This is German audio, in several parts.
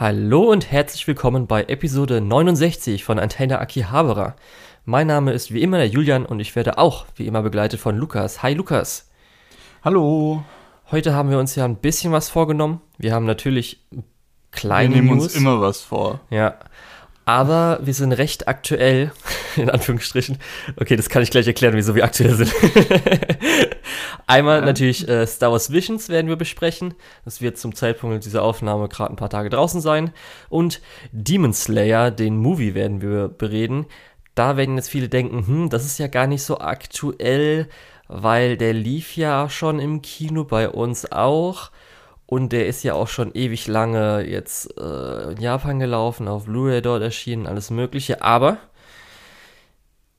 Hallo und herzlich willkommen bei Episode 69 von Antenna Akihabara. Mein Name ist wie immer der Julian und ich werde auch wie immer begleitet von Lukas. Hi Lukas. Hallo. Heute haben wir uns ja ein bisschen was vorgenommen. Wir haben natürlich kleine Wir nehmen News. uns immer was vor. Ja. Aber wir sind recht aktuell, in Anführungsstrichen. Okay, das kann ich gleich erklären, wieso wir aktuell sind. Einmal Ja. natürlich äh, Star Wars Visions werden wir besprechen. Das wird zum Zeitpunkt dieser Aufnahme gerade ein paar Tage draußen sein. Und Demon Slayer, den Movie, werden wir bereden. Da werden jetzt viele denken, hm, das ist ja gar nicht so aktuell, weil der lief ja schon im Kino bei uns auch. Und der ist ja auch schon ewig lange jetzt äh, in Japan gelaufen, auf Blu-ray dort erschienen, alles Mögliche. Aber,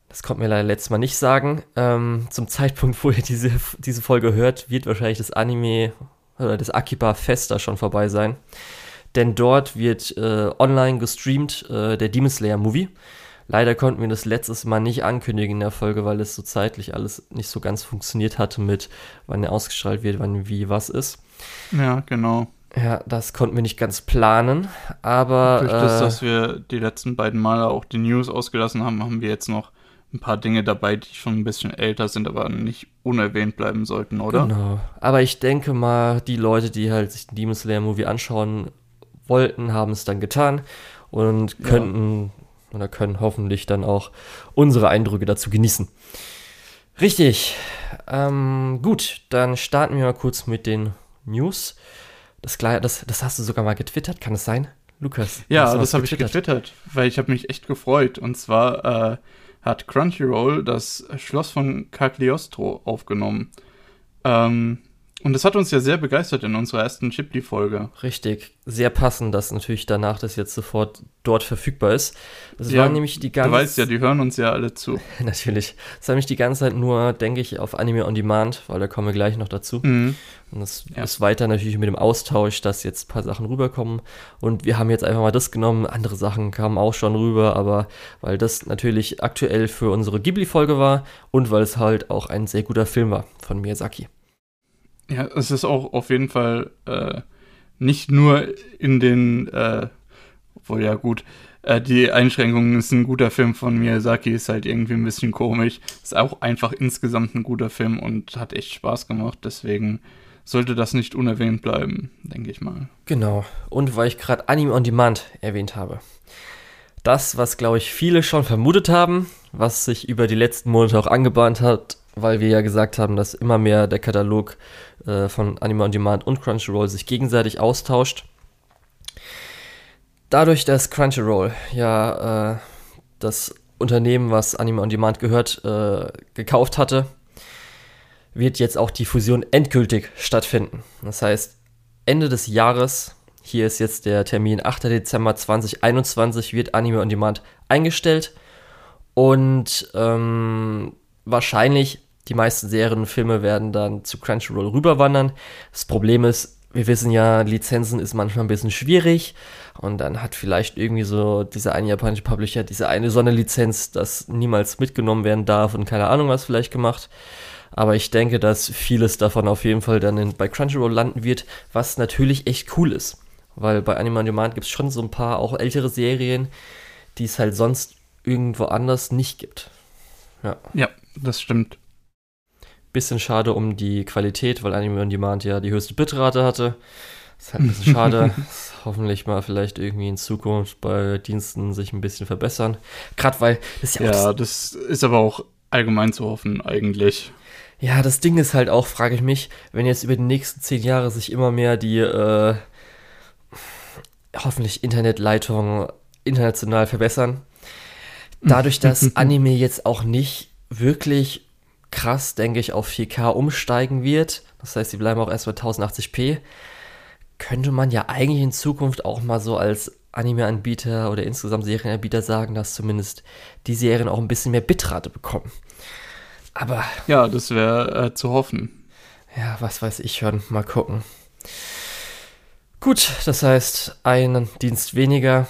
das konnte mir leider letztes Mal nicht sagen, ähm, zum Zeitpunkt, wo ihr diese, diese Folge hört, wird wahrscheinlich das Anime oder das Akiba Festa schon vorbei sein. Denn dort wird äh, online gestreamt äh, der Demon Slayer Movie. Leider konnten wir das letztes Mal nicht ankündigen in der Folge, weil es so zeitlich alles nicht so ganz funktioniert hatte mit, wann er ausgestrahlt wird, wann wie was ist. Ja, genau. Ja, das konnten wir nicht ganz planen, aber Durch das, äh, dass wir die letzten beiden Male auch die News ausgelassen haben, haben wir jetzt noch ein paar Dinge dabei, die schon ein bisschen älter sind, aber nicht unerwähnt bleiben sollten, oder? genau. Aber ich denke mal, die Leute, die halt sich den Demon Slayer Movie anschauen wollten, haben es dann getan und Ja. könnten oder können hoffentlich dann auch unsere Eindrücke dazu genießen. Richtig. Ähm, gut, dann starten wir mal kurz mit den News. Das, das, das hast du sogar mal getwittert, kann es sein? Lukas? Ja, das habe ich getwittert, weil ich habe mich echt gefreut. Und zwar äh, hat Crunchyroll das Schloss von Cagliostro aufgenommen. Ähm, und das hat uns ja sehr begeistert in unserer ersten Ghibli-Folge. Richtig, sehr passend, dass natürlich danach das jetzt sofort dort verfügbar ist. Das Ja, war nämlich die ganze Du weißt ja, die hören uns ja alle zu. natürlich. Das war nämlich die ganze Zeit nur, denke ich, auf Anime on Demand, weil da kommen wir gleich noch dazu. Mhm. Und das Ja. ist weiter natürlich mit dem Austausch, dass jetzt ein paar Sachen rüberkommen. Und wir haben jetzt einfach mal das genommen. Andere Sachen kamen auch schon rüber, aber weil das natürlich aktuell für unsere Ghibli-Folge war und weil es halt auch ein sehr guter Film war von Miyazaki. Ja, es ist auch auf jeden Fall äh, nicht nur in den, äh, obwohl ja gut, äh, die Einschränkungen ist ein guter Film von Miyazaki, ist halt irgendwie ein bisschen komisch. Ist auch einfach insgesamt ein guter Film und hat echt Spaß gemacht, deswegen sollte das nicht unerwähnt bleiben, denke ich mal. Genau. Und weil ich gerade Anime on Demand erwähnt habe. Das, was, glaube ich, viele schon vermutet haben, was sich über die letzten Monate auch angebahnt hat, weil wir ja gesagt haben, dass immer mehr der Katalog äh, von Anime on Demand und Crunchyroll sich gegenseitig austauscht. Dadurch, dass Crunchyroll ja äh, das Unternehmen, was Anime on Demand gehört, äh, gekauft hatte, wird jetzt auch die Fusion endgültig stattfinden. Das heißt, Ende des Jahres, hier ist jetzt der Termin 8. Dezember 2021, wird Anime on Demand eingestellt und ähm, wahrscheinlich die meisten Serien und Filme werden dann zu Crunchyroll rüberwandern. Das Problem ist, wir wissen ja, Lizenzen ist manchmal ein bisschen schwierig und dann hat vielleicht irgendwie so dieser eine japanische Publisher diese eine Sonderlizenz, das niemals mitgenommen werden darf und keine Ahnung was vielleicht gemacht. Aber ich denke, dass vieles davon auf jeden Fall dann in, bei Crunchyroll landen wird, was natürlich echt cool ist. Weil bei Anime on Demand gibt es schon so ein paar auch ältere Serien, die es halt sonst irgendwo anders nicht gibt. Ja. Ja, das stimmt. Bisschen schade um die Qualität, weil Anime on Demand ja die höchste Bitrate hatte. Ist halt ein bisschen schade. Hoffentlich mal vielleicht irgendwie in Zukunft bei Diensten sich ein bisschen verbessern. Gerade weil das ja, auch das, Ja, das ist aber auch allgemein zu hoffen, eigentlich. ja, das Ding ist halt auch, frage ich mich, wenn jetzt über die nächsten zehn Jahre sich immer mehr die äh, hoffentlich Internetleitungen international verbessern. Dadurch, dass Anime jetzt auch nicht wirklich krass, denke ich, auf 4K umsteigen wird, das heißt, sie bleiben auch erst bei 1080p, könnte man ja eigentlich in Zukunft auch mal so als Anime-Anbieter oder insgesamt Serienanbieter sagen, dass zumindest die Serien auch ein bisschen mehr Bitrate bekommen. Aber Ja, das wäre äh, zu hoffen. ja, was weiß ich schon, mal gucken. Gut, das heißt, ein Dienst weniger.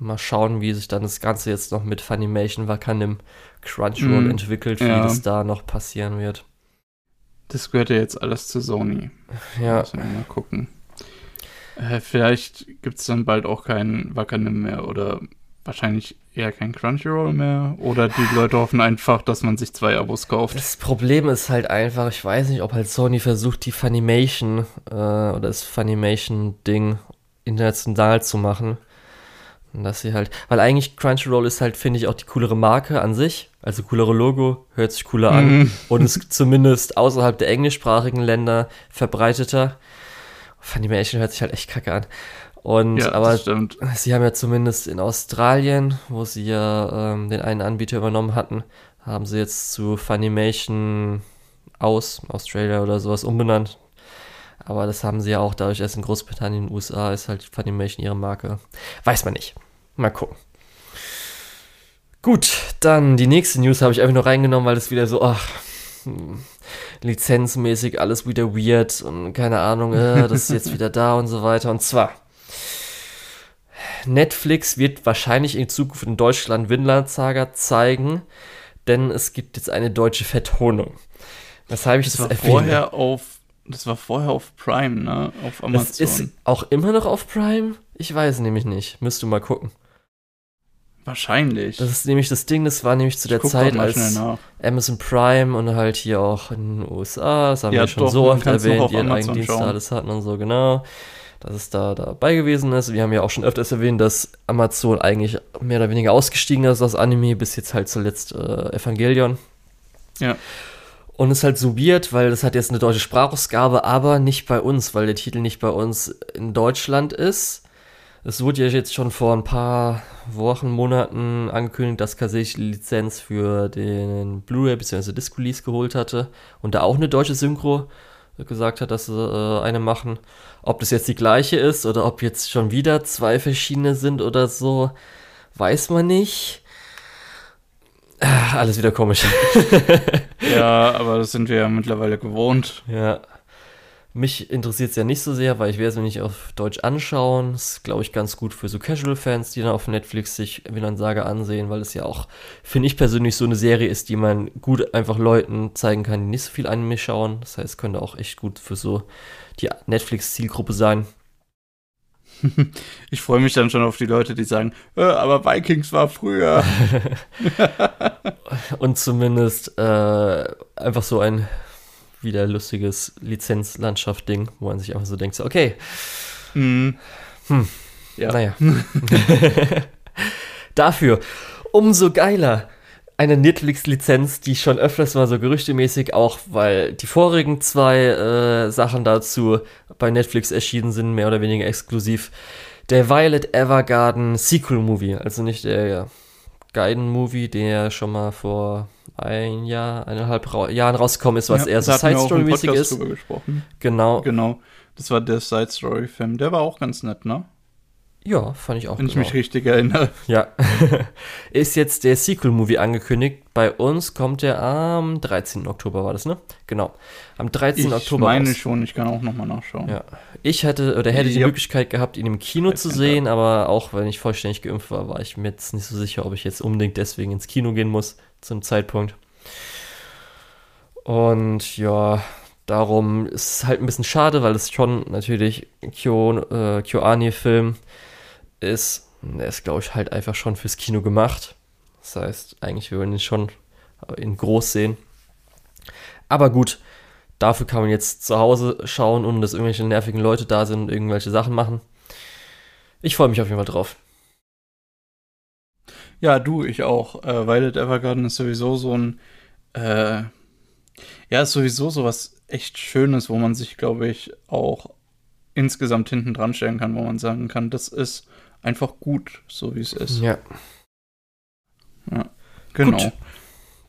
Mal schauen, wie sich dann das Ganze jetzt noch mit Funimation Wakanim Crunchyroll Mhm, entwickelt, wie ja. das da noch passieren wird. Das gehört ja jetzt alles zu Sony. Ja, Müssen wir mal gucken. Äh, vielleicht gibt es dann bald auch kein Wakanim mehr oder wahrscheinlich eher kein Crunchyroll mehr. Oder die Leute hoffen einfach, dass man sich zwei Abos kauft. Das Problem ist halt einfach, ich weiß nicht, ob halt Sony versucht, die Funimation äh, oder das Funimation-Ding international zu machen. Dass sie halt, weil eigentlich Crunchyroll ist halt, finde ich, auch die coolere Marke an sich. Also coolere Logo, hört sich cooler an Mhm. und ist zumindest außerhalb der englischsprachigen Länder verbreiteter. Funimation hört sich halt echt kacke an. Und Ja, aber. Sie haben ja zumindest in Australien, wo sie ja ähm, den einen Anbieter übernommen hatten, haben sie jetzt zu Funimation aus, Australia oder sowas umbenannt. Aber das haben sie ja auch dadurch erst in Großbritannien, in den USA ist halt Funimation ihre Marke. Weiß man nicht. Mal gucken. Gut, dann die nächste News habe ich einfach nur reingenommen, weil es wieder so, ach, hm, lizenzmäßig alles wieder weird und keine Ahnung, äh, das ist jetzt wieder da und so weiter. Und zwar, Netflix wird wahrscheinlich in Zukunft in Deutschland Vinland Saga zeigen, denn es gibt jetzt eine deutsche Vertonung. Weshalb ich Das das, war erwähne. vorher auf. Das war vorher auf Prime, ne? Auf Amazon. Das ist auch immer noch auf Prime? Ich weiß nämlich nicht. Müsst du mal gucken. Wahrscheinlich. Das ist nämlich das Ding, das war nämlich zu der Ich guck Zeit, als. Amazon Prime und halt hier auch in den USA, das haben Ja, wir schon doch, so oft erwähnt, ihren Amazon eigenen Dienst alles hatten und so, genau. Dass es da dabei gewesen ist. Wir haben ja auch schon öfters erwähnt, dass Amazon eigentlich mehr oder weniger ausgestiegen ist aus Anime, bis jetzt halt zuletzt äh, Evangelion. Ja. Und es ist halt weird, weil das hat jetzt eine deutsche Sprachausgabe, aber nicht bei uns, weil der Titel nicht bei uns in Deutschland ist. Es wurde ja jetzt schon vor ein paar Wochen, Monaten angekündigt, dass Kasich die Lizenz für den Blu-ray bzw. Disc-Release geholt hatte und da auch eine deutsche Synchro gesagt hat, dass sie äh, eine machen. Ob das jetzt die gleiche ist oder ob jetzt schon wieder zwei verschiedene sind oder so, weiß man nicht. Ah, Alles wieder komisch. Ja, aber das sind wir ja mittlerweile gewohnt. Ja. Mich interessiert es ja nicht so sehr, weil ich werde es mir nicht auf Deutsch anschauen. Ist, glaube ich, ganz gut für so Casual-Fans, die dann auf Netflix sich Vinland Saga ansehen, weil es ja auch, finde ich persönlich, so eine Serie ist, die man gut einfach Leuten zeigen kann, die nicht so viel Anime schauen. Das heißt, könnte auch echt gut für so die Netflix-Zielgruppe sein. Ich freue mich dann schon auf die Leute, die sagen, äh, aber Vikings war früher. Und zumindest äh, einfach so ein wieder lustiges Lizenzlandschaft-Ding, wo man sich einfach so denkt, so, okay, Hm. Hm. Ja. Naja. Dafür umso geiler eine Netflix-Lizenz, die schon öfters mal so gerüchtemäßig, auch weil die vorigen zwei äh, Sachen dazu bei Netflix erschienen sind, mehr oder weniger exklusiv. Der Violet Evergarden Sequel-Movie, also nicht der Gaiden-Movie, der schon mal vor ein Jahr, eineinhalb Ra Jahren rausgekommen ist, was Ja, eher so Side-Story-mäßig ist. Genau. Genau. Das war der Side Story Film. Der war auch ganz nett, ne? Ja, fand ich auch. Wenn ich genau. mich richtig erinnere. Ja. ist jetzt der Sequel-Movie angekündigt. Bei uns kommt der am 13. Oktober, war das, ne? Genau. Am 13. Ich Oktober. meine raus. schon, ich kann auch nochmal nachschauen. Ja. Ich hätte oder hätte die Ja. Möglichkeit gehabt, ihn im Kino zu 13., sehen, aber auch wenn ich vollständig geimpft war, war ich mir jetzt nicht so sicher, ob ich jetzt unbedingt deswegen ins Kino gehen muss zum Zeitpunkt. Und ja, darum ist es halt ein bisschen schade, weil es schon natürlich Kyo, äh, KyoAni-Film ist. Der ist, glaube ich, halt einfach schon fürs Kino gemacht. Das heißt, eigentlich würden wir ihn schon in groß sehen. Aber gut, dafür kann man jetzt zu Hause schauen, ohne dass irgendwelche nervigen Leute da sind und irgendwelche Sachen machen. Ich freue mich auf jeden Fall drauf. Ja, du, ich auch. Äh, Violet Evergarden ist sowieso so ein, äh, ja, ist sowieso so was echt Schönes, wo man sich, glaube ich, auch insgesamt hinten dran stellen kann, wo man sagen kann, das ist einfach gut, so wie es ist. Ja, genau. Gut.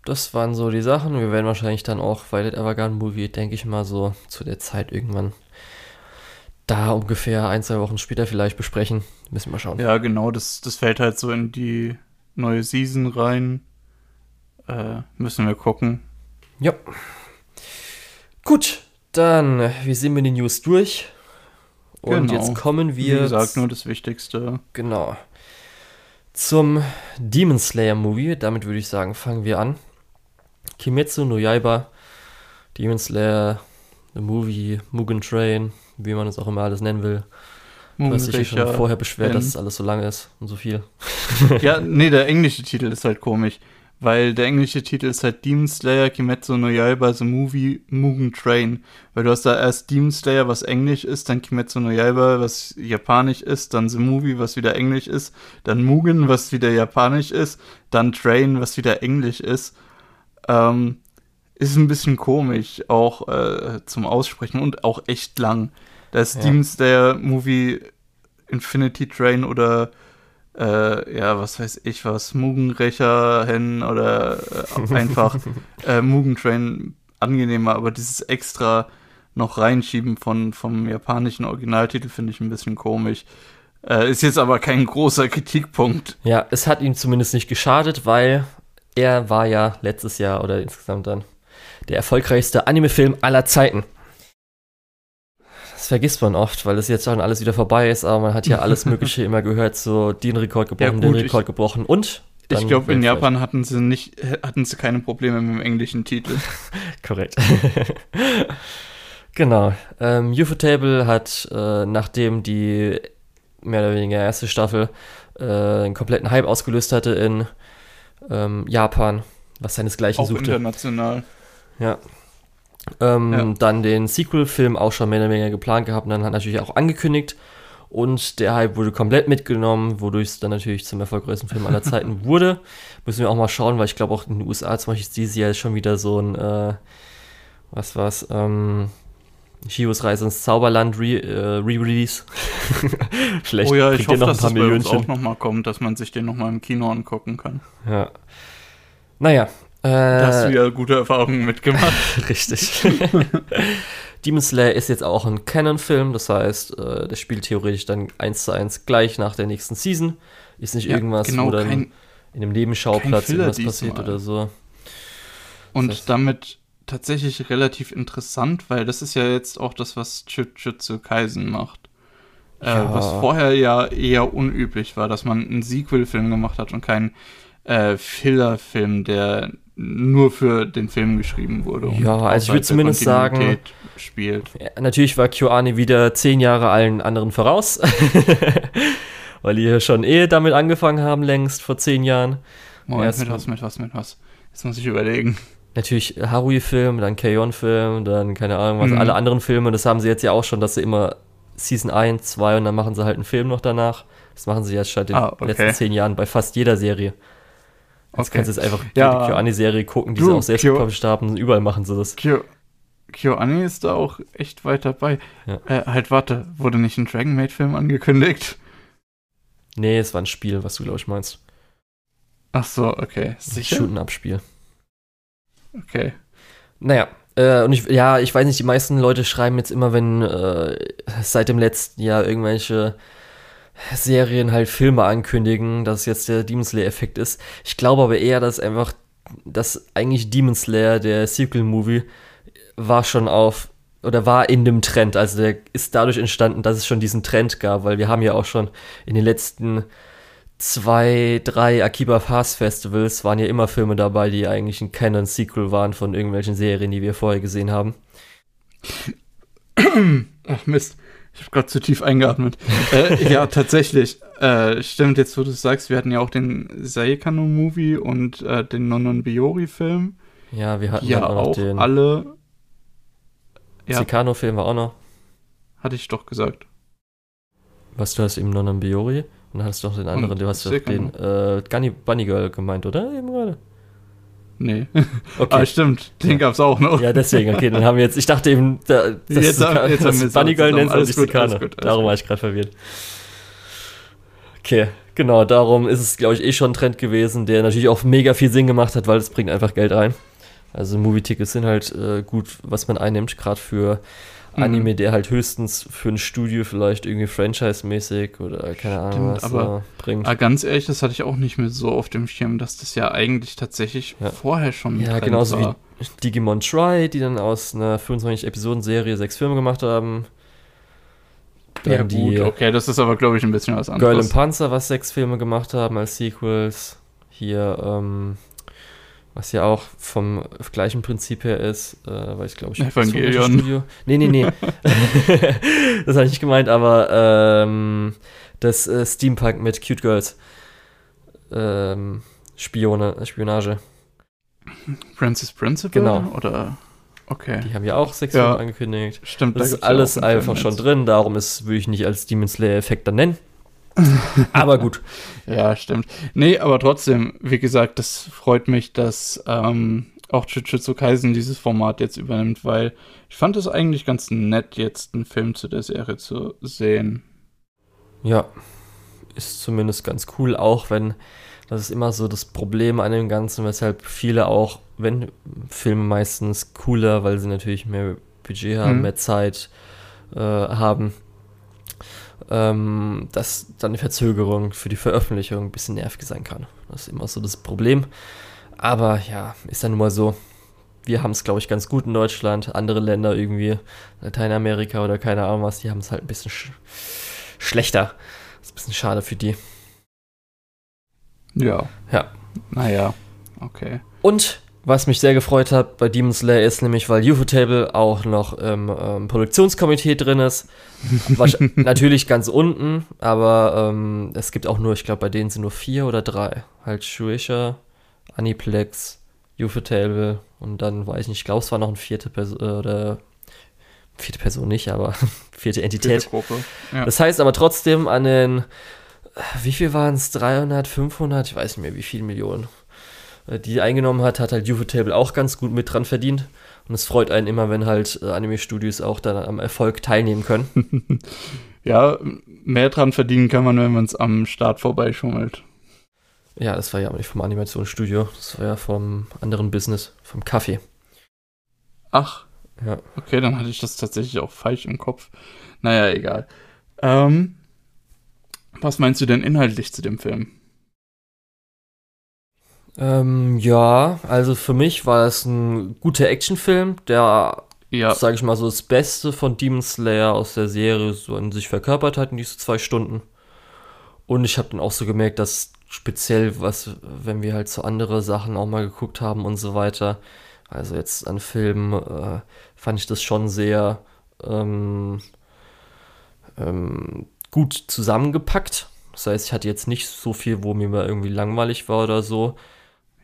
das waren so die Sachen. Wir werden wahrscheinlich dann auch Violet Evergarden Movie, denke ich mal, so zu der Zeit irgendwann da ungefähr ein, zwei Wochen später vielleicht besprechen. Müssen wir mal schauen. Ja, genau, das, das fällt halt so in die neue Season rein. Äh, müssen wir gucken. Ja. Gut, dann, wir sind mit den News durch. Und Genau. jetzt kommen Wie wir gesagt, nur das Wichtigste. Genau. Zum Demon Slayer Movie, damit würde ich sagen, fangen wir an. Kimetsu no Yaiba, Demon Slayer, The Movie, Mugen Train, wie man es auch immer alles nennen will. Du hast dich ja schon vorher beschwert, dass es alles so lang ist und so viel. ja, nee, der englische Titel ist halt komisch. Weil der englische Titel ist halt Demon Slayer Kimetsu no Yaiba The Movie Mugen Train. Weil du hast da erst Demon Slayer, was Englisch ist, dann Kimetsu no Yaiba, was Japanisch ist, dann The Movie, was wieder Englisch ist, dann Mugen, was wieder Japanisch ist, dann Train, was wieder Englisch ist. Ähm, ist ein bisschen komisch, auch äh, zum Aussprechen und auch echt lang. Da ist ja. Demon Slayer Movie Infinity Train oder äh, ja, was weiß ich was, Mugenrecher hin oder äh, einfach äh, Mugentrain angenehmer, aber dieses extra noch reinschieben von, vom japanischen Originaltitel finde ich ein bisschen komisch. Äh, ist jetzt aber kein großer Kritikpunkt. Ja, es hat ihm zumindest nicht geschadet, weil er war ja letztes Jahr oder insgesamt dann der erfolgreichste Anime-Film aller Zeiten vergisst man oft, weil das jetzt schon alles wieder vorbei ist, aber man hat ja alles Mögliche immer gehört, so den Rekord gebrochen, ja, gut, den Rekord ich, gebrochen und. Ich glaube, in Japan hatten sie nicht, hatten sie keine Probleme mit dem englischen Titel. Korrekt. genau. Ähm, Ufotable hat, äh, nachdem die mehr oder weniger erste Staffel äh, einen kompletten Hype ausgelöst hatte in ähm, Japan, was seinesgleichen Auch suchte. international. Ja, ähm, ja. Dann den Sequel-Film auch schon mehr oder weniger geplant gehabt und dann hat natürlich auch angekündigt. Und der Hype wurde komplett mitgenommen, wodurch es dann natürlich zum erfolgreichsten Film aller Zeiten wurde. Müssen wir auch mal schauen, weil ich glaube auch in den USA zum Beispiel ist dieses Jahr schon wieder so ein, äh, was war's, ähm, Chios Reise ins Zauberland äh, Re-Release. Re Vielleicht oh ja, ich hoffe, noch ein paar dass Millionen. auch nochmal kommt, dass man sich den nochmal im Kino angucken kann. Ja. Naja, äh, da hast du ja gute Erfahrungen mitgemacht. Richtig. Demon Slayer ist jetzt auch ein Canon-Film, das heißt, äh, der spielt theoretisch dann eins zu eins gleich nach der nächsten Season. Ist nicht ja, irgendwas, genau, wo dann kein, in einem Nebenschauplatz irgendwas passiert oder so. Und das heißt, damit tatsächlich relativ interessant, weil das ist ja jetzt auch das, was Jujutsu Kaisen macht. Äh, ja. Äh, was vorher ja eher unüblich war, dass man einen Sequel-Film gemacht hat und keinen äh, Filler-Film, der nur für den Film geschrieben wurde. ja, also ich würde zumindest sagen, spielt. Ja, natürlich war KyoAni wieder zehn Jahre allen anderen voraus, weil die schon eh damit angefangen haben, längst vor zehn Jahren. Moment, mit was, mit was, mit was? Jetzt muss ich überlegen. Natürlich Harui-Film, dann K-On-Film, dann keine Ahnung was, mhm. alle anderen Filme, das haben sie jetzt ja auch schon, dass sie immer Season 1, 2 und dann machen sie halt einen Film noch danach. Das machen sie jetzt seit den ah, okay. letzten zehn Jahren bei fast jeder Serie. Jetzt okay. kannst du jetzt einfach ja. die KyoAni-Serie gucken, die du, sie auch selbst gepublished haben. Überall machen sie das. Kyo KyoAni ist da auch echt weit dabei. Ja. Äh, halt, warte, wurde nicht ein Dragon Maid-Film angekündigt? Nee, es war ein Spiel, was du, glaube ich, meinst. Ach so, okay. Sicher? Shooten-Up-Spiel. Okay. Naja, äh, und ich, ja, ich weiß nicht, die meisten Leute schreiben jetzt immer, wenn äh, seit dem letzten Jahr irgendwelche Serien halt Filme ankündigen, dass jetzt der Demon Slayer-Effekt ist. Ich glaube aber eher, dass einfach, dass eigentlich Demon Slayer, der Sequel-Movie, war schon auf oder war in dem Trend. Also der ist dadurch entstanden, dass es schon diesen Trend gab, weil wir haben ja auch schon in den letzten zwei, drei Akiba Fast Festivals waren ja immer Filme dabei, die eigentlich ein Canon-Sequel waren von irgendwelchen Serien, die wir vorher gesehen haben. Ach Mist. Ich habe gerade zu tief eingeatmet. äh, ja, tatsächlich. Äh, stimmt jetzt, wo du sagst, wir hatten ja auch den Saekano-Movie und äh, den Nonon Biori-Film. Ja, wir hatten ja auch, auch den alle. Ja. Sekano-Film war auch noch. Hatte ich doch gesagt. Was, du hast eben Nonon Biori? Und dann hast du doch den anderen, und du hast doch den äh, Gunny Bunny Girl gemeint, oder? Eben gerade. Nee. Okay. Ah, stimmt. Den ja. gab's auch noch. Ja, deswegen. Okay, dann haben wir jetzt. Ich dachte eben, da, das, jetzt haben, jetzt haben Bunny Girl nennt sich Sikane. Darum war ich gerade verwirrt. Okay, genau. Darum ist es, glaube ich, eh schon ein Trend gewesen, der natürlich auch mega viel Sinn gemacht hat, weil es bringt einfach Geld rein. Also Movie-Tickets sind halt äh, gut, was man einnimmt, gerade für mhm. Anime, der halt höchstens für ein Studio vielleicht irgendwie franchise-mäßig oder keine Ahnung Stimmt, was aber, äh, bringt. Aber ganz ehrlich, das hatte ich auch nicht mehr so auf dem Schirm, dass das ja eigentlich tatsächlich ja. vorher schon Ja, genauso war. wie Digimon Try, die dann aus einer 25-Episoden-Serie sechs Filme gemacht haben. Dann ja, die gut, okay, das ist aber, glaube ich, ein bisschen was anderes. Girl im Panzer, was sechs Filme gemacht haben als Sequels. Hier, ähm, was ja auch vom gleichen Prinzip her ist, äh, weil ich glaube ich Evangelion. Studio. Nee, nee, nee. das habe ich nicht gemeint, aber ähm, das äh, Steampunk mit Cute Girls. Ähm, Spione, Spionage. Princess Principal? Genau. Oder okay. Die haben ja auch sechs Ja. Angekündigt. Stimmt, Das ist gibt's ja alles einfach schon drin, darum ist, würde ich nicht als Demon Slayer-Effekt dann nennen. Aber gut. Ja, stimmt. Nee, aber trotzdem, wie gesagt, das freut mich, dass ähm, auch Jujutsu Kaisen dieses Format jetzt übernimmt, weil ich fand es eigentlich ganz nett, jetzt einen Film zu der Serie zu sehen. Ja, ist zumindest ganz cool, auch wenn das ist immer so das Problem an dem Ganzen, weshalb viele auch, wenn Filme meistens cooler, weil sie natürlich mehr Budget haben, Mhm. mehr Zeit äh, haben, ähm, dass dann die Verzögerung für die Veröffentlichung ein bisschen nervig sein kann. Das ist immer so das Problem. Aber ja, ist dann nun mal so. Wir haben es, glaube ich, ganz gut in Deutschland. Andere Länder irgendwie, Lateinamerika oder keine Ahnung was, die haben es halt ein bisschen sch schlechter. ist ein bisschen schade für die. Ja. Ja. Naja, okay. Und was mich sehr gefreut hat bei Demon Slayer ist nämlich, weil Ufotable auch noch im ähm, Produktionskomitee drin ist. Natürlich ganz unten, aber ähm, es gibt auch nur, ich glaube, bei denen sind nur vier oder drei. Halt Shueisha, Aniplex, Ufotable und dann weiß ich nicht, ich glaube, es war noch eine vierte Person äh, oder vierte Person nicht, aber vierte Entität. Vierte. Ja. Das heißt aber trotzdem an den, wie viel waren es, 300, 500, ich weiß nicht mehr, wie viele Millionen, die die eingenommen hat, hat halt Ufotable auch ganz gut mit dran verdient. Und es freut einen immer, wenn halt äh, Anime-Studios auch dann am Erfolg teilnehmen können. ja, mehr dran verdienen kann man, wenn man es am Start vorbeischummelt. ja, das war ja aber nicht vom Animationsstudio, das war ja vom anderen Business, vom Kaffee. Ach, Ja. okay, dann hatte ich das tatsächlich auch falsch im Kopf. Naja, egal. Ähm, was meinst du denn inhaltlich zu dem Film? Ähm, ja, also für mich war es ein guter Actionfilm, der Ja, sage ich mal so, das Beste von Demon Slayer aus der Serie so in sich verkörpert hat in diese zwei Stunden. Und ich habe dann auch so gemerkt, dass speziell, was, wenn wir halt so andere Sachen auch mal geguckt haben und so weiter, also jetzt an Filmen, äh, fand ich das schon sehr ähm, ähm, gut zusammengepackt. Das heißt, ich hatte jetzt nicht so viel, wo mir mal irgendwie langweilig war oder so.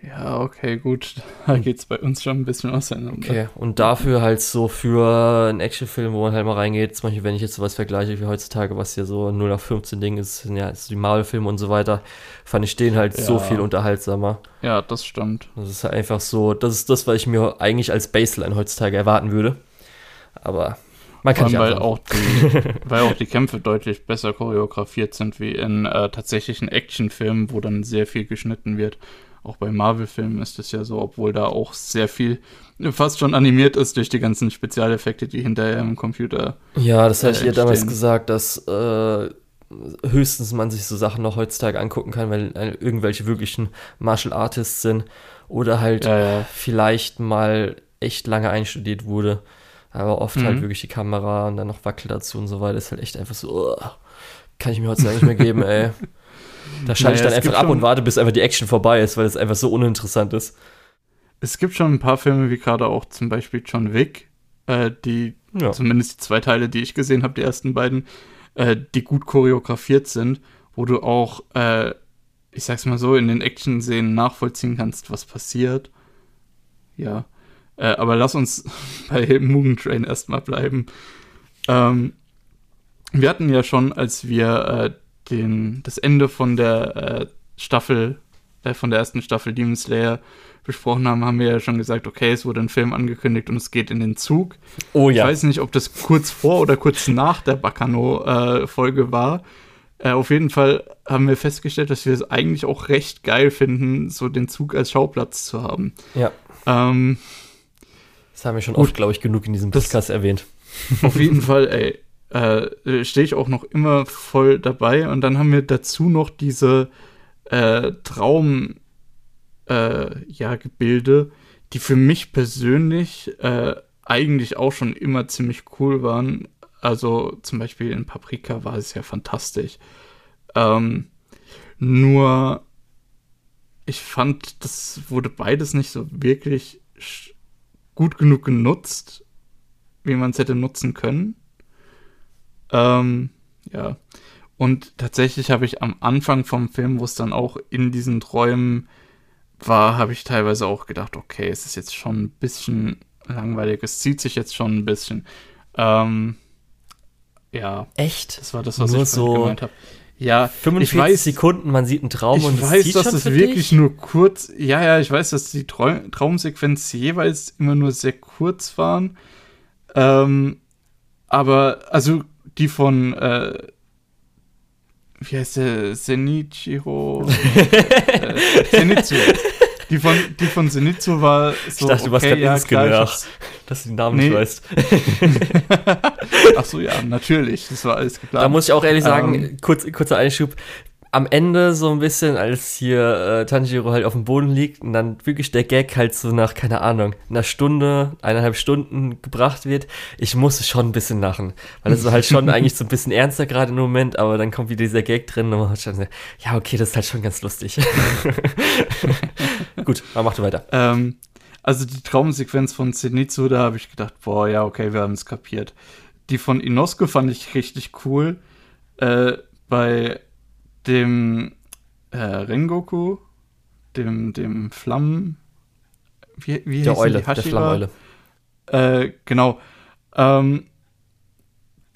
Ja, okay, gut. Da geht's bei uns schon ein bisschen auseinander. Okay, und dafür halt so für einen Actionfilm, wo man halt mal reingeht, zum Beispiel, wenn ich jetzt sowas vergleiche wie heutzutage, was hier so ein 0 auf 15 Ding ist, ja jetzt die Marvel-Filme und so weiter, fand ich den halt so Ja. viel unterhaltsamer. Ja, das stimmt. Das ist halt einfach so, das ist das, was ich mir eigentlich als Baseline heutzutage erwarten würde. Aber man kann Vor allem, nicht weil auch, die, weil auch die Kämpfe deutlich besser choreografiert sind wie in äh, tatsächlichen Actionfilmen, wo dann sehr viel geschnitten wird. Auch bei Marvel-Filmen ist es ja so, obwohl da auch sehr viel fast schon animiert ist durch die ganzen Spezialeffekte, die hinterher im Computer. Ja, das hatte ich äh, ja damals gesagt, dass äh, höchstens man sich so Sachen noch heutzutage angucken kann, weil äh, irgendwelche wirklichen Martial Artists sind oder halt Ja, ja. vielleicht mal echt lange einstudiert wurde. Aber oft Mhm. halt wirklich die Kamera und dann noch Wackel dazu und so weiter ist halt echt einfach so, oh, kann ich mir heutzutage nicht mehr geben, ey. Da schalte ich Naja, dann es einfach ab schon- und warte, bis einfach die Action vorbei ist, weil es einfach so uninteressant ist. Es gibt schon ein paar Filme, wie gerade auch zum Beispiel John Wick, äh, die Ja. zumindest die zwei Teile, die ich gesehen habe, die ersten beiden, äh, die gut choreografiert sind, wo du auch, äh, ich sag's mal so, in den Action-Szenen nachvollziehen kannst, was passiert. Ja. Äh, aber lass uns bei Mugen Train erstmal bleiben. Ähm, wir hatten ja schon, als wir äh, den, das Ende von der äh, Staffel, äh, von der ersten Staffel Demon Slayer besprochen haben, haben wir ja schon gesagt, okay, es wurde ein Film angekündigt und es geht in den Zug. Oh Ich weiß nicht, ob das kurz vor oder kurz nach der Bacano-Folge war. Äh, auf jeden Fall haben wir festgestellt, dass wir es eigentlich auch recht geil finden, so den Zug als Schauplatz zu haben. Ja. Ähm, Das haben wir schon Gut. oft, glaube ich, genug in diesem Podcast erwähnt. auf jeden Fall, ey, äh, stehe ich auch noch immer voll dabei. Und dann haben wir dazu noch diese äh, Traum, äh, ja, Gebilde, die für mich persönlich äh, eigentlich auch schon immer ziemlich cool waren. Also zum Beispiel in Paprika war es ja fantastisch. Ähm, nur ich fand, das wurde beides nicht so wirklich gut genug genutzt, wie man es hätte nutzen können. Ähm, ja. Und tatsächlich habe ich am Anfang vom Film, wo es dann auch in diesen Träumen war, habe ich teilweise auch gedacht, okay, es ist jetzt schon ein bisschen langweilig, es zieht sich jetzt schon ein bisschen. Ähm, ja. Echt? Das war das, was Nur ich so gemeint habe. Ja, 45 ich weiß, Sekunden, man sieht einen Traum ich und weiß, zieht dass es für wirklich dich? nur kurz. Ja, ja, ich weiß, dass die Trau Traumsequenz jeweils immer nur sehr kurz waren. Ähm, aber also die von äh, wie heißt der Senichiro äh, Zenitsu. Die von die von Zenitsu war so Ich dachte, du warst okay, grad ja, klar, dass du den Namen Nee. nicht weißt. Ach so, ja, natürlich, das war alles geplant. Da muss ich auch ehrlich sagen, Ähm. kurz, kurzer Einschub. Am Ende so ein bisschen, als hier äh, Tanjiro halt auf dem Boden liegt und dann wirklich der Gag halt so nach, keine Ahnung, einer Stunde, eineinhalb Stunden gebracht wird, ich musste schon ein bisschen lachen. Weil es war halt schon eigentlich so ein bisschen ernster gerade im Moment, aber dann kommt wieder dieser Gag drin und man hat schon so, ja, okay, das ist halt schon ganz lustig. Gut, aber mach du weiter. Ähm, also die Traumsequenz von Zenitsu, da habe ich gedacht, boah, ja, okay, wir haben es kapiert. Die von Inosuke fand ich richtig cool. Äh, bei dem äh, Rengoku, dem, dem Flammen. Wie, wie Der Eule, die? der? Flammeule. Äh, genau. Ähm,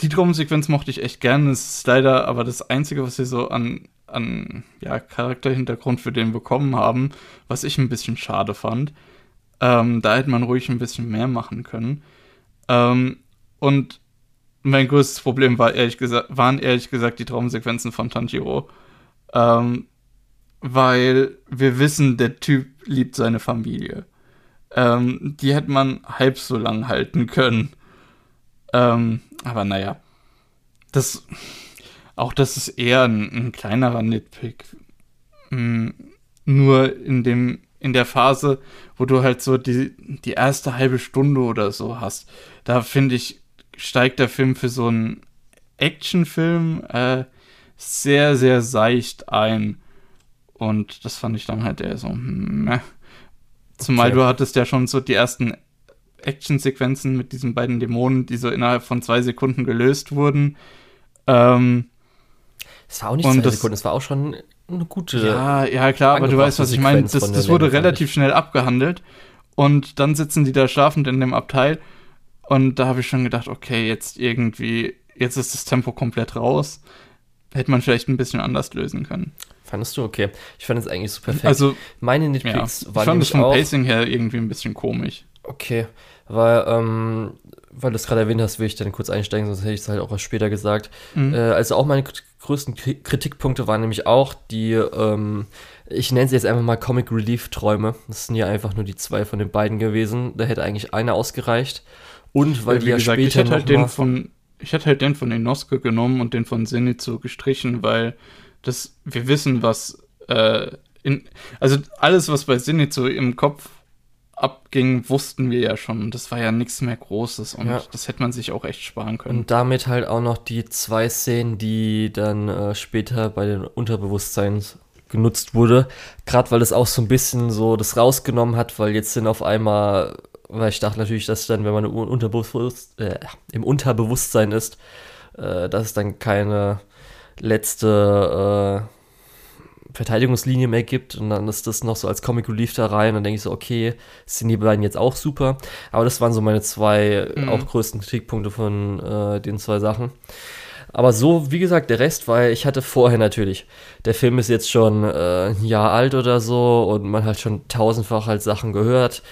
die Traumsequenz mochte ich echt gerne. Es ist leider aber das Einzige, was wir so an, an ja, Charakterhintergrund für den bekommen haben, was ich ein bisschen schade fand. Ähm, da hätte man ruhig ein bisschen mehr machen können. Ähm, und mein größtes Problem war ehrlich gesagt, waren ehrlich gesagt die Traumsequenzen von Tanjiro. Ähm, weil wir wissen, der Typ liebt seine Familie. Ähm, die hätte man halb so lang halten können. Ähm, aber naja. Das, auch das ist eher ein, ein kleinerer Nitpick. Mm, nur in dem, in der Phase, wo du halt so die, die erste halbe Stunde oder so hast, da finde ich, steigt der Film für so einen Actionfilm äh, sehr, sehr seicht ein. Und das fand ich dann halt eher so, meh. Zumal Okay. du hattest ja schon so die ersten Actionsequenzen mit diesen beiden Dämonen, die so innerhalb von zwei Sekunden gelöst wurden. Ähm, Es war auch nicht zwei das- Sekunden, es war auch schon eine gute. ja, ja, klar, aber du weißt, was ich meine. Das, das wurde relativ schnell abgehandelt. Und dann sitzen die da schlafend in dem Abteil. Und da habe ich schon gedacht, okay, jetzt irgendwie, jetzt ist das Tempo komplett raus. Hätte man vielleicht ein bisschen anders lösen können. Fandest du? Okay. Ich fand es eigentlich so perfekt. Also, Meine ja, Nitpicks ich waren fand es vom auch, Pacing her irgendwie ein bisschen komisch. Okay, weil, ähm, weil du es gerade erwähnt hast, will ich dann kurz einsteigen, sonst hätte ich es halt auch erst später gesagt. Mhm. Äh, also auch meine größten Kri- Kritikpunkte waren nämlich auch die, ähm, ich nenne sie jetzt einfach mal Comic Relief Träume. Das sind ja einfach nur die zwei von den beiden gewesen. Da hätte eigentlich einer ausgereicht. Und weil Ja, die ja gesagt, ich später hätte halt noch den von, ich hätte halt den von Inosuke genommen und den von Zenitsu gestrichen, weil das, wir wissen, was, äh, in, also alles, was bei Zenitsu im Kopf abging, wussten wir ja schon. Das war ja nichts mehr Großes und Ja. das hätte man sich auch echt sparen können. Und damit halt auch noch die zwei Szenen, die dann äh, später bei den Unterbewusstseins genutzt wurde. Gerade weil es auch so ein bisschen so das rausgenommen hat, weil jetzt sind auf einmal, weil ich dachte natürlich, dass dann, wenn man im, Unterbewusst, äh, im Unterbewusstsein ist, äh, dass es dann keine letzte äh, Verteidigungslinie mehr gibt und dann ist das noch so als Comic Relief da rein und dann denke ich so, okay, sind die beiden jetzt auch super. Aber das waren so meine zwei Mhm. auch größten Kritikpunkte von äh, den zwei Sachen. Aber so, wie gesagt, der Rest, weil ich hatte vorher natürlich, der Film ist jetzt schon äh, ein Jahr alt oder so und man hat schon tausendfach halt Sachen gehört.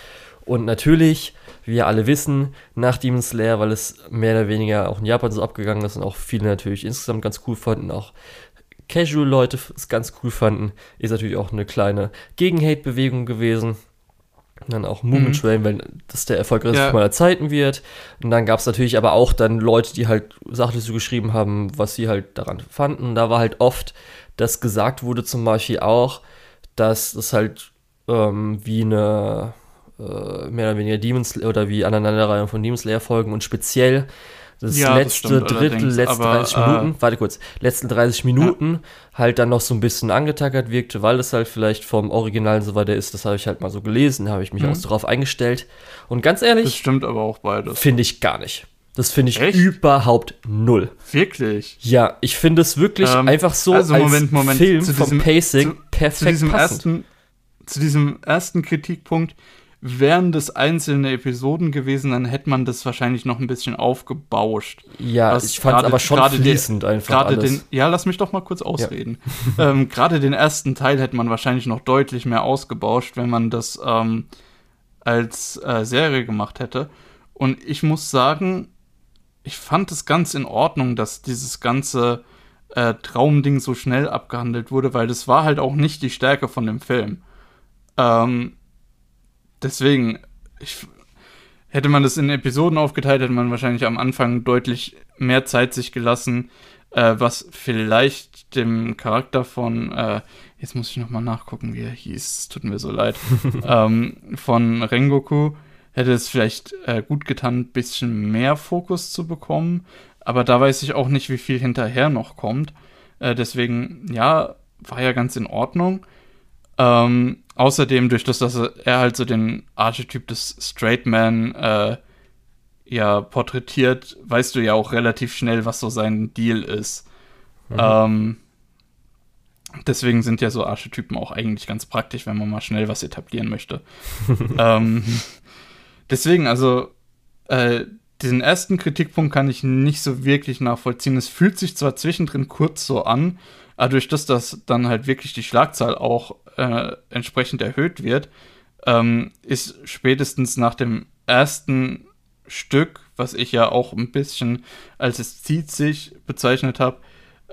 Und natürlich, wie wir alle wissen, nach Demon Slayer, weil es mehr oder weniger auch in Japan so abgegangen ist und auch viele natürlich insgesamt ganz cool fanden, auch Casual-Leute es ganz cool fanden, ist natürlich auch eine kleine Gegen-Hate-Bewegung gewesen. Und dann auch Moomin Mhm. Train, wenn das der erfolgreichste Ja. Aller Zeiten wird. Und dann gab es natürlich aber auch dann Leute, die halt Sachen dazu geschrieben haben, was sie halt daran fanden. Da war halt oft, dass gesagt wurde zum Beispiel auch, dass das halt ähm, wie eine mehr oder weniger Demon Slayer oder wie Aneinanderreihung von Demon Slayer Folgen und speziell das Ja, das letzte stimmt Drittel, letzte aber, 30 äh, Minuten, warte kurz, letzten 30 Minuten halt dann noch so ein bisschen angetackert wirkte, weil es halt vielleicht vom Original so weiter ist. Das habe ich halt mal so gelesen, habe ich mich Mhm. auch so drauf eingestellt. Und ganz Das ehrlich, stimmt aber auch beides. finde ich gar nicht. Das finde ich Echt? überhaupt null. Wirklich. Ja, ich finde es wirklich Ähm, einfach so also als Moment, Moment, Film zu vom diesem- Pacing zu- perfekt Zu diesem, passend. ersten, zu diesem ersten Kritikpunkt, wären das einzelne Episoden gewesen, dann hätte man das wahrscheinlich noch ein bisschen aufgebauscht. ja, was ich fand aber schon fließend einfach Gerade alles. den, ja, lass mich doch mal kurz ausreden. ähm, Gerade den ersten Teil hätte man wahrscheinlich noch deutlich mehr ausgebauscht, wenn man das ähm, als äh, Serie gemacht hätte. Und ich muss sagen, ich fand es ganz in Ordnung, dass dieses ganze äh, Traumding so schnell abgehandelt wurde, weil das war halt auch nicht die Stärke von dem Film. Ähm, deswegen, ich, hätte man das in Episoden aufgeteilt, hätte man wahrscheinlich am Anfang deutlich mehr Zeit sich gelassen, äh, was vielleicht dem Charakter von, äh, jetzt muss ich nochmal nachgucken, wie er hieß, tut mir so leid, ähm, von Rengoku, hätte es vielleicht äh, gut getan, ein bisschen mehr Fokus zu bekommen. Aber da weiß ich auch nicht, wie viel hinterher noch kommt. Äh, deswegen, ja, war ja ganz in Ordnung. Ähm, außerdem, durch das, dass er halt so den Archetyp des Straight Man äh, ja porträtiert, weißt du ja auch relativ schnell, was so sein Deal ist. Ähm, deswegen sind ja so Archetypen auch eigentlich ganz praktisch, wenn man mal schnell was etablieren möchte. ähm, deswegen, also, äh, diesen ersten Kritikpunkt kann ich nicht so wirklich nachvollziehen. Es fühlt sich zwar zwischendrin kurz so an, aber durch das, dass dann halt wirklich die Schlagzahl auch äh, entsprechend erhöht wird, ähm, ist spätestens nach dem ersten Stück, was ich ja auch ein bisschen als es zieht sich bezeichnet habe,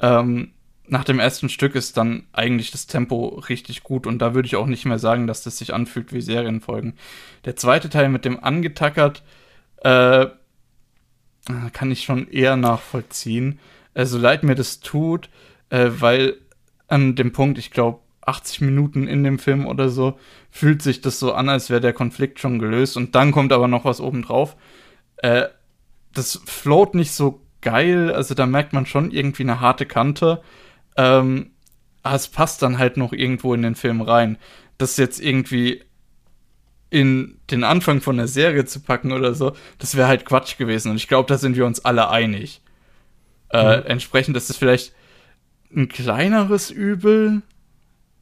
ähm, nach dem ersten Stück ist dann eigentlich das Tempo richtig gut und da würde ich auch nicht mehr sagen, dass das sich anfühlt wie Serienfolgen. Der zweite Teil mit dem angetackert, äh, kann ich schon eher nachvollziehen. Also leid mir das tut, äh, weil an dem Punkt, ich glaube, 80 Minuten in dem Film oder so, fühlt sich das so an, als wäre der Konflikt schon gelöst und dann kommt aber noch was obendrauf. Äh, das float nicht so geil, also da merkt man schon irgendwie eine harte Kante. Ähm, aber es passt dann halt noch irgendwo in den Film rein. Das jetzt irgendwie in den Anfang von der Serie zu packen oder so, das wäre halt Quatsch gewesen. Und ich glaube, da sind wir uns alle einig. Äh, Entsprechend ist es vielleicht ein kleineres Übel,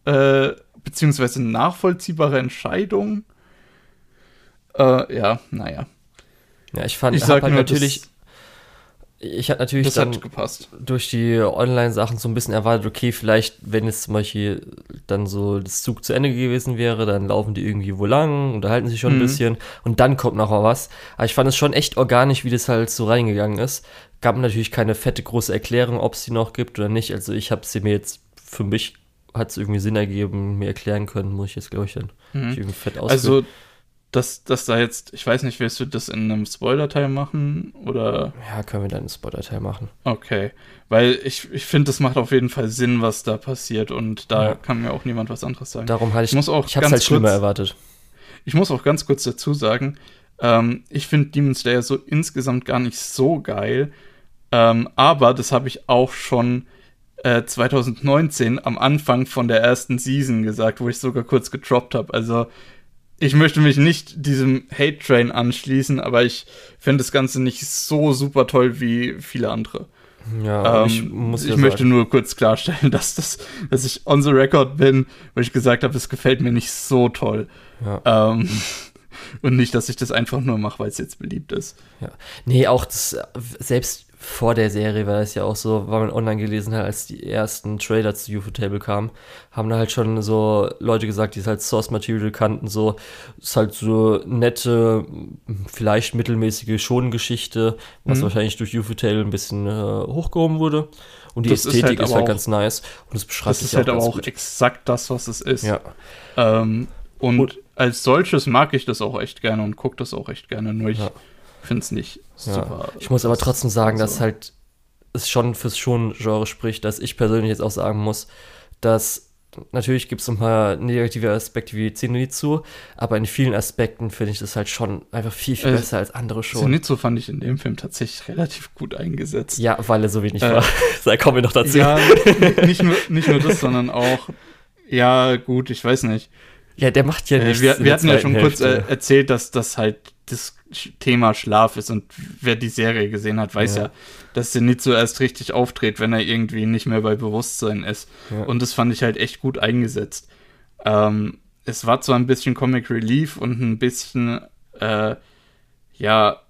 äh, beziehungsweise eine nachvollziehbare Entscheidung. Äh, ja, naja. ja, ich fand, Ich sag halt nur, natürlich, ich hatte natürlich das dann durch die Online-Sachen so ein bisschen erwartet, okay, vielleicht, wenn jetzt zum Beispiel dann so das Zug zu Ende gewesen wäre, dann laufen die irgendwie wo lang, unterhalten sich schon ein Mhm. bisschen und dann kommt noch mal was. Aber ich fand es schon echt organisch, wie das halt so reingegangen ist. Gab natürlich keine fette große Erklärung, ob es die noch gibt oder nicht. Also ich habe sie mir jetzt, für mich hat es irgendwie Sinn ergeben, mir erklären können, muss ich jetzt, glaube ich, dann nicht irgendwie fett ausführen. Also, dass, dass da jetzt, ich weiß nicht, willst du das in einem Spoiler-Teil machen? Oder. ja, können wir dann einen Spoiler-Teil machen. Okay. Weil ich, ich finde, das macht auf jeden Fall Sinn, was da passiert und da Ja. kann mir auch niemand was anderes sagen. Darum hatte ich, Ich muss auch ich habe es ganz halt schlimmer kurz- erwartet. Ich muss auch ganz kurz dazu sagen, ähm, ich finde Demon Slayer so insgesamt gar nicht so geil. Ähm, aber das habe ich auch schon äh, 2019 am Anfang von der ersten Season gesagt, wo ich sogar kurz getroppt habe. Also ich möchte mich nicht diesem Hate-Train anschließen, aber ich finde das Ganze nicht so super toll wie viele andere. Ja, Ähm, ich ich muss ja möchte sagen, nur kurz klarstellen, dass, das, dass ich on the record bin, weil ich gesagt habe, es gefällt mir nicht so toll. ja. Ähm, und nicht, dass ich das einfach nur mache, weil es jetzt beliebt ist. Ja. Nee, auch das, selbst vor der Serie war es ja auch so, weil man online gelesen hat, als die ersten Trailer zu UFO Table kamen, haben da halt schon so Leute gesagt, die es halt Source Material kannten, so, ist halt so nette, vielleicht mittelmäßige Schongeschichte, was Mhm. wahrscheinlich durch UFO Table ein bisschen äh, hochgehoben wurde. Und die Das ist Ästhetik halt ist halt auch- ganz nice. Und es beschreibt Das sich ist halt auch aber auch gut. exakt das, was es ist. Ja, Ähm, und, Und- als solches mag ich das auch echt gerne und gucke das auch echt gerne. Nur ich Ja. Finde es nicht Ja. super. Ich muss aber trotzdem sagen, dass also- halt es schon fürs Schon-Genre spricht, dass ich persönlich jetzt auch sagen muss, dass natürlich gibt es ein paar negative Aspekte wie Zenitsu, aber in vielen Aspekten finde ich das halt schon einfach viel, viel äh, besser als andere schon. Zenitsu fand ich in dem Film tatsächlich relativ gut eingesetzt. Ja, weil er so wenig äh, war. da kommen wir noch dazu. Ja, nicht nur, nicht nur das, sondern auch, ja, gut, ich weiß nicht. Ja, der macht ja äh, nichts. wir, wir hatten ja schon Hälfte. kurz äh, erzählt, dass das halt das Thema Schlaf ist und wer die Serie gesehen hat, weiß ja, ja dass nicht so erst richtig auftritt, wenn er irgendwie nicht mehr bei Bewusstsein ist. Ja. Und das fand ich halt echt gut eingesetzt. Ähm, es war zwar ein bisschen Comic Relief und ein bisschen, äh, ja,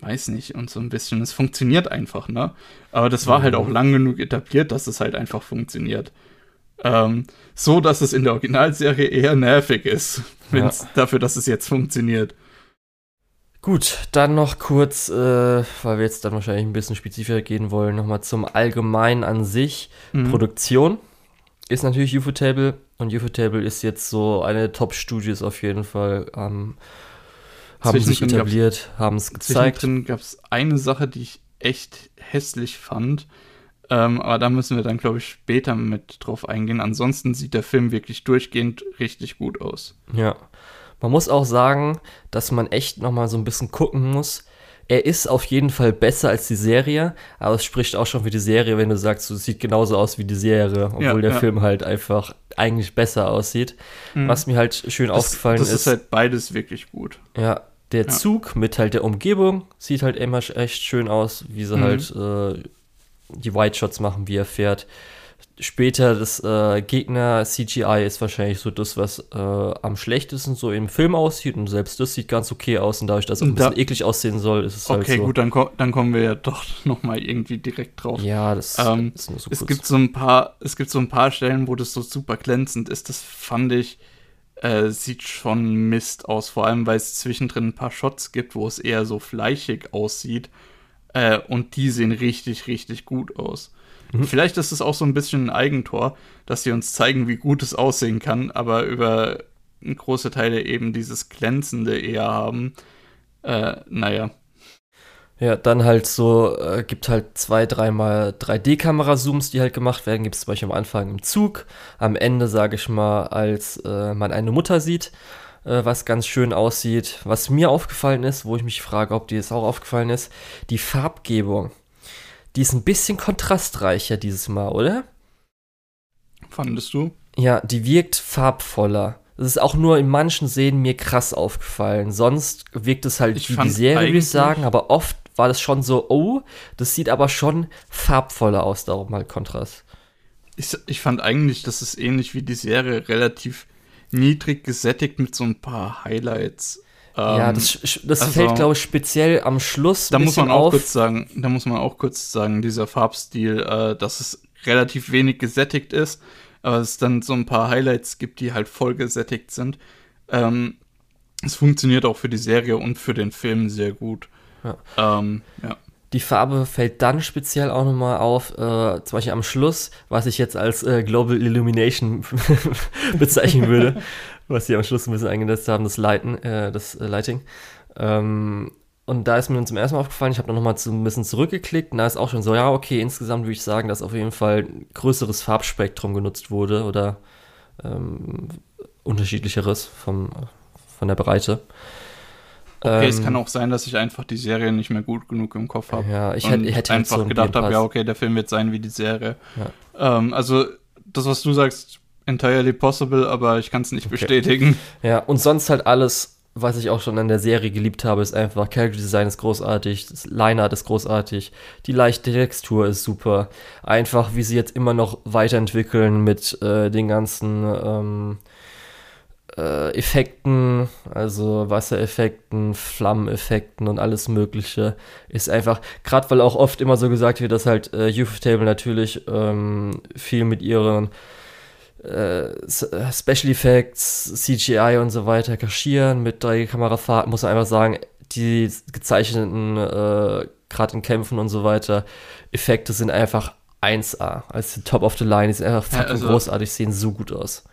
weiß nicht, und so ein bisschen, es funktioniert einfach, ne? Aber das war halt auch lang genug etabliert, dass es halt einfach funktioniert. Ähm, so, dass es in der Originalserie eher nervig ist, ja. dafür, dass es jetzt funktioniert. Gut, dann noch kurz, äh, weil wir jetzt dann wahrscheinlich ein bisschen spezifischer gehen wollen, nochmal zum Allgemeinen an sich. Mhm. Produktion ist natürlich Ufotable und Ufotable ist jetzt so eine Top-Studios auf jeden Fall. Ähm, haben sich etabliert, haben es gezeigt. Zwischendrin gab es eine Sache, die ich echt hässlich fand. Ähm, aber da müssen wir dann, glaube ich, später mit drauf eingehen. Ansonsten sieht der Film wirklich durchgehend richtig gut aus. Ja. Man muss auch sagen, dass man echt nochmal so ein bisschen gucken muss. Er ist auf jeden Fall besser als die Serie, aber es spricht auch schon für die Serie, wenn du sagst, es sieht genauso aus wie die Serie, obwohl ja, der ja. Film halt einfach eigentlich besser aussieht. Mhm. Was mir halt schön das, aufgefallen das ist. Das ist halt beides wirklich gut. Ja, der ja. Zug mit halt der Umgebung sieht halt immer echt schön aus, wie sie mhm. halt äh, die White Shots machen, wie er fährt später das äh, Gegner-CGI ist wahrscheinlich so das, was äh, am schlechtesten so im Film aussieht. Und selbst das sieht ganz okay aus. Und dadurch, dass es ein bisschen eklig aussehen soll, ist es okay, halt so. Okay, gut, dann, ko dann kommen wir ja doch noch mal irgendwie direkt drauf. Ja, das ähm, ist nur so es kurz. Gibt so ein paar, es gibt so ein paar Stellen, wo das so super glänzend ist. Das fand ich, äh, sieht schon Mist aus. Vor allem, weil es zwischendrin ein paar Shots gibt, wo es eher so fleischig aussieht. Äh, und die sehen richtig, richtig gut aus. Mhm. Vielleicht ist es auch so ein bisschen ein Eigentor, dass sie uns zeigen, wie gut es aussehen kann, aber über große Teile eben dieses Glänzende eher haben. Äh, naja. Ja, dann halt so, äh, gibt halt zwei, dreimal 3D-Kamera-Zooms, die halt gemacht werden. Gibt es zum Beispiel am Anfang im Zug, am Ende, sage ich mal, als äh, man eine Mutter sieht, äh, was ganz schön aussieht. Was mir aufgefallen ist, wo ich mich frage, ob dir das auch aufgefallen ist, die Farbgebung die ist ein bisschen kontrastreicher dieses Mal, oder? Fandest du? Ja, die wirkt farbvoller. Das ist auch nur in manchen Szenen mir krass aufgefallen. Sonst wirkt es halt ich wie die Serie, würde ich sagen, aber oft war das schon so, oh, das sieht aber schon farbvoller aus, darum halt Kontrast. Ich, ich fand eigentlich, das ist ähnlich wie die Serie, relativ niedrig gesättigt mit so ein paar Highlights. Ja, ähm, das, das also, fällt, glaube ich, speziell am Schluss. Da muss man auch auf. kurz sagen, da muss man auch kurz sagen, dieser Farbstil, äh, dass es relativ wenig gesättigt ist, aber es dann so ein paar Highlights gibt, die halt voll gesättigt sind. Ähm, es funktioniert auch für die Serie und für den Film sehr gut. Ja. Ähm, ja. Die Farbe fällt dann speziell auch nochmal auf, äh, zum Beispiel am Schluss, was ich jetzt als äh, Global Illumination bezeichnen würde. was sie am Schluss ein bisschen eingesetzt haben, das Lighten, äh, das äh, Lighting. Ähm, und da ist mir zum ersten Mal aufgefallen, ich habe noch mal zu, ein bisschen zurückgeklickt und da ist auch schon so, ja, okay, insgesamt würde ich sagen, dass auf jeden Fall ein größeres Farbspektrum genutzt wurde oder ähm, unterschiedlicheres vom, von der Breite. Okay, ähm, es kann auch sein, dass ich einfach die Serie nicht mehr gut genug im Kopf habe. Ja, ich hätte, ich hätte einfach so gedacht habe, ja, okay, der Film wird sein wie die Serie. Ja. Ähm, also, das, was du sagst, entirely possible, aber ich kann es nicht okay. bestätigen. Ja, und sonst halt alles, was ich auch schon an der Serie geliebt habe, ist einfach Character Design ist großartig, das Line-Art ist großartig, die leichte Textur ist super. Einfach, wie sie jetzt immer noch weiterentwickeln mit äh, den ganzen ähm, äh, Effekten, also Wassereffekten, Flammeneffekten und alles Mögliche, ist einfach, gerade weil auch oft immer so gesagt wird, dass halt äh, Youth Table natürlich ähm, viel mit ihren äh, äh, Special Effects, CGI und so weiter kaschieren mit drei Kamerafahrten, muss man einfach sagen, die gezeichneten, äh, gerade in Kämpfen und so weiter, Effekte sind einfach 1A. Also Top of the Line, die sind einfach fucking ja, also, großartig, sehen so gut aus.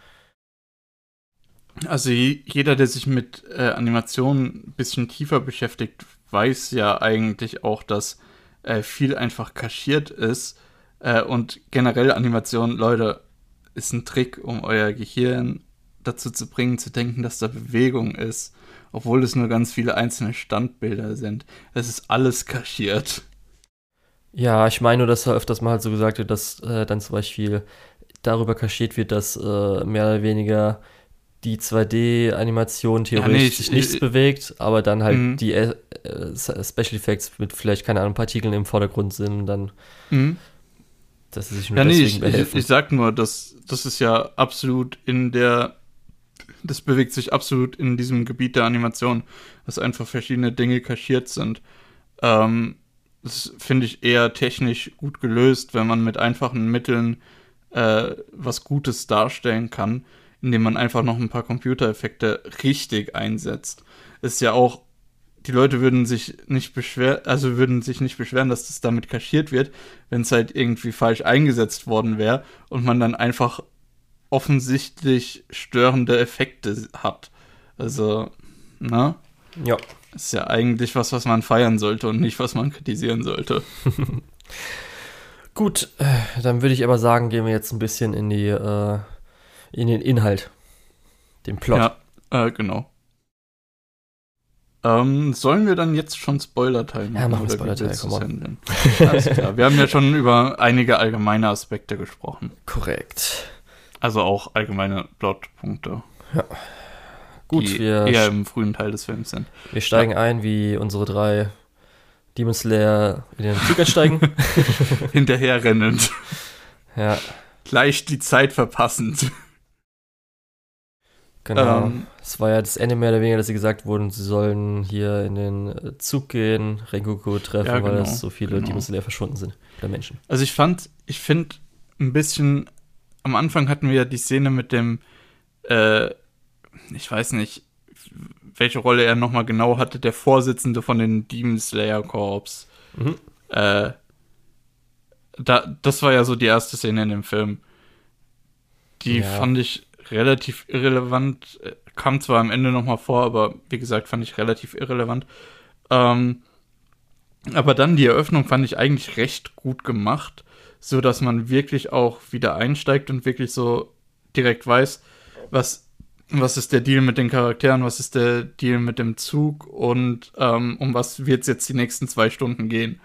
Also jeder, der sich mit äh, Animationen ein bisschen tiefer beschäftigt, weiß ja eigentlich auch, dass äh, viel einfach kaschiert ist. Äh, und generell Animationen, Leute, ist ein Trick, um euer Gehirn dazu zu bringen, zu denken, dass da Bewegung ist, obwohl es nur ganz viele einzelne Standbilder sind. Es ist alles kaschiert. Ja, ich meine nur, dass er öfters mal halt so gesagt wird, dass äh, dann zum Beispiel darüber kaschiert wird, dass äh, mehr oder weniger die 2D-Animation theoretisch ja, nee, sich nichts ich, bewegt, aber dann halt mhm. die äh, Special Effects mit vielleicht, keine Ahnung, Partikeln im Vordergrund sind, dann mhm. dass sie sich nur ja, deswegen nee, ich, ich, ich, sag nur, dass das ist ja absolut in der das bewegt sich absolut in diesem Gebiet der Animation, dass einfach verschiedene Dinge kaschiert sind. Ähm, das finde ich eher technisch gut gelöst, wenn man mit einfachen Mitteln äh, was Gutes darstellen kann, indem man einfach noch ein paar Computereffekte richtig einsetzt. Ist ja auch, die Leute würden sich nicht beschweren, also würden sich nicht beschweren, dass das damit kaschiert wird, wenn es halt irgendwie falsch eingesetzt worden wäre und man dann einfach offensichtlich störende Effekte hat. Also, ne? Ja. Ist ja eigentlich was, was man feiern sollte und nicht, was man kritisieren sollte. Gut, äh, dann würde ich aber sagen, gehen wir jetzt ein bisschen in die äh, in den Inhalt, den Plot. Ja, äh, genau. Ähm, sollen wir dann jetzt schon Spoiler-Teil machen? Ja, machen wir Spoiler-Teil, komm Alles klar. Wir haben ja schon über einige allgemeine Aspekte gesprochen. Korrekt. Also auch allgemeine Plotpunkte. Ja. Gut, die wir eher im frühen Teil des Films sind. Wir steigen ja. ein, wie unsere drei Demon Slayer in den Zug einsteigen. Hinterherrennend. Ja. Gleich die Zeit verpassend. Genau. Ähm, es war ja das Ende mehr oder weniger, dass sie gesagt wurden, sie sollen hier in den Zug gehen, Rengoku treffen, ja, genau, weil es so viele genau. Demon Slayer verschwunden sind, der Menschen. Also ich fand, ich finde ein bisschen, am Anfang hatten wir ja die Szene mit dem, äh, ich weiß nicht, welche Rolle er nochmal genau hatte, der Vorsitzende von den Demon Slayer Corps. Mhm. Äh, da, das war ja so die erste Szene in dem Film. Die ja. fand ich relativ irrelevant. Kam zwar am Ende nochmal vor, aber wie gesagt, fand ich relativ irrelevant. Ähm, aber dann die Eröffnung fand ich eigentlich recht gut gemacht, so dass man wirklich auch wieder einsteigt und wirklich so direkt weiß, was, was ist der Deal mit den Charakteren, was ist der Deal mit dem Zug und ähm, um was wird es jetzt die nächsten zwei Stunden gehen.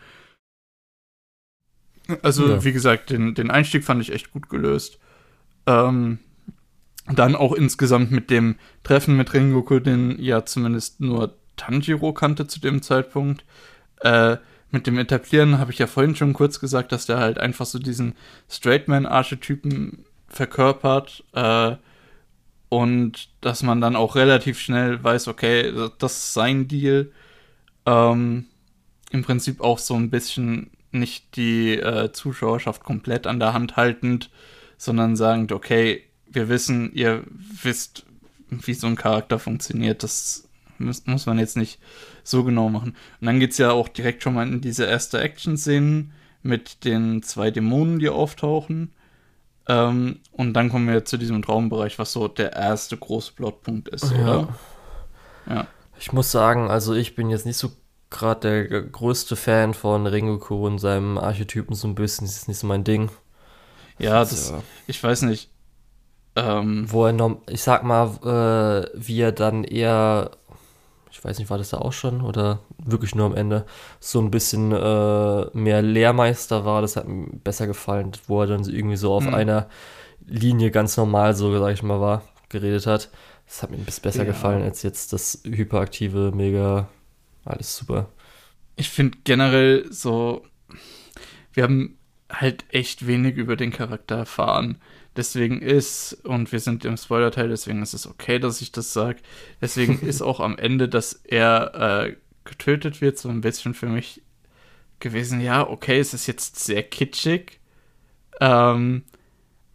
Also, ja. wie gesagt, den, den Einstieg fand ich echt gut gelöst. Ähm, dann auch insgesamt mit dem Treffen mit Rengoku, den ja zumindest nur Tanjiro kannte zu dem Zeitpunkt. Äh, mit dem Etablieren habe ich ja vorhin schon kurz gesagt, dass der halt einfach so diesen Straightman-Archetypen verkörpert. Äh, und dass man dann auch relativ schnell weiß, okay, das ist sein Deal. Ähm, Im Prinzip auch so ein bisschen nicht die äh, Zuschauerschaft komplett an der Hand haltend, sondern sagend, okay, wir wissen, ihr wisst, wie so ein Charakter funktioniert. Das muss, muss man jetzt nicht so genau machen. Und dann geht es ja auch direkt schon mal in diese erste Action-Szene mit den zwei Dämonen, die auftauchen. Ähm, und dann kommen wir zu diesem Traumbereich, was so der erste große Plotpunkt ist, ja. oder? Ja. Ich muss sagen, also ich bin jetzt nicht so gerade der größte Fan von Rengoku und seinem Archetypen so ein bisschen. Das ist nicht so mein Ding. Ja, das, ja. ich weiß nicht. Ähm, Wo er, noch, ich sag mal, äh, wie er dann eher, ich weiß nicht, war das da auch schon oder wirklich nur am Ende, so ein bisschen äh, mehr Lehrmeister war, das hat mir besser gefallen, wo er dann irgendwie so auf mhm. einer Linie ganz normal, so sag ich mal, war, geredet hat. Das hat mir ein bisschen besser ja. gefallen als jetzt das hyperaktive, mega, alles super. Ich finde generell so, wir haben halt echt wenig über den Charakter erfahren. Deswegen ist, und wir sind im Spoiler-Teil, deswegen ist es okay, dass ich das sage. Deswegen ist auch am Ende, dass er äh, getötet wird, so ein bisschen für mich gewesen. Ja, okay, es ist jetzt sehr kitschig. Ähm,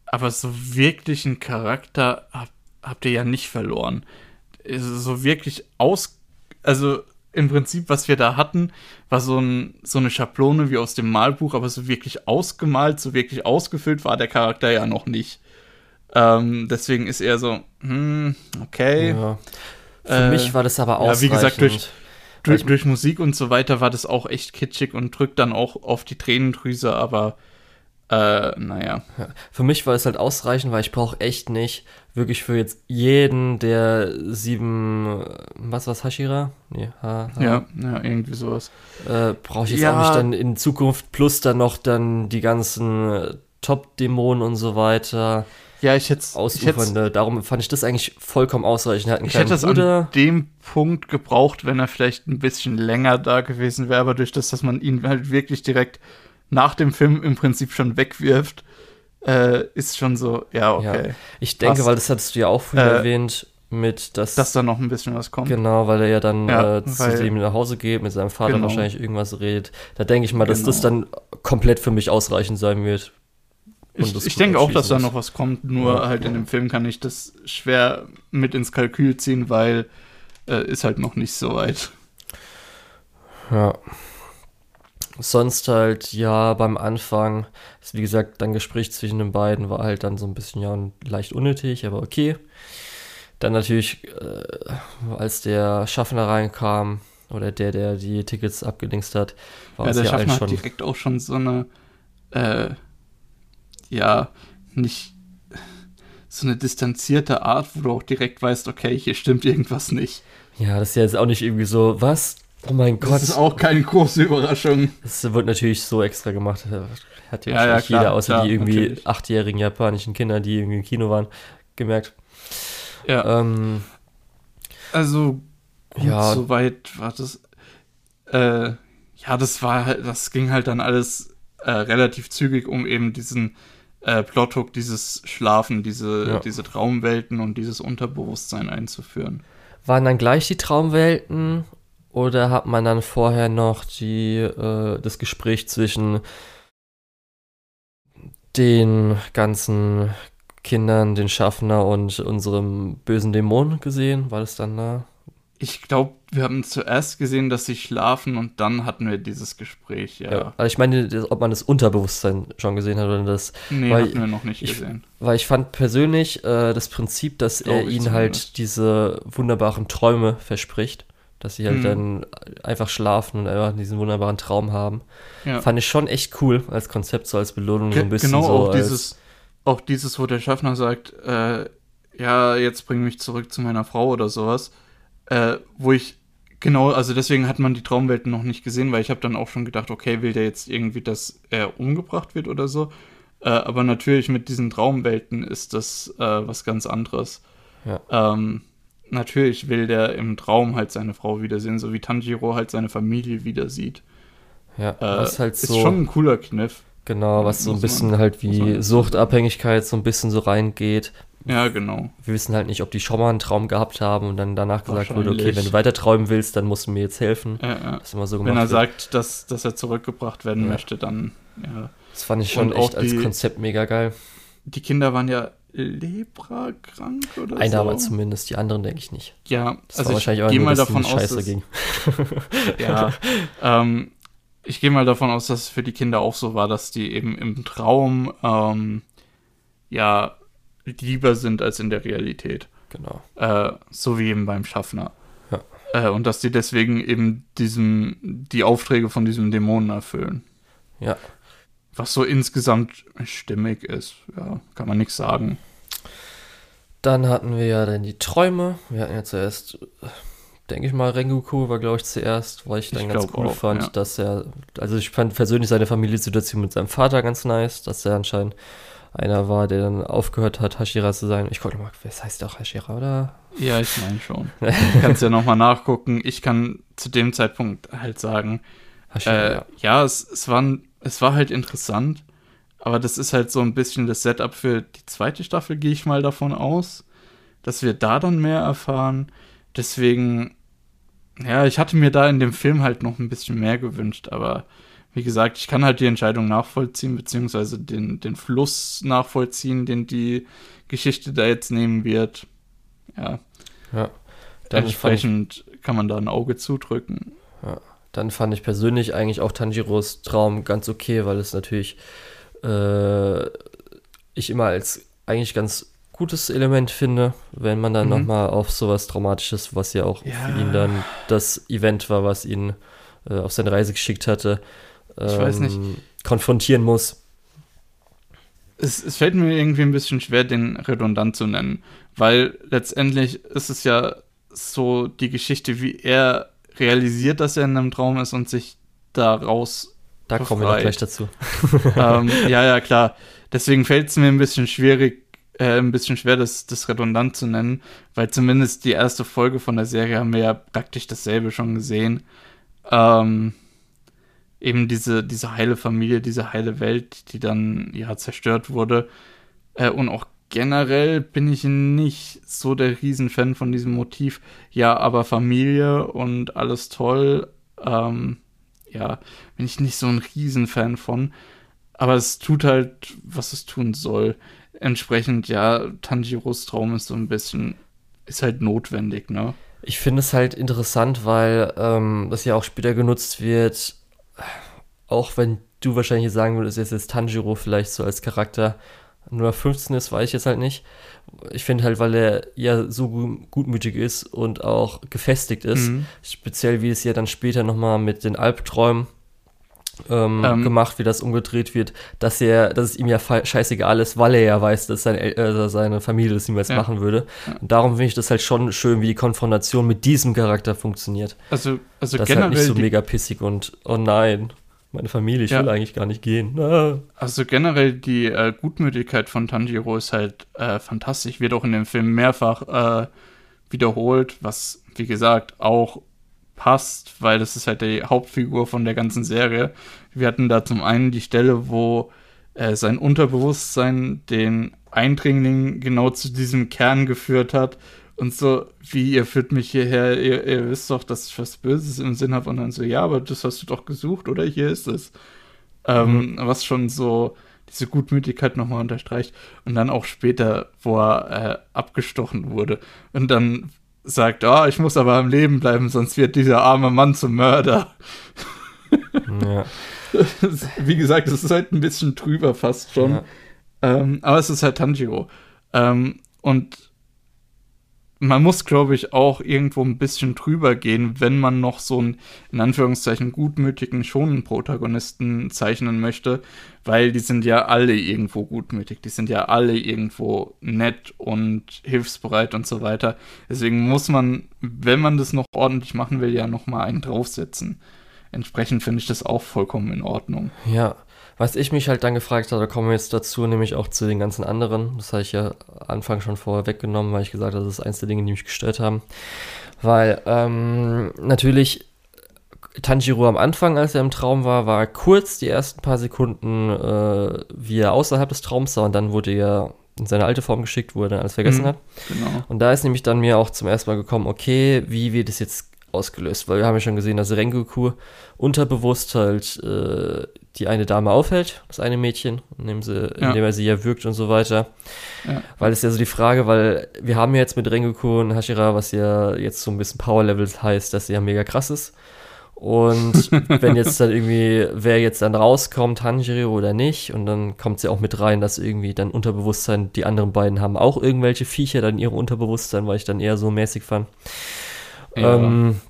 aber so wirklich einen Charakter hab, habt ihr ja nicht verloren. So wirklich aus. Also im Prinzip, was wir da hatten, war so, ein, so eine Schablone wie aus dem Malbuch, aber so wirklich ausgemalt, so wirklich ausgefüllt war der Charakter ja noch nicht. Ähm, deswegen ist er so, hm, okay. Ja. Für äh, mich war das aber auch. Ja, wie gesagt, durch, durch, durch, Musik und so weiter war das auch echt kitschig und drückt dann auch auf die Tränendrüse, aber Äh, naja. Ja. Für mich war es halt ausreichend, weil ich brauche echt nicht wirklich für jetzt jeden der sieben, was was Hashira? Nee, ha, ha. Ja, ja, irgendwie sowas. Äh, brauche ich jetzt ja. auch nicht dann in Zukunft plus dann noch dann die ganzen Top-Dämonen und so weiter. Ja, ich hätte ausufernde. Darum fand ich das eigentlich vollkommen ausreichend. ich hätte es an dem Punkt gebraucht, wenn er vielleicht ein bisschen länger da gewesen wäre, aber durch das, dass man ihn halt wirklich direkt nach dem Film im Prinzip schon wegwirft, äh, ist schon so, ja, okay. Ja. Ich denke, Passt. weil das hattest du ja auch früher äh, erwähnt, mit dass. Dass da noch ein bisschen was kommt. Genau, weil er ja dann ja, äh, zu ihm nach Hause geht, mit seinem Vater genau. wahrscheinlich irgendwas redet. Da denke ich mal, dass genau. das dann komplett für mich ausreichend sein wird. Ich, ich denke auch, dass da noch was kommt, nur ja. halt in dem Film kann ich das schwer mit ins Kalkül ziehen, weil äh, ist halt noch nicht so weit. Ja. Sonst halt, ja, beim Anfang, ist wie gesagt, dann Gespräch zwischen den beiden war halt dann so ein bisschen, ja, leicht unnötig, aber okay. Dann natürlich, äh, als der Schaffner reinkam, oder der, der die Tickets abgedingst hat, war ja, es der ja Schaffner schon. Hat direkt auch schon so eine, äh, ja, nicht so eine distanzierte Art, wo du auch direkt weißt, okay, hier stimmt irgendwas nicht. Ja, das ist ja jetzt auch nicht irgendwie so, was? Oh mein Gott. Das ist auch keine große Überraschung. Das wird natürlich so extra gemacht. Hat ja, ja, klar, jeder, außer klar, die irgendwie natürlich. achtjährigen japanischen Kinder, die irgendwie im Kino waren, gemerkt. Ja. Ähm, also, gut, ja. soweit war das. Äh, ja, das war halt, das ging halt dann alles äh, relativ zügig, um eben diesen äh, Plothook, dieses Schlafen, diese, ja. diese Traumwelten und dieses Unterbewusstsein einzuführen. Waren dann gleich die Traumwelten oder hat man dann vorher noch die, äh, das Gespräch zwischen den ganzen Kindern, den Schaffner und unserem bösen Dämon gesehen? War das dann da? Ich glaube, wir haben zuerst gesehen, dass sie schlafen und dann hatten wir dieses Gespräch, ja. ja also ich meine, ob man das Unterbewusstsein schon gesehen hat oder das. Nee, weil hatten wir noch nicht ich, gesehen. Weil ich fand persönlich äh, das Prinzip, dass er ihnen halt diese wunderbaren Träume verspricht, dass sie halt mhm. dann einfach schlafen und einfach diesen wunderbaren Traum haben. Ja. Fand ich schon echt cool als Konzept, so als Belohnung, Ge so ein bisschen genau so. Auch dieses, auch dieses, wo der Schaffner sagt, äh, ja, jetzt bring mich zurück zu meiner Frau oder sowas äh, wo ich genau, also deswegen hat man die Traumwelten noch nicht gesehen, weil ich habe dann auch schon gedacht, okay, will der jetzt irgendwie, dass er umgebracht wird oder so. Äh, aber natürlich mit diesen Traumwelten ist das äh, was ganz anderes. Ja. Ähm, natürlich will der im Traum halt seine Frau wiedersehen, so wie Tanjiro halt seine Familie wieder sieht. Ja, äh, ist halt so. Ist schon ein cooler Kniff. Genau, was so ein bisschen man, halt wie Suchtabhängigkeit so ein bisschen so reingeht. Ja, genau. Wir wissen halt nicht, ob die schon mal einen Traum gehabt haben und dann danach gesagt wurde, okay, wenn du weiter träumen willst, dann musst du mir jetzt helfen. Ja, ja. Das immer so wenn er wird. sagt, dass, dass er zurückgebracht werden ja. möchte, dann ja. Das fand ich schon und echt als Konzept mega geil. Die Kinder waren ja Lepra-krank oder Einer so. aber zumindest, die anderen denke ich nicht. Ja, das also wahrscheinlich ich gehe mal davon aus, Scheiße dass, ging. ja, ähm, ich gehe mal davon aus, dass es für die Kinder auch so war, dass die eben im Traum ähm, ja lieber sind als in der Realität. Genau. Äh, so wie eben beim Schaffner. Ja. Äh, und dass die deswegen eben diesem, die Aufträge von diesem Dämonen erfüllen. Ja. Was so insgesamt stimmig ist, ja, kann man nichts sagen. Dann hatten wir ja dann die Träume. Wir hatten ja zuerst, denke ich mal, Rengoku war, glaube ich, zuerst, weil ich dann ich ganz cool auch, fand, ja. dass er, also ich fand persönlich seine Familiensituation mit seinem Vater ganz nice, dass er anscheinend einer war, der dann aufgehört hat, Hashira zu sein. Ich gucke mal, was heißt auch Hashira, oder? Ja, ich meine schon. du kannst ja nochmal nachgucken. Ich kann zu dem Zeitpunkt halt sagen, Hashira, äh, ja, ja es, es, war, es war halt interessant, aber das ist halt so ein bisschen das Setup für die zweite Staffel, gehe ich mal davon aus, dass wir da dann mehr erfahren. Deswegen, ja, ich hatte mir da in dem Film halt noch ein bisschen mehr gewünscht, aber wie gesagt, ich kann halt die Entscheidung nachvollziehen, beziehungsweise den, den Fluss nachvollziehen, den die Geschichte da jetzt nehmen wird. Ja. Ja. Entsprechend kann man da ein Auge zudrücken. Ja. Dann fand ich persönlich eigentlich auch Tanjiros Traum ganz okay, weil es natürlich äh, ich immer als eigentlich ganz gutes Element finde, wenn man dann mhm. nochmal auf sowas Traumatisches, was ja auch ja. für ihn dann das Event war, was ihn äh, auf seine Reise geschickt hatte. Ähm, konfrontieren muss. es, es fällt mir irgendwie ein bisschen schwer, den redundant zu nennen, weil letztendlich ist es ja so die Geschichte, wie er realisiert, dass er in einem Traum ist und sich daraus. Da befreit. kommen wir gleich dazu. ähm, ja, ja, klar. Deswegen fällt es mir ein bisschen schwierig, äh, ein bisschen schwer, das, das redundant zu nennen, weil zumindest die erste Folge von der Serie haben wir ja praktisch dasselbe schon gesehen. Ähm, eben diese, diese heile Familie, diese heile Welt, die dann ja zerstört wurde. Äh, und auch generell bin ich nicht so der Riesenfan von diesem Motiv. Ja, aber Familie und alles toll, ähm, ja, bin ich nicht so ein Riesenfan von. Aber es tut halt, was es tun soll. Entsprechend, ja, Tanjiros Traum ist so ein bisschen, ist halt notwendig, ne? Ich finde es halt interessant, weil ähm, das ja auch später genutzt wird, auch wenn du wahrscheinlich sagen würdest, jetzt ist Tanjiro vielleicht so als Charakter nur 15 ist, weiß ich jetzt halt nicht. Ich finde halt, weil er ja so gutmütig ist und auch gefestigt ist, mhm. speziell wie es ja dann später nochmal mit den Albträumen ähm, ähm. gemacht, wie das umgedreht wird, dass er, dass es ihm ja scheißegal ist, weil er ja weiß, dass seine, äh, seine Familie das niemals ja. machen würde. Und darum finde ich das halt schon schön, wie die Konfrontation mit diesem Charakter funktioniert. Also, also das generell. Ist halt nicht so mega pissig und oh nein meine Familie, ich ja. will eigentlich gar nicht gehen. Ah. Also generell die äh, Gutmütigkeit von Tanjiro ist halt äh, fantastisch, wird auch in dem Film mehrfach äh, wiederholt, was wie gesagt auch passt, weil das ist halt die Hauptfigur von der ganzen Serie. Wir hatten da zum einen die Stelle, wo äh, sein Unterbewusstsein den Eindringling genau zu diesem Kern geführt hat, und so, wie, ihr führt mich hierher, ihr, ihr wisst doch, dass ich was Böses im Sinn habe. Und dann so, ja, aber das hast du doch gesucht, oder? Hier ist es. Ähm, mhm. Was schon so diese Gutmütigkeit nochmal unterstreicht. Und dann auch später, wo er äh, abgestochen wurde. Und dann sagt, ah, oh, ich muss aber am Leben bleiben, sonst wird dieser arme Mann zum Mörder. Ja. Wie gesagt, es ist halt ein bisschen trüber fast schon. Ja. Ähm, aber es ist halt Tanjiro. Ähm, und man muss, glaube ich, auch irgendwo ein bisschen drüber gehen, wenn man noch so einen, in Anführungszeichen, gutmütigen, schonen Protagonisten zeichnen möchte, weil die sind ja alle irgendwo gutmütig, die sind ja alle irgendwo nett und hilfsbereit und so weiter. Deswegen muss man, wenn man das noch ordentlich machen will, ja nochmal einen draufsetzen. Entsprechend finde ich das auch vollkommen in Ordnung. Ja, was ich mich halt dann gefragt habe, da kommen wir jetzt dazu, nämlich auch zu den ganzen anderen. Das habe ich ja Anfang schon vorher weggenommen, weil ich gesagt habe, das ist eins der Dinge, die mich gestört haben. Weil ähm, natürlich Tanjiro am Anfang, als er im Traum war, war kurz die ersten paar Sekunden, äh, wie er außerhalb des Traums sah und dann wurde er in seine alte Form geschickt, wo er dann alles vergessen mhm, hat. Genau. Und da ist nämlich dann mir auch zum ersten Mal gekommen, okay, wie wird es jetzt ausgelöst, weil wir haben ja schon gesehen, dass Rengoku unterbewusst halt äh, die eine Dame aufhält, das eine Mädchen, indem, sie, ja. indem er sie ja wirkt und so weiter. Ja. Weil es ja so die Frage, weil wir haben ja jetzt mit Rengoku und Hashira, was ja jetzt so ein bisschen Power Levels heißt, dass sie ja mega krass ist. Und wenn jetzt dann irgendwie, wer jetzt dann rauskommt, Tanjiro oder nicht, und dann kommt sie auch mit rein, dass irgendwie dann Unterbewusstsein, die anderen beiden haben auch irgendwelche Viecher dann ihre Unterbewusstsein, weil ich dann eher so mäßig fand. Ja. Ähm,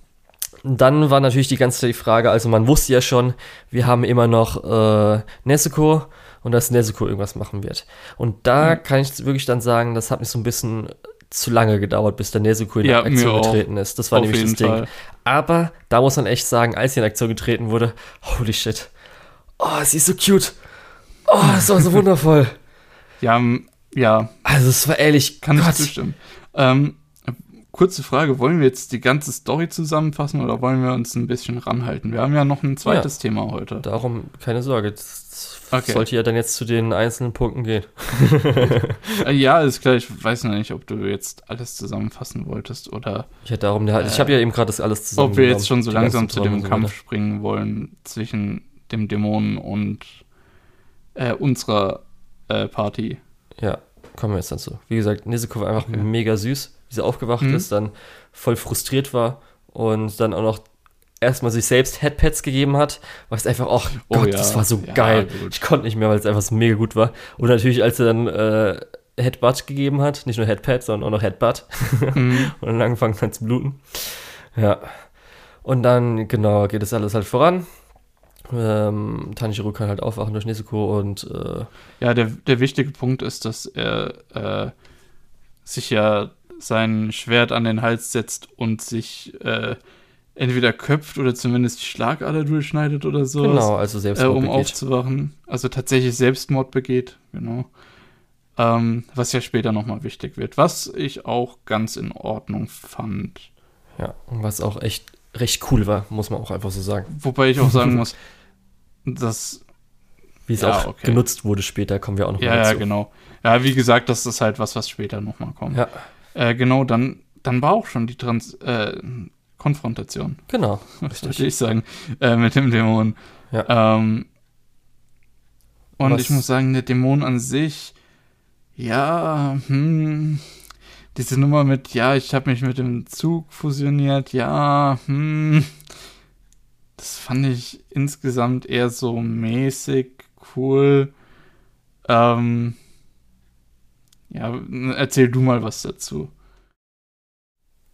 dann war natürlich die ganze Frage, also man wusste ja schon, wir haben immer noch äh, Nezuko und dass Nezuko irgendwas machen wird. Und da mhm. kann ich wirklich dann sagen, das hat mich so ein bisschen zu lange gedauert, bis der Nezuko in ja, Aktion getreten ist. Das war Auf nämlich das Ding. Fall. Aber da muss man echt sagen, als sie in Aktion getreten wurde, holy shit. Oh, sie ist so cute. Oh, es war so wundervoll. Ja, ja. Also es war ehrlich, kann Gott. ich zustimmen. Ähm, kurze Frage, wollen wir jetzt die ganze Story zusammenfassen oder wollen wir uns ein bisschen ranhalten? Wir haben ja noch ein zweites ja, Thema heute. Darum keine Sorge. Das okay. sollte ja dann jetzt zu den einzelnen Punkten gehen. Äh, ja, ist klar. Ich weiß noch nicht, ob du jetzt alles zusammenfassen wolltest oder. Ja, darum. Äh, ich habe ja eben gerade das alles zusammen. Ob wir jetzt schon so langsam zu dem Kampf springen wollen zwischen dem Dämonen und äh, unserer äh, Party. Ja, kommen wir jetzt dazu. Wie gesagt, war einfach okay. mega süß wie sie aufgewacht mhm. ist, dann voll frustriert war und dann auch noch erstmal sich selbst Headpads gegeben hat, was einfach auch, oh, Gott, ja. das war so ja, geil. Gut. Ich konnte nicht mehr, weil es einfach so mega gut war. Und natürlich, als er dann äh, Headbutt gegeben hat, nicht nur Headpad, sondern auch noch Headbutt. Mhm. und dann angefangen hat zu bluten. Ja. Und dann, genau, geht es alles halt voran. Ähm, Tanjiro kann halt aufwachen durch Nezuko und äh, Ja, der, der wichtige Punkt ist, dass er äh, sich ja sein Schwert an den Hals setzt und sich äh, entweder köpft oder zumindest die Schlagader durchschneidet oder so. genau, also selbst äh, um aufzuwachen. Also tatsächlich Selbstmord begeht, genau. Ähm, was ja später nochmal wichtig wird. Was ich auch ganz in Ordnung fand. Ja, was auch echt recht cool war, muss man auch einfach so sagen. Wobei ich auch sagen muss, dass. Wie es Ja, auch okay. genutzt wurde später, kommen wir auch noch Ja, mal ja, dazu. genau. Ja, wie gesagt, das ist halt was, was später nochmal kommt. Ja, Äh, genau, dann, dann war auch schon die Trans äh, Konfrontation, genau. was wollte ich sagen, äh, mit dem Dämon. Ja. Ähm, und Was- ich muss sagen, der Dämon an sich, ja, hm, diese Nummer mit, ja, ich habe mich mit dem Zug fusioniert, ja, hm, das fand ich insgesamt eher so mäßig cool. Ähm, ja, erzähl du mal was dazu.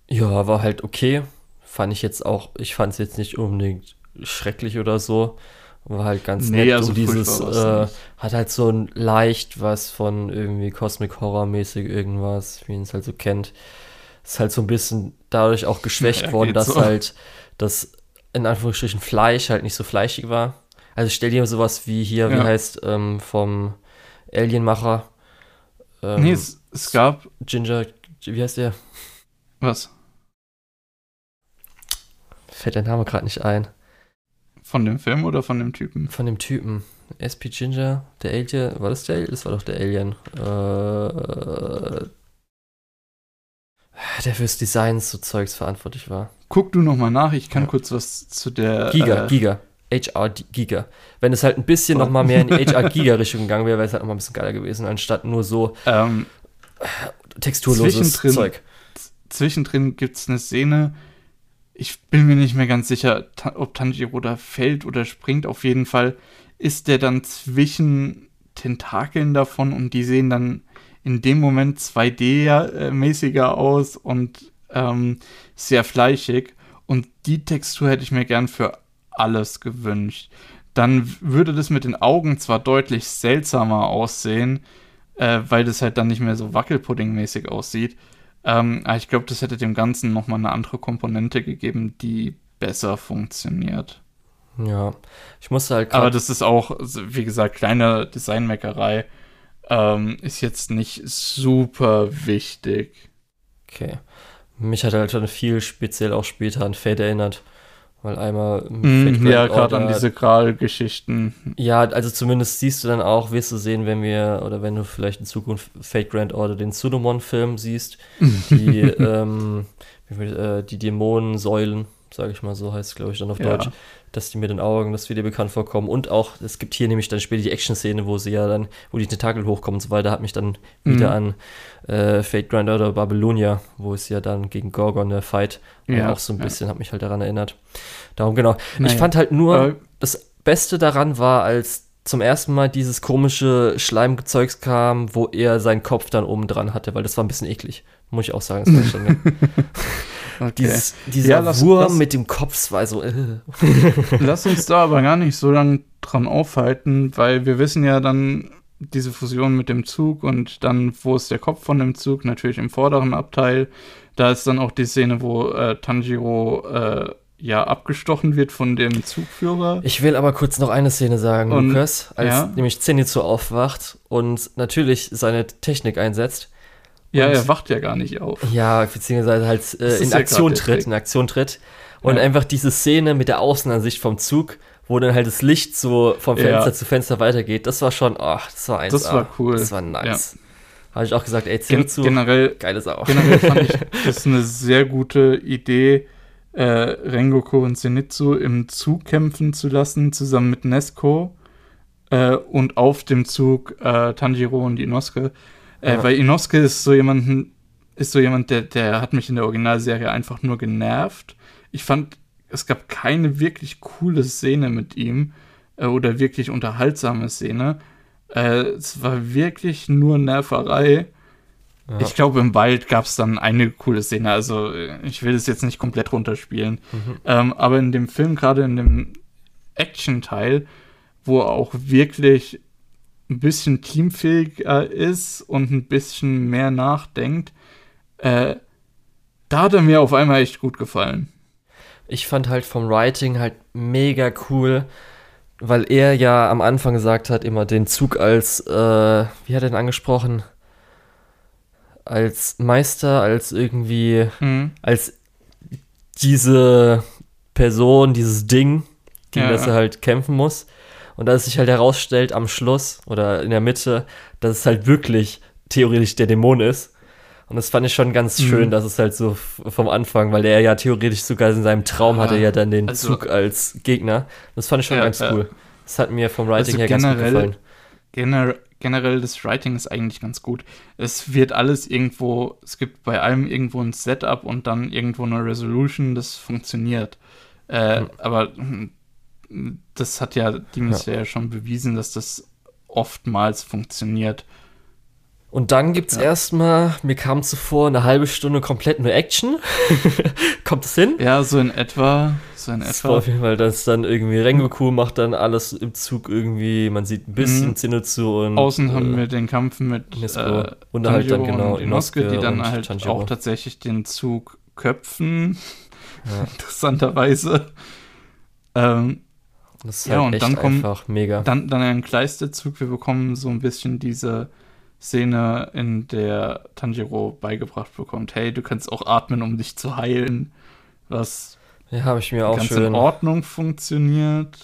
Ja, war halt okay. Fand ich jetzt auch, ich fand es jetzt nicht unbedingt schrecklich oder so. War halt ganz Nee, nett. also und dieses äh, hat halt so ein leicht was von irgendwie Cosmic Horror mäßig irgendwas, wie man es halt so kennt. Ist halt so ein bisschen dadurch auch geschwächt Ja, worden, dass so. halt das in Anführungsstrichen Fleisch halt nicht so fleischig war. Also stell dir sowas wie hier, wie Ja. heißt, ähm, vom Alienmacher. Ähm, nee, es, es gab, Ginger, wie heißt der? was? Fällt der Name gerade nicht ein. Von dem Film oder von dem Typen? Von dem Typen. SP Ginger, der Alien, war das der Alien? Das war doch der Alien. Äh, der fürs Design so Zeugs verantwortlich war. Guck du noch mal nach, ich kann Ja. kurz was zu der. Giga, äh, Giga. HR D- Giga. Wenn es halt ein bisschen noch mal mehr in die HR Giga Richtung gegangen wäre, wäre es halt noch mal ein bisschen geiler gewesen, anstatt nur so Ähm, texturloses Zwischendrin- Zeug. zwischendrin gibt es eine Szene, ich bin mir nicht mehr ganz sicher, ob Tanjiro da fällt oder springt. Auf jeden Fall ist der dann zwischen Tentakeln davon und die sehen dann in dem Moment 2D-mäßiger aus und ähm, sehr fleischig. Und die Textur hätte ich mir gern für alles gewünscht. Dann würde das mit den Augen zwar deutlich seltsamer aussehen, äh, weil das halt dann nicht mehr so Wackelpudding-mäßig aussieht. Ähm, aber ich glaube, das hätte dem Ganzen nochmal eine andere Komponente gegeben, die besser funktioniert. Ja. Ich musste halt Aber das ist auch, wie gesagt, kleine Designmeckerei. Ähm, ist jetzt nicht super wichtig. Okay. Mich hat halt schon viel speziell auch später an Fate erinnert. Weil einmal Mm, ja, gerade an diese Kral-Geschichten. Ja, also zumindest siehst du dann auch, wirst du sehen, wenn wir, oder wenn du vielleicht in Zukunft Fate Grand Order den Sudomon-Film siehst, die, ähm, äh, die Dämonensäulen, sage ich mal so, heißt es, glaube ich, dann auf Ja. Deutsch, dass die mit den Augen, das dir bekannt vorkommen. Und auch, es gibt hier nämlich dann später die Action-Szene, wo sie ja dann, wo die Tentakel hochkommen und so weiter, hat mich dann wieder an äh, Fate Grand Order Babylonia, wo es ja dann gegen Gorgon der Fight, Ja, auch so ein ja. bisschen, hat mich halt daran erinnert. Darum genau. Ich Naja. fand halt nur, Äh, das Beste daran war, als zum ersten Mal dieses komische Schleimzeugs kam, wo er seinen Kopf dann oben dran hatte, weil das war ein bisschen eklig. Muss ich auch sagen. Das war schon, okay. dieses, dieser Ja, lass- Wurm lass- mit dem Kopf war so. Äh. Lass uns da aber gar nicht so lange dran aufhalten, weil wir wissen ja dann diese Fusion mit dem Zug und dann, wo ist der Kopf von dem Zug? Natürlich im vorderen Abteil. Da ist dann auch die Szene, wo äh, Tanjiro äh, ja abgestochen wird von dem Zugführer. Ich will aber kurz noch eine Szene sagen, Und- Lukas, als ja. nämlich Zenitsu aufwacht und natürlich seine Technik einsetzt. Ja, er wacht ja gar nicht auf. Ja, beziehungsweise halt äh, ist in ja Aktion tritt, in Aktion tritt. Und Ja. einfach diese Szene mit der Außenansicht vom Zug, wo dann halt das Licht so vom Ja. Fenster zu Fenster weitergeht, das war schon, ach, das war eins. Das war cool. Das war nice. Habe ich auch gesagt, ey, Gen Zenitsu, generell geile Sau. Generell fand ich das eine sehr gute Idee, äh, Rengoku und Zenitsu im Zug kämpfen zu lassen, zusammen mit Nesco. Äh, und auf dem Zug äh, Tanjiro und Inosuke. Äh. Weil Inosuke ist so jemanden, ist so jemand, der, der hat mich in der Originalserie einfach nur genervt. Ich fand, es gab keine wirklich coole Szene mit ihm äh, oder wirklich unterhaltsame Szene. Äh, es war wirklich nur Nerverei. Ja. Ich glaube, im Wald gab es dann eine coole Szene. Also, äh, ich will das jetzt nicht komplett runterspielen. Mhm. Ähm, aber in dem Film, gerade in dem Action-Teil, wo auch wirklich ein bisschen teamfähiger ist und ein bisschen mehr nachdenkt, äh, da hat er mir auf einmal echt gut gefallen. Ich fand halt vom Writing halt mega cool, weil er ja am Anfang gesagt hat, immer den Zug als, äh, wie hat er denn angesprochen? Als Meister, als irgendwie, mhm. als diese Person, dieses Ding, gegen ja, das er halt kämpfen muss. Und dass es sich halt herausstellt am Schluss oder in der Mitte, dass es halt wirklich theoretisch der Dämon ist. Und das fand ich schon ganz mhm. schön, dass es halt so vom Anfang, weil er ja theoretisch sogar in seinem Traum hatte ja dann den also, Zug als Gegner. Das fand ich schon ja, ganz cool. Das hat mir vom Writing also her ganz gut gefallen. Generell, generell das Writing ist eigentlich ganz gut. Es wird alles irgendwo, es gibt bei allem irgendwo ein Setup und dann irgendwo eine Resolution, das funktioniert. Äh, mhm. Aber hm, das hat ja Demon Slayer ja. schon bewiesen, dass das oftmals funktioniert. Und dann gibt es ja. erstmal, mir kam zuvor eine halbe Stunde komplett nur Action. Kommt es hin? Ja, so in etwa. So in das etwa. Auf jeden Fall, dass dann irgendwie Rengoku macht dann alles im Zug irgendwie, man sieht ein bisschen mhm. Zinnozu und. Außen äh, haben wir den Kampf mit äh, und halt dann genau Inosuke, die dann halt Tanjiro. auch tatsächlich den Zug köpfen. Ja. Interessanterweise. Ähm, das ist ja, halt und dann kommt einfach mega. Dann, dann ein Kleisterzug. Wir bekommen so ein bisschen diese Szene, in der Tanjiro beigebracht bekommt: Hey, du kannst auch atmen, um dich zu heilen. Was ja, habe ich mir auch ganz schön. in Ordnung funktioniert.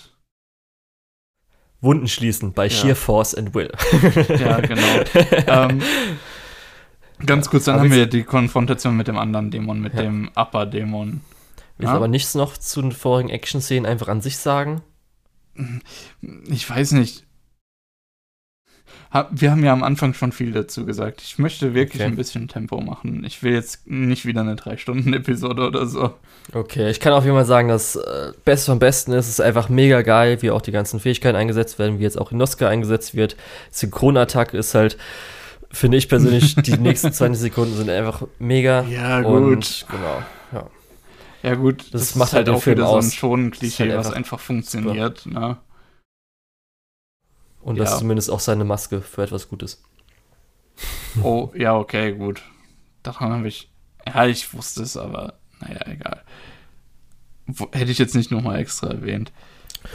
Wunden schließen bei ja. Sheer Force and Will. ja, genau. ähm, ganz kurz, dann aber haben wir die Konfrontation mit dem anderen Dämon, mit ja. dem Upper-Dämon. Willst ja? aber nichts noch zu den vorigen Action-Szenen einfach an sich sagen? Ich weiß nicht. Wir haben ja am Anfang schon viel dazu gesagt. Ich möchte wirklich okay. ein bisschen Tempo machen. Ich will jetzt nicht wieder eine 3-Stunden-Episode oder so. Okay, ich kann auf jeden Fall sagen, dass äh, Beste vom Besten ist. Es ist einfach mega geil, wie auch die ganzen Fähigkeiten eingesetzt werden, wie jetzt auch Inosuke eingesetzt wird. Synchronattacke ist halt, finde ich persönlich, die nächsten 20 Sekunden sind einfach mega. Ja, gut. Und, genau, ja. Gut, das, das macht halt, halt auch Film wieder aus. so ein Schonen-Klischee, halt was einfach funktioniert. Ne? Und ja. das ist zumindest auch seine Maske für etwas Gutes. Oh, ja, okay, gut. Daran habe ich. Ja, ich wusste es, aber naja, egal. Hätte ich jetzt nicht nochmal extra erwähnt.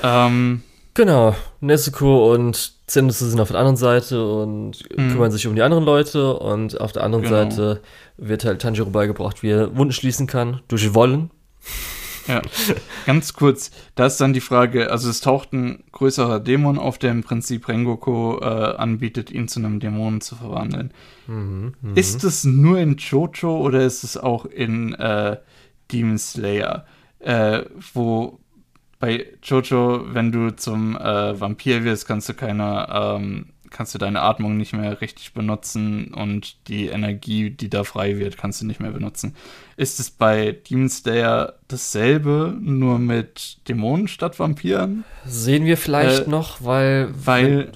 Ähm, genau, Nezuko und Zenitsu sind auf der anderen Seite und mhm. kümmern sich um die anderen Leute und auf der anderen genau. Seite wird halt Tanjiro beigebracht, wie er Wunden schließen kann, durch Wollen. Ja, ganz kurz, da ist dann die Frage, also es taucht ein größerer Dämon auf, der im Prinzip Rengoku äh, anbietet, ihn zu einem Dämonen zu verwandeln. Mhm, mh. Ist es nur in Jojo oder ist es auch in äh, Demon Slayer, äh, wo bei Jojo, wenn du zum äh, Vampir wirst, kannst du keine ähm, kannst du deine Atmung nicht mehr richtig benutzen und die Energie, die da frei wird, kannst du nicht mehr benutzen. Ist es bei Demon Slayer dasselbe, nur mit Dämonen statt Vampiren? Sehen wir vielleicht äh, noch, weil, weil wenn,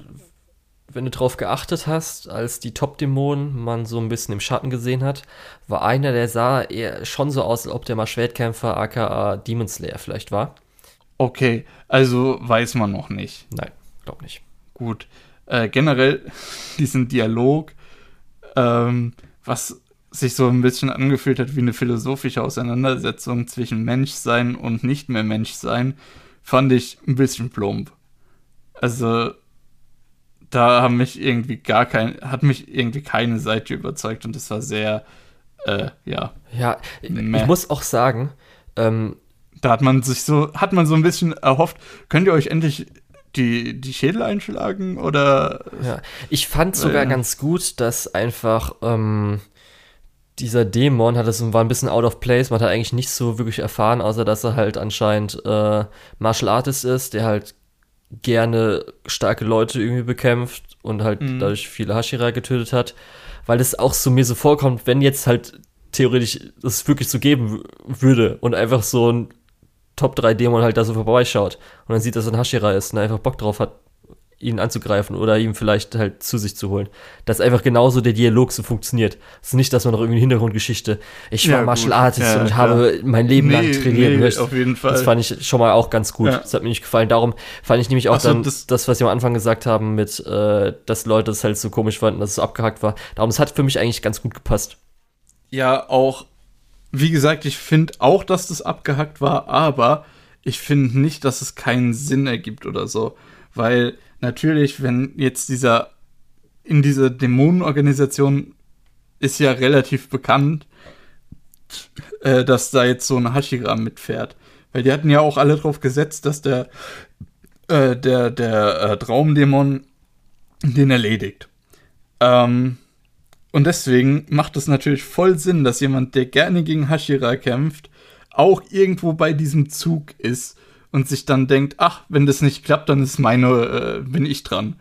wenn, du drauf geachtet hast, als die Top-Dämonen man so ein bisschen im Schatten gesehen hat, war einer, der sah eher schon so aus, als ob der mal Schwertkämpfer aka Demon Slayer vielleicht war. Okay, also weiß man noch nicht. Nein, glaub nicht. Gut äh, generell diesen Dialog, ähm, was sich so ein bisschen angefühlt hat wie eine philosophische Auseinandersetzung zwischen Menschsein und nicht mehr Menschsein, fand ich ein bisschen plump. Also da haben mich irgendwie gar kein, hat mich irgendwie keine Seite überzeugt und es war sehr, äh, ja. Ja, meh. ich muss auch sagen, ähm, da hat man sich so, hat man so ein bisschen erhofft, könnt ihr euch endlich die, die Schädel einschlagen oder. Ja, ich fand sogar ja. ganz gut, dass einfach ähm, dieser Dämon hat es war ein bisschen out of place. Man hat eigentlich nicht so wirklich erfahren, außer dass er halt anscheinend äh, Martial Artist ist, der halt gerne starke Leute irgendwie bekämpft und halt mhm. dadurch viele Hashira getötet hat. Weil es auch so mir so vorkommt, wenn jetzt halt theoretisch das wirklich so geben würde und einfach so ein Top 3 Dämon halt da so vorbeischaut und dann sieht, dass er ein Hashira ist und einfach Bock drauf hat, ihn anzugreifen oder ihm vielleicht halt zu sich zu holen. Dass einfach genauso der Dialog so funktioniert. Es ist nicht, dass man noch irgendwie eine Hintergrundgeschichte, ich war ja, Martial Artist ja, und habe mein Leben nee, lang trainiert. Nee, auf jeden Fall. Das fand ich schon mal auch ganz gut. Ja. Das hat mir nicht gefallen. Darum fand ich nämlich auch so, dann das, das, was wir am Anfang gesagt haben, mit, äh, dass Leute es halt so komisch fanden, dass es abgehackt war. Darum, es hat für mich eigentlich ganz gut gepasst. Ja, auch, wie gesagt, ich finde auch, dass das abgehackt war, aber ich finde nicht, dass es keinen Sinn ergibt oder so. Weil natürlich, wenn jetzt dieser in dieser Dämonenorganisation ist ja relativ bekannt, äh, dass da jetzt so ein Hashira mitfährt. Weil die hatten ja auch alle drauf gesetzt, dass der, äh, der, der äh, Traumdämon den erledigt. Ähm, und deswegen macht es natürlich voll Sinn, dass jemand, der gerne gegen Hashira kämpft, auch irgendwo bei diesem Zug ist und sich dann denkt, ach, wenn das nicht klappt, dann ist meine, äh, bin ich dran.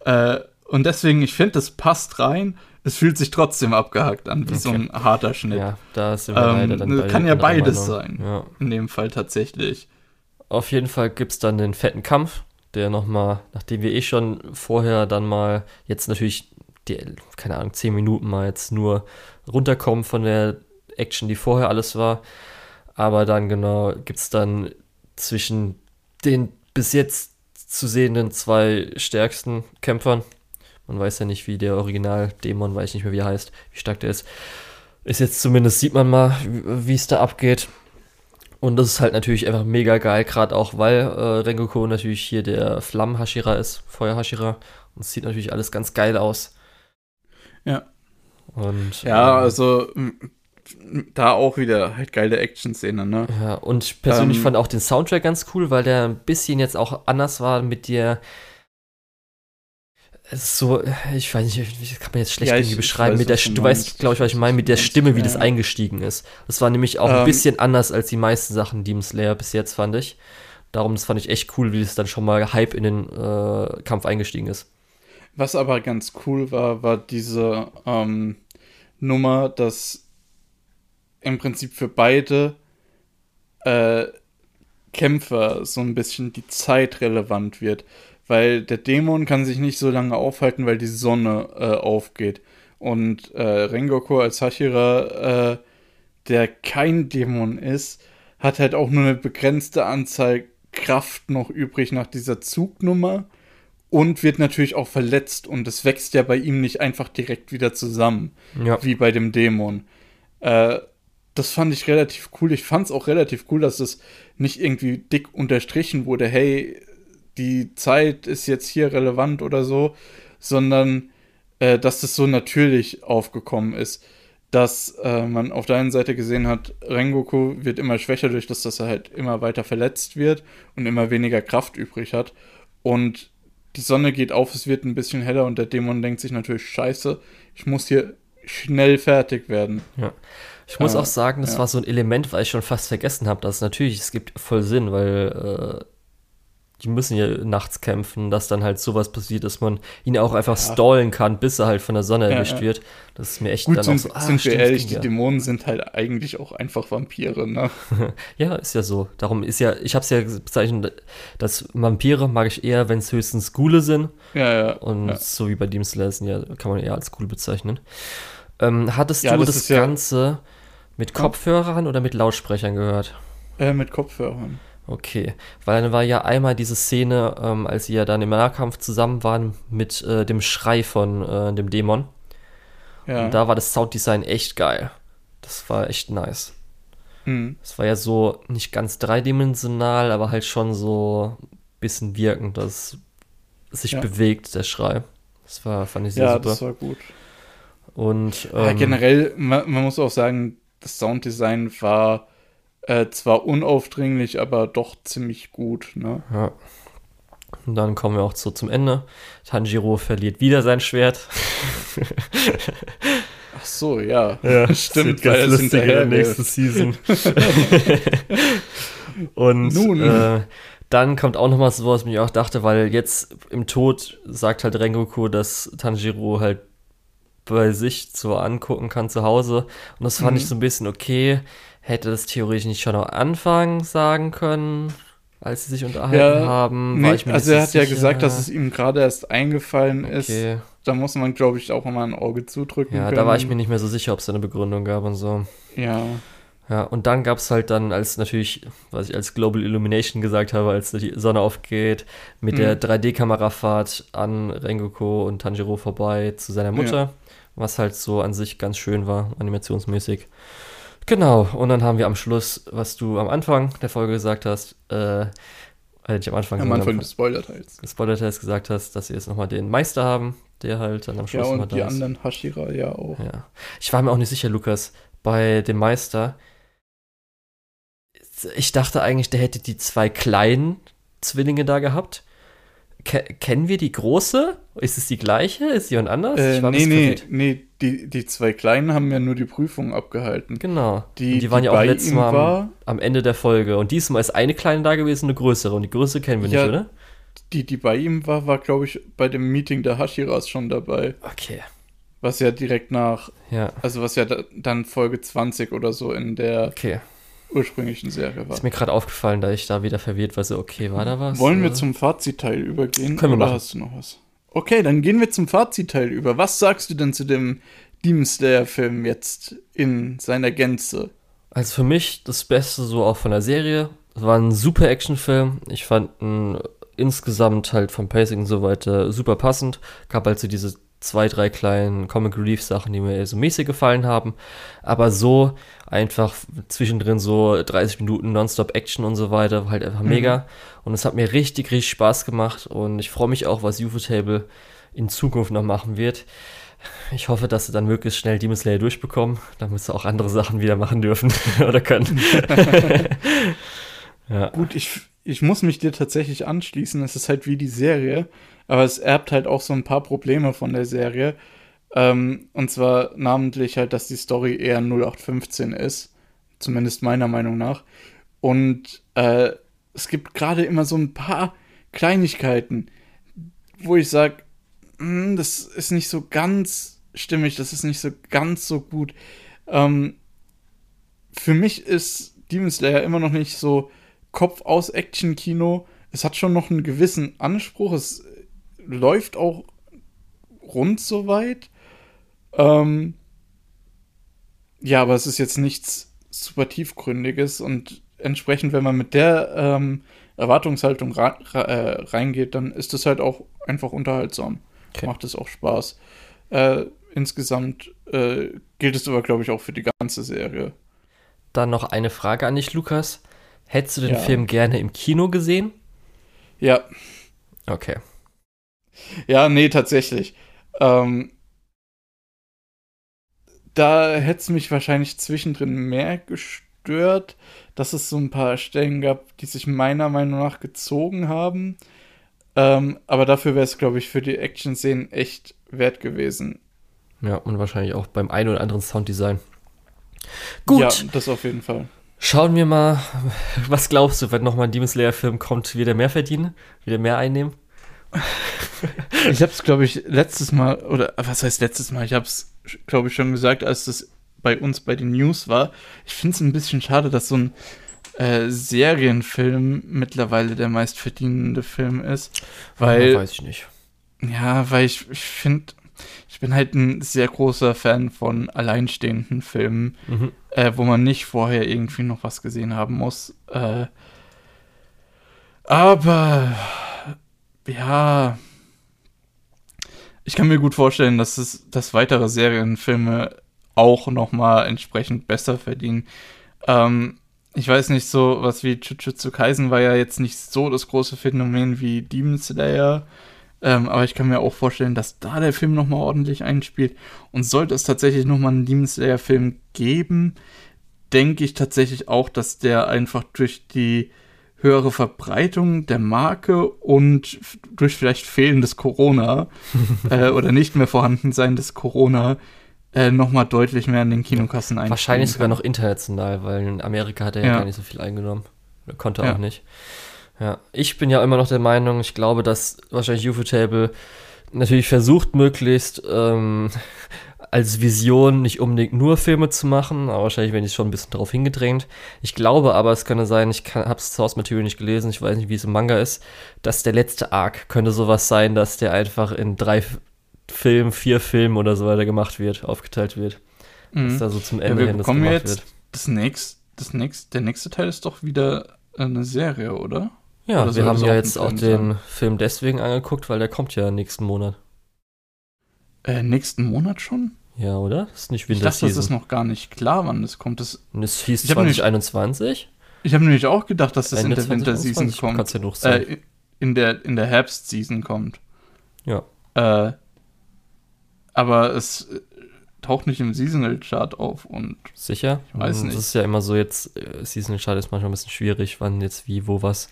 Äh, und deswegen, ich finde, das passt rein. Es fühlt sich trotzdem abgehackt an, wie okay. so ein harter Schnitt. Ja, da sind wir ähm, dann bei Kann ja beides sein. Ja. In dem Fall tatsächlich. Auf jeden Fall gibt es dann den fetten Kampf, der nochmal, nachdem wir eh schon vorher dann mal, jetzt natürlich, die, keine Ahnung, zehn Minuten mal jetzt nur runterkommen von der Action, die vorher alles war. Aber dann genau gibt es dann zwischen den bis jetzt zu sehenden zwei stärksten Kämpfern. Man weiß ja nicht, wie der Original-Dämon, weiß ich nicht mehr, wie er heißt, wie stark der ist. Ist jetzt zumindest, sieht man mal, wie es da abgeht. Und das ist halt natürlich einfach mega geil, gerade auch, weil äh, Rengoku natürlich hier der Flammen-Hashira ist, Feuer-Hashira. Und es sieht natürlich alles ganz geil aus. Ja. Und, ja, ähm, also da auch wieder halt geile Action-Szene, ne? Ja, und ich persönlich ähm, fand auch den Soundtrack ganz cool, weil der ein bisschen jetzt auch anders war mit der so, ich weiß nicht, wie kann man jetzt schlecht ja, irgendwie beschreiben, weiß, mit der, du weißt, glaube ich, was ich meine, mit der Stimme, wie das eingestiegen ist. Das war nämlich auch ähm, ein bisschen anders als die meisten Sachen Demon Slayer bis jetzt, fand ich. Darum, das fand ich echt cool, wie es dann schon mal Hype in den äh, Kampf eingestiegen ist. Was aber ganz cool war, war diese ähm, Nummer, dass im Prinzip für beide äh, Kämpfer so ein bisschen die Zeit relevant wird. Weil der Dämon kann sich nicht so lange aufhalten, weil die Sonne äh, aufgeht. Und äh, Rengoku als Hashira, äh, der kein Dämon ist, hat halt auch nur eine begrenzte Anzahl Kraft noch übrig nach dieser Zugnummer und wird natürlich auch verletzt und es wächst ja bei ihm nicht einfach direkt wieder zusammen, ja. wie bei dem Dämon. Äh, das fand ich relativ cool. Ich fand es auch relativ cool, dass es nicht irgendwie dick unterstrichen wurde, hey, die Zeit ist jetzt hier relevant oder so, sondern äh, dass das so natürlich aufgekommen ist. Dass äh, man auf der einen Seite gesehen hat, Rengoku wird immer schwächer durch das, dass er halt immer weiter verletzt wird und immer weniger Kraft übrig hat. Und die Sonne geht auf, es wird ein bisschen heller und der Dämon denkt sich natürlich, scheiße, ich muss hier schnell fertig werden. Ja. Ich muss äh, auch sagen, das ja. war so ein Element, weil ich schon fast vergessen habe, dass natürlich, es gibt voll Sinn, weil äh, die müssen ja nachts kämpfen, dass dann halt sowas passiert, dass man ihn auch einfach ja. stallen kann, bis er halt von der Sonne erwischt ja, wird. Das ist mir echt Gut, dann sind, auch so, ah, sind wir ehrlich, die Dämonen sind halt eigentlich auch einfach Vampire, ne? ja, ist ja so. Darum ist ja, ich hab's ja bezeichnet, dass Vampire mag ich eher, wenn es höchstens Gule sind. Ja, ja. Und so wie bei Demon Slayer ja, kann man eher als Gule bezeichnen. Ähm, hattest du das, das Ganze mit Kopfhörern oder mit Lautsprechern gehört? Äh, mit Kopfhörern. Okay, weil dann war ja einmal diese Szene, ähm, als sie ja dann im Nahkampf zusammen waren mit äh, dem Schrei von äh, dem Dämon. Ja. Und da war das Sounddesign echt geil. Das war echt nice. Mhm. Das war ja so nicht ganz dreidimensional, aber halt schon so ein bisschen wirkend, dass sich ja. bewegt, der Schrei. Das war, fand ich sehr ja, super. Ja, das war gut. Und ähm, ja, generell, man, man muss auch sagen, das Sounddesign war äh, zwar unaufdringlich, aber doch ziemlich gut. Ne? Ja. Und dann kommen wir auch so zum Ende. Tanjiro verliert wieder sein Schwert. Ach so, ja. ja Stimmt, weil es hinterher nächste Season. Und Nun. Äh, dann kommt auch noch mal so, was ich auch dachte, weil jetzt im Tod sagt halt Rengoku, dass Tanjiro halt bei sich so angucken kann zu Hause. Und das fand mhm. ich so ein bisschen okay. Hätte das theoretisch nicht schon am Anfang sagen können? als sie sich unterhalten Ja, haben. Nee, war ich mir also er hat ja sicher. gesagt, dass es ihm gerade erst eingefallen ist. Okay. Da muss man, glaube ich, auch immer ein Auge zudrücken Ja, können. da war ich mir nicht mehr so sicher, ob es eine Begründung gab und so. Ja, Ja, und dann gab es halt dann, als natürlich, was ich als Global Illumination gesagt habe, als die Sonne aufgeht, mit Mhm. der 3D-Kamerafahrt an Rengoku und Tanjiro vorbei zu seiner Mutter, was halt so an sich ganz schön war, animationsmäßig. Genau, und dann haben wir am Schluss, was du am Anfang der Folge gesagt hast, äh, äh, nicht am Anfang, am Anfang des Spoiler-Teils. gespoilert hast, gesagt hast, dass sie jetzt nochmal den Meister haben, der halt dann am Ja, Schluss nochmal und die da ist. anderen Hashira ja auch. Ja. Ich war mir auch nicht sicher, Lukas, bei dem Meister. Ich dachte eigentlich, der hätte die zwei kleinen Zwillinge da gehabt. Ke kennen wir die große? Ist es die gleiche? Ist jemand anders? Äh, nee, nee, nee, die, die zwei Kleinen haben ja nur die Prüfung abgehalten. Genau. Die, Und die waren ja auch letztes Mal am, am Ende der Folge. Und diesmal ist eine kleine da gewesen, eine größere. Und die größere kennen wir Ja. nicht, oder? die, die bei ihm war, war, glaube ich, bei dem Meeting der Hashiras schon dabei. Okay. Was ja direkt nach, Ja. also was ja da, dann Folge 20 oder so in der Okay. Ursprünglichen Serie war. Ist mir gerade aufgefallen, da ich da wieder verwirrt war. So, okay, war da was? Wollen wir Äh, zum Fazitteil übergehen? Können wir oder machen. hast du noch was? Okay, dann gehen wir zum Fazitteil über. Was sagst du denn zu dem Demon Slayer-Film jetzt in seiner Gänze? Also für mich das Beste so auch von der Serie. Es war ein super Actionfilm. Ich fand ihn insgesamt halt vom Pacing und so weiter super passend. Gab halt so diese zwei, drei kleinen Comic Relief Sachen, die mir so mäßig gefallen haben. Aber so einfach zwischendrin so 30 Minuten Nonstop Action und so weiter, war halt einfach Mhm. mega. Und es hat mir richtig, richtig Spaß gemacht. Und ich freue mich auch, was UFO-Table in Zukunft noch machen wird. Ich hoffe, dass sie dann möglichst schnell Demon Slayer durchbekommen, damit sie auch andere Sachen wieder machen dürfen oder können. ja. Gut, ich, ich muss mich dir tatsächlich anschließen. Es ist halt wie die Serie, aber es erbt halt auch so ein paar Probleme von der Serie. Ähm, und zwar namentlich halt, dass die Story eher 0815 ist. Zumindest meiner Meinung nach. Und äh, es gibt gerade immer so ein paar Kleinigkeiten, wo ich sage, das ist nicht so ganz stimmig, das ist nicht so ganz so gut. Ähm, für mich ist Demon Slayer immer noch nicht so Kopf aus Action-Kino. Es hat schon noch einen gewissen Anspruch. Es läuft auch rund soweit. Ähm, ja, aber es ist jetzt nichts super tiefgründiges und entsprechend, wenn man mit der ähm, Erwartungshaltung äh, reingeht, dann ist es halt auch einfach unterhaltsam. Okay. Macht es auch Spaß. Äh, insgesamt äh, gilt es aber, glaube ich, auch für die ganze Serie. Dann noch eine Frage an dich, Lukas. Hättest du den Ja. Film gerne im Kino gesehen? Ja, Okay. Ja, nee, tatsächlich. Ähm, da hätte es mich wahrscheinlich zwischendrin mehr gestört, dass es so ein paar Stellen gab, die sich meiner Meinung nach gezogen haben. Ähm, aber dafür wäre es, glaube ich, für die Action-Szenen echt wert gewesen. Ja, und wahrscheinlich auch beim einen oder anderen Sounddesign. Gut, Ja, das auf jeden Fall. Schauen wir mal, was glaubst du, wenn nochmal ein Demon Slayer-Film kommt, wieder mehr verdienen? Wieder mehr einnehmen? Ich habe es, glaube ich, letztes Mal, oder was heißt letztes Mal? Ich habe es, glaube ich, schon gesagt, als das bei uns bei den News war. Ich finde es ein bisschen schade, dass so ein äh, Serienfilm mittlerweile der meistverdienende Film ist. Weil, Ja, weiß ich nicht. ja, weil ich, ich finde, ich bin halt ein sehr großer Fan von alleinstehenden Filmen, Mhm. Äh, wo man nicht vorher irgendwie noch was gesehen haben muss. Äh, aber ja, ich kann mir gut vorstellen, dass es, dass weitere Serienfilme auch noch mal entsprechend besser verdienen. Ähm, ich weiß nicht, so was wie Jujutsu Kaisen war ja jetzt nicht so das große Phänomen wie Demon Slayer. Ähm, aber ich kann mir auch vorstellen, dass da der Film nochmal ordentlich einspielt. Und sollte es tatsächlich nochmal einen Demon Slayer-Film geben, denke ich tatsächlich auch, dass der einfach durch die höhere Verbreitung der Marke und durch vielleicht fehlendes Corona äh, oder nicht mehr vorhanden sein des Corona äh, nochmal deutlich mehr in den Kinokassen einspielen Wahrscheinlich sogar noch international, weil in Amerika hat er ja, Ja. gar nicht so viel eingenommen. Konnte Ja. auch nicht. Ja, ich bin ja immer noch der Meinung, ich glaube, dass wahrscheinlich UFO-Table natürlich versucht, möglichst ähm, als Vision nicht unbedingt nur Filme zu machen, aber wahrscheinlich werden die schon ein bisschen darauf hingedrängt. Ich glaube aber, es könnte sein, ich habe das Source Material nicht gelesen, ich weiß nicht, wie es im Manga ist, dass der letzte Arc könnte sowas sein, dass der einfach in drei Filmen, vier Filmen oder so weiter gemacht wird, aufgeteilt wird. Mhm. Dass da so zum Ende Ja, wir hin das gemacht jetzt wird. das nächste, das nächste, der nächste Teil ist doch wieder eine Serie, oder? Ja, wir haben das ja jetzt auch den sein? Film deswegen angeguckt, weil der kommt ja nächsten Monat. Äh, nächsten Monat schon? Ja, oder? Das ist nicht Ich Winter dachte, das ist noch gar nicht klar, wann das kommt. Das, es hieß Ich hab nämlich- 2021. ich habe nämlich auch gedacht, dass das Ende in der Winterseason 2021, Kann's kommt. ja noch sein. Äh, in der, in der Herbstseason kommt. ja. Äh, aber es äh, taucht nicht im Seasonal Chart auf und Sicher? Ich weiß Mm, nicht. Das ist ja immer so jetzt, äh, Season Chart ist manchmal ein bisschen schwierig, wann jetzt wie, wo, was.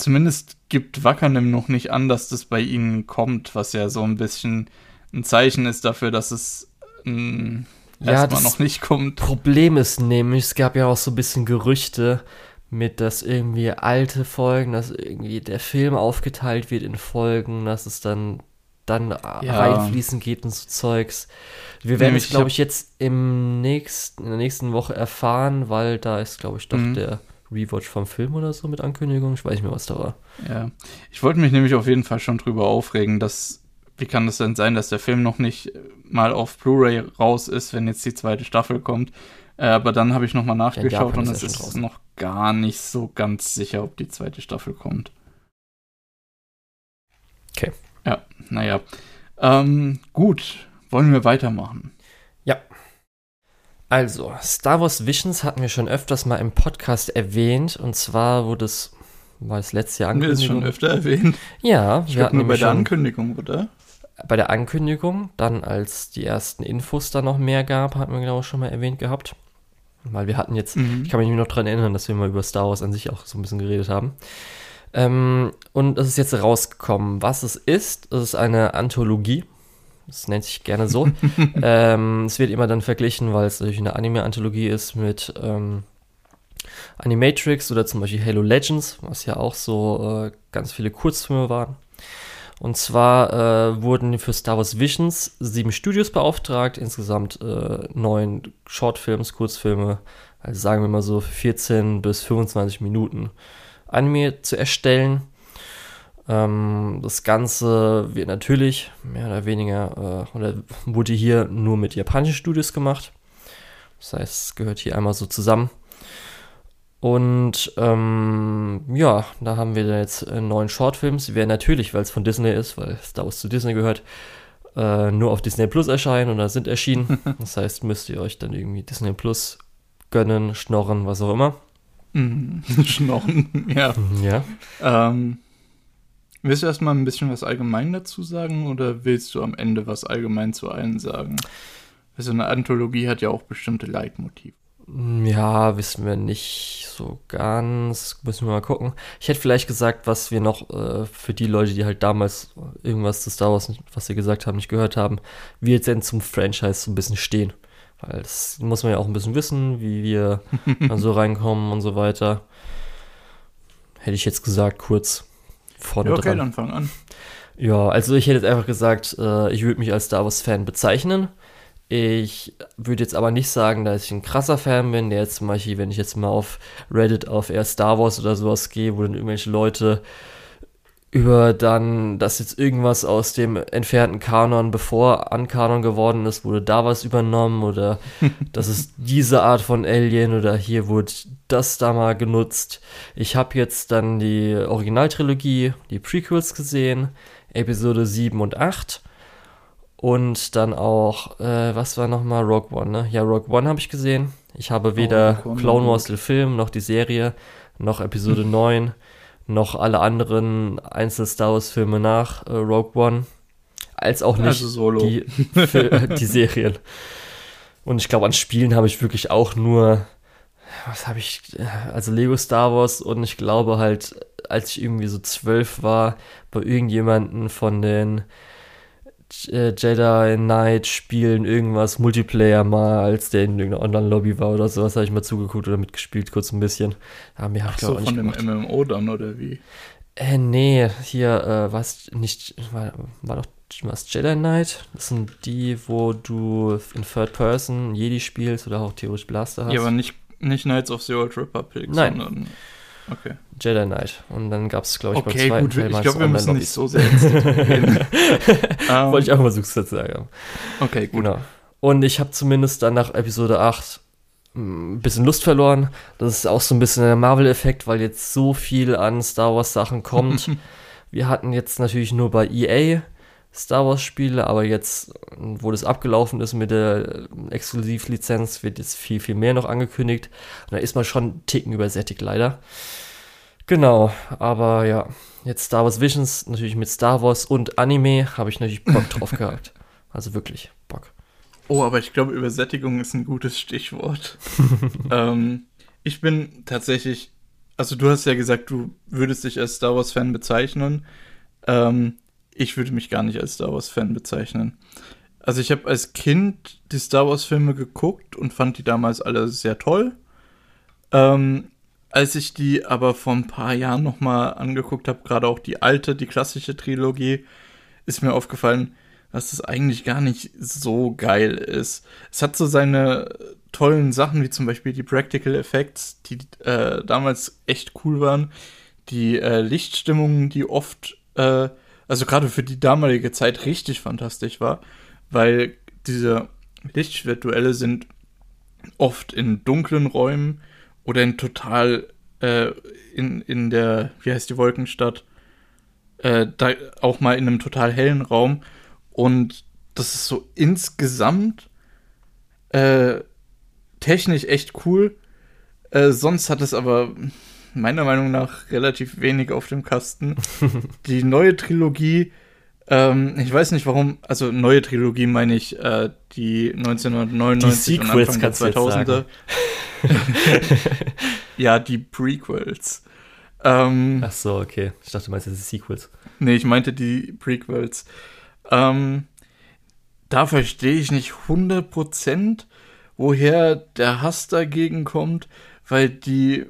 Zumindest gibt Wackernem noch nicht an, dass das bei ihnen kommt, was ja so ein bisschen ein Zeichen ist dafür, dass es mh, Ja, erstmal noch nicht kommt. Problem ist nämlich, es gab ja auch so ein bisschen Gerüchte mit, dass irgendwie alte Folgen, dass irgendwie der Film aufgeteilt wird in Folgen, dass es dann dann Ja. reinfließen geht und so Zeugs. Wir werden es, glaube ich, jetzt im nächsten, in der nächsten Woche erfahren, weil da ist, glaube ich, doch Mhm. der Rewatch vom Film oder so mit Ankündigung. Ich weiß nicht mehr, was da war. Ja, ich wollte mich nämlich auf jeden Fall schon drüber aufregen, dass wie kann das denn sein, dass der Film noch nicht mal auf Blu-ray raus ist, wenn jetzt die zweite Staffel kommt? Äh, aber dann habe ich nochmal nachgeschaut Japan und es ist draußen. noch gar nicht so ganz sicher, ob die zweite Staffel kommt. Okay. Ja, naja. Ähm, gut, wollen wir weitermachen? Also, Star Wars Visions hatten wir schon öfters mal im Podcast erwähnt. Und zwar wurde es, war das letzte Jahr Haben wir das schon öfter erwähnt? Ja, Ich wir hatten nur bei der Ankündigung, oder? bei der Ankündigung, dann als die ersten Infos da noch mehr gab, hatten wir genau schon mal erwähnt gehabt. Weil wir hatten jetzt, Mhm. ich kann mich noch dran erinnern, dass wir mal über Star Wars an sich auch so ein bisschen geredet haben. Ähm, und es ist jetzt rausgekommen. Was es ist, es ist eine Anthologie. Das nennt sich gerne so. ähm, es wird immer dann verglichen, weil es natürlich eine Anime-Anthologie ist mit ähm, Animatrix oder zum Beispiel Halo Legends, was ja auch so äh, ganz viele Kurzfilme waren. Und zwar äh, wurden für Star Wars Visions sieben Studios beauftragt, insgesamt äh, neun Shortfilms, Kurzfilme, also sagen wir mal so 14 bis 25 Minuten Anime zu erstellen. Ähm, das Ganze wird natürlich mehr oder weniger, äh, oder wurde hier nur mit japanischen Studios gemacht. Das heißt, es gehört hier einmal so zusammen. Und ähm, ja, da haben wir dann jetzt neun Shortfilms. Die werden natürlich, weil es von Disney ist, weil Star Wars zu Disney gehört, äh, nur auf Disney Plus erscheinen oder sind erschienen. das heißt, müsst ihr euch dann irgendwie Disney Plus gönnen, schnorren, was auch immer. Mhm. Schnorren, ja. Ja. Ähm, willst du erstmal ein bisschen was allgemein dazu sagen oder willst du am Ende was allgemein zu allen sagen? Weil So eine Anthologie hat ja auch bestimmte Leitmotive. Ja, wissen wir nicht so ganz. Müssen wir mal gucken. Ich hätte vielleicht gesagt, was wir noch äh, für die Leute, die halt damals irgendwas zu Star Wars, was sie gesagt haben, nicht gehört haben, wie jetzt denn zum Franchise so ein bisschen stehen. Weil das muss man ja auch ein bisschen wissen, wie wir dann so reinkommen und so weiter. Hätte ich jetzt gesagt, kurz vorne Ja, okay, dran. dann fang an. Ja, also ich hätte jetzt einfach gesagt, äh, ich würde mich als Star Wars-Fan bezeichnen. Ich würde jetzt aber nicht sagen, dass ich ein krasser Fan bin, der jetzt zum Beispiel, wenn ich jetzt mal auf Reddit auf eher Star Wars oder sowas gehe, wo dann irgendwelche Leute über dann, dass jetzt irgendwas aus dem entfernten Kanon, bevor an Kanon geworden ist, wurde da was übernommen oder das ist diese Art von Alien oder hier wurde das da mal genutzt. Ich habe jetzt dann die Originaltrilogie, die Prequels gesehen, Episode 7 und 8 und dann auch, äh, was war nochmal, Rogue One, ne? Ja, Rogue One habe ich gesehen. Ich habe weder One, Clone Wars, den Film, noch die Serie, noch Episode 9, noch alle anderen Einzel-Star Wars-Filme nach äh, Rogue One, als auch nicht Also Solo. die, für, die Serien. Und ich glaube, an Spielen habe ich wirklich auch nur, was habe ich, also Lego Star Wars und ich glaube halt, als ich irgendwie so zwölf war, bei irgendjemanden von den äh, Jedi Knight Spielen irgendwas Multiplayer mal, als der in irgendeiner Online-Lobby war oder sowas, habe ich mal zugeguckt oder mitgespielt, kurz ein bisschen. Ja, mir Ach so, von dem. MMO dann, oder wie? Äh, nee, hier, äh, was nicht, war, war doch was Jedi Knight. Das sind die, wo du in Third Person Jedi spielst oder auch theoretisch Blaster hast. Ja, aber nicht, nicht Knights of the Old Republic, Nein. sondern. Okay. Jedi Knight. Und dann gab es, glaube ich, Okay, beim zweiten gut, Teil ich glaube, wir müssen nicht so sehr ins gehen. Ähm, Wollte ich auch mal so sagen. Okay, gut. Genau. Und ich habe zumindest dann nach Episode 8 mm, ein bisschen Lust verloren. Das ist auch so ein bisschen der Marvel-Effekt, weil jetzt so viel an Star Wars-Sachen kommt. Wir hatten jetzt natürlich nur bei EA Star Wars-Spiele, aber jetzt, wo das abgelaufen ist mit der Exklusivlizenz, wird jetzt viel, viel mehr noch angekündigt. Und da ist man schon einen Ticken übersättigt, leider. Genau, aber ja, jetzt Star Wars Visions, natürlich mit Star Wars und Anime, habe ich natürlich Bock drauf gehabt. Also wirklich Bock. Oh, aber ich glaube, Übersättigung ist ein gutes Stichwort. ähm, ich bin tatsächlich, also du hast ja gesagt, du würdest dich als Star Wars-Fan bezeichnen. Ähm, ich würde mich gar nicht als Star Wars-Fan bezeichnen. Also ich habe als Kind die Star Wars-Filme geguckt und fand die damals alle sehr toll. Ähm, als ich die aber vor ein paar Jahren nochmal angeguckt habe, gerade auch die alte, die klassische Trilogie, ist mir aufgefallen, dass es eigentlich gar nicht so geil ist. Es hat so seine tollen Sachen, wie zum Beispiel die Practical Effects, die äh, damals echt cool waren. Die äh, Lichtstimmung, die oft, äh, also gerade für die damalige Zeit richtig fantastisch war, weil diese Lichtschwertduelle sind oft in dunklen Räumen oder in total äh, in, in der, wie heißt die Wolkenstadt, äh, da auch mal in einem total hellen Raum und das ist so insgesamt äh, technisch echt cool. Äh, sonst hat es aber meiner Meinung nach relativ wenig auf dem Kasten. die neue Trilogie, ähm, ich weiß nicht warum, also neue Trilogie meine ich äh, die 1999 Die und Sequels Anfang der kannst du jetzt 2000er. ja, die Prequels. Ähm, Ach so, okay. Ich dachte, du meinst jetzt die Sequels. Nee, ich meinte die Prequels. Ähm, da verstehe ich nicht 100%, woher der Hass dagegen kommt, weil die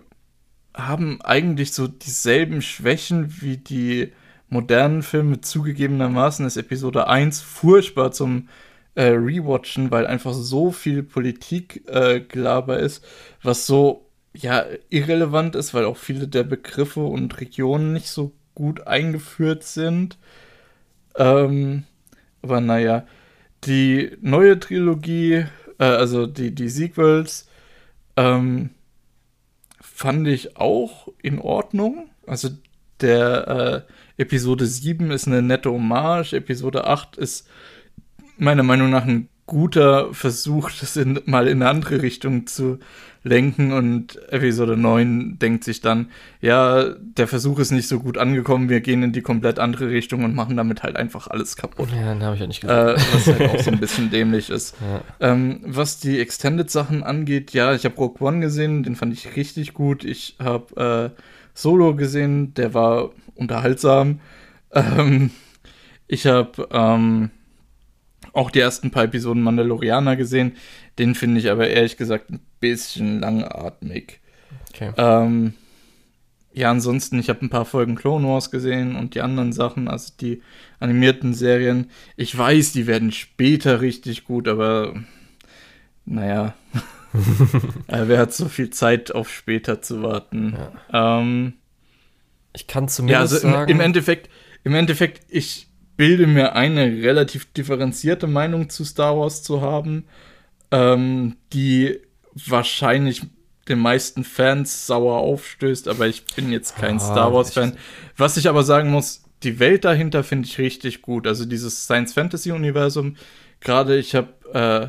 haben eigentlich so dieselben Schwächen wie die modernen Filme. Zugegebenermaßen ist Episode 1 furchtbar zum äh, Rewatchen, weil einfach so viel Politik-Gelaber äh, Gelaber ist, was so ja irrelevant ist, weil auch viele der Begriffe und Regionen nicht so gut eingeführt sind. Ähm, aber naja, die neue Trilogie, äh, also die, die Sequels, ähm, fand ich auch in Ordnung. Also der äh, Episode 7 ist eine nette Hommage, Episode 8 ist meiner Meinung nach ein guter Versuch, das in, mal in eine andere Richtung zu lenken und Episode 9 denkt sich dann, ja, der Versuch ist nicht so gut angekommen, wir gehen in die komplett andere Richtung und machen damit halt einfach alles kaputt. Ja, den habe ich ja nicht gesehen. Äh, was halt auch so ein bisschen dämlich ist. Ja. Ähm, was die Extended-Sachen angeht, ja, ich habe Rogue One gesehen, den fand ich richtig gut. Ich habe äh, Solo gesehen, der war unterhaltsam. Ähm, ich habe ähm, auch die ersten paar Episoden Mandalorianer gesehen. Den finde ich aber ehrlich gesagt ein bisschen langatmig. Okay. Ähm, ja, ansonsten, ich habe ein paar Folgen Clone Wars gesehen und die anderen Sachen, also die animierten Serien. Ich weiß, die werden später richtig gut, aber naja. äh, wer hat so viel Zeit auf später zu warten? Ähm, Ich kann ja, zumindest also im, sagen, im Endeffekt, im Endeffekt, ich bilde mir eine relativ differenzierte Meinung zu Star Wars zu haben, ähm, die wahrscheinlich den meisten Fans sauer aufstößt, aber ich bin jetzt kein Ah, Star Wars-Fan. Was ich aber sagen muss, die Welt dahinter finde ich richtig gut. Also dieses Science-Fantasy-Universum, gerade ich habe äh,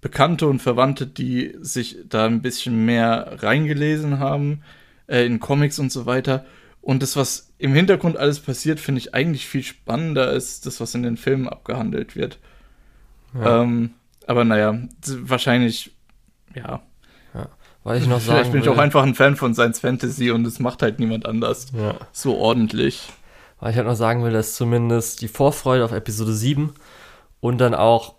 Bekannte und Verwandte, die sich da ein bisschen mehr reingelesen haben, äh, in Comics und so weiter. Und das, was im Hintergrund alles passiert, finde ich eigentlich viel spannender als das, was in den Filmen abgehandelt wird. ja, Ähm, aber naja, wahrscheinlich, ja. weil ich noch sagen Vielleicht bin ich will, auch einfach ein Fan von Science Fantasy und es macht halt niemand anders ja, so ordentlich. weil ich halt noch sagen will, dass zumindest die Vorfreude auf Episode 7 und dann auch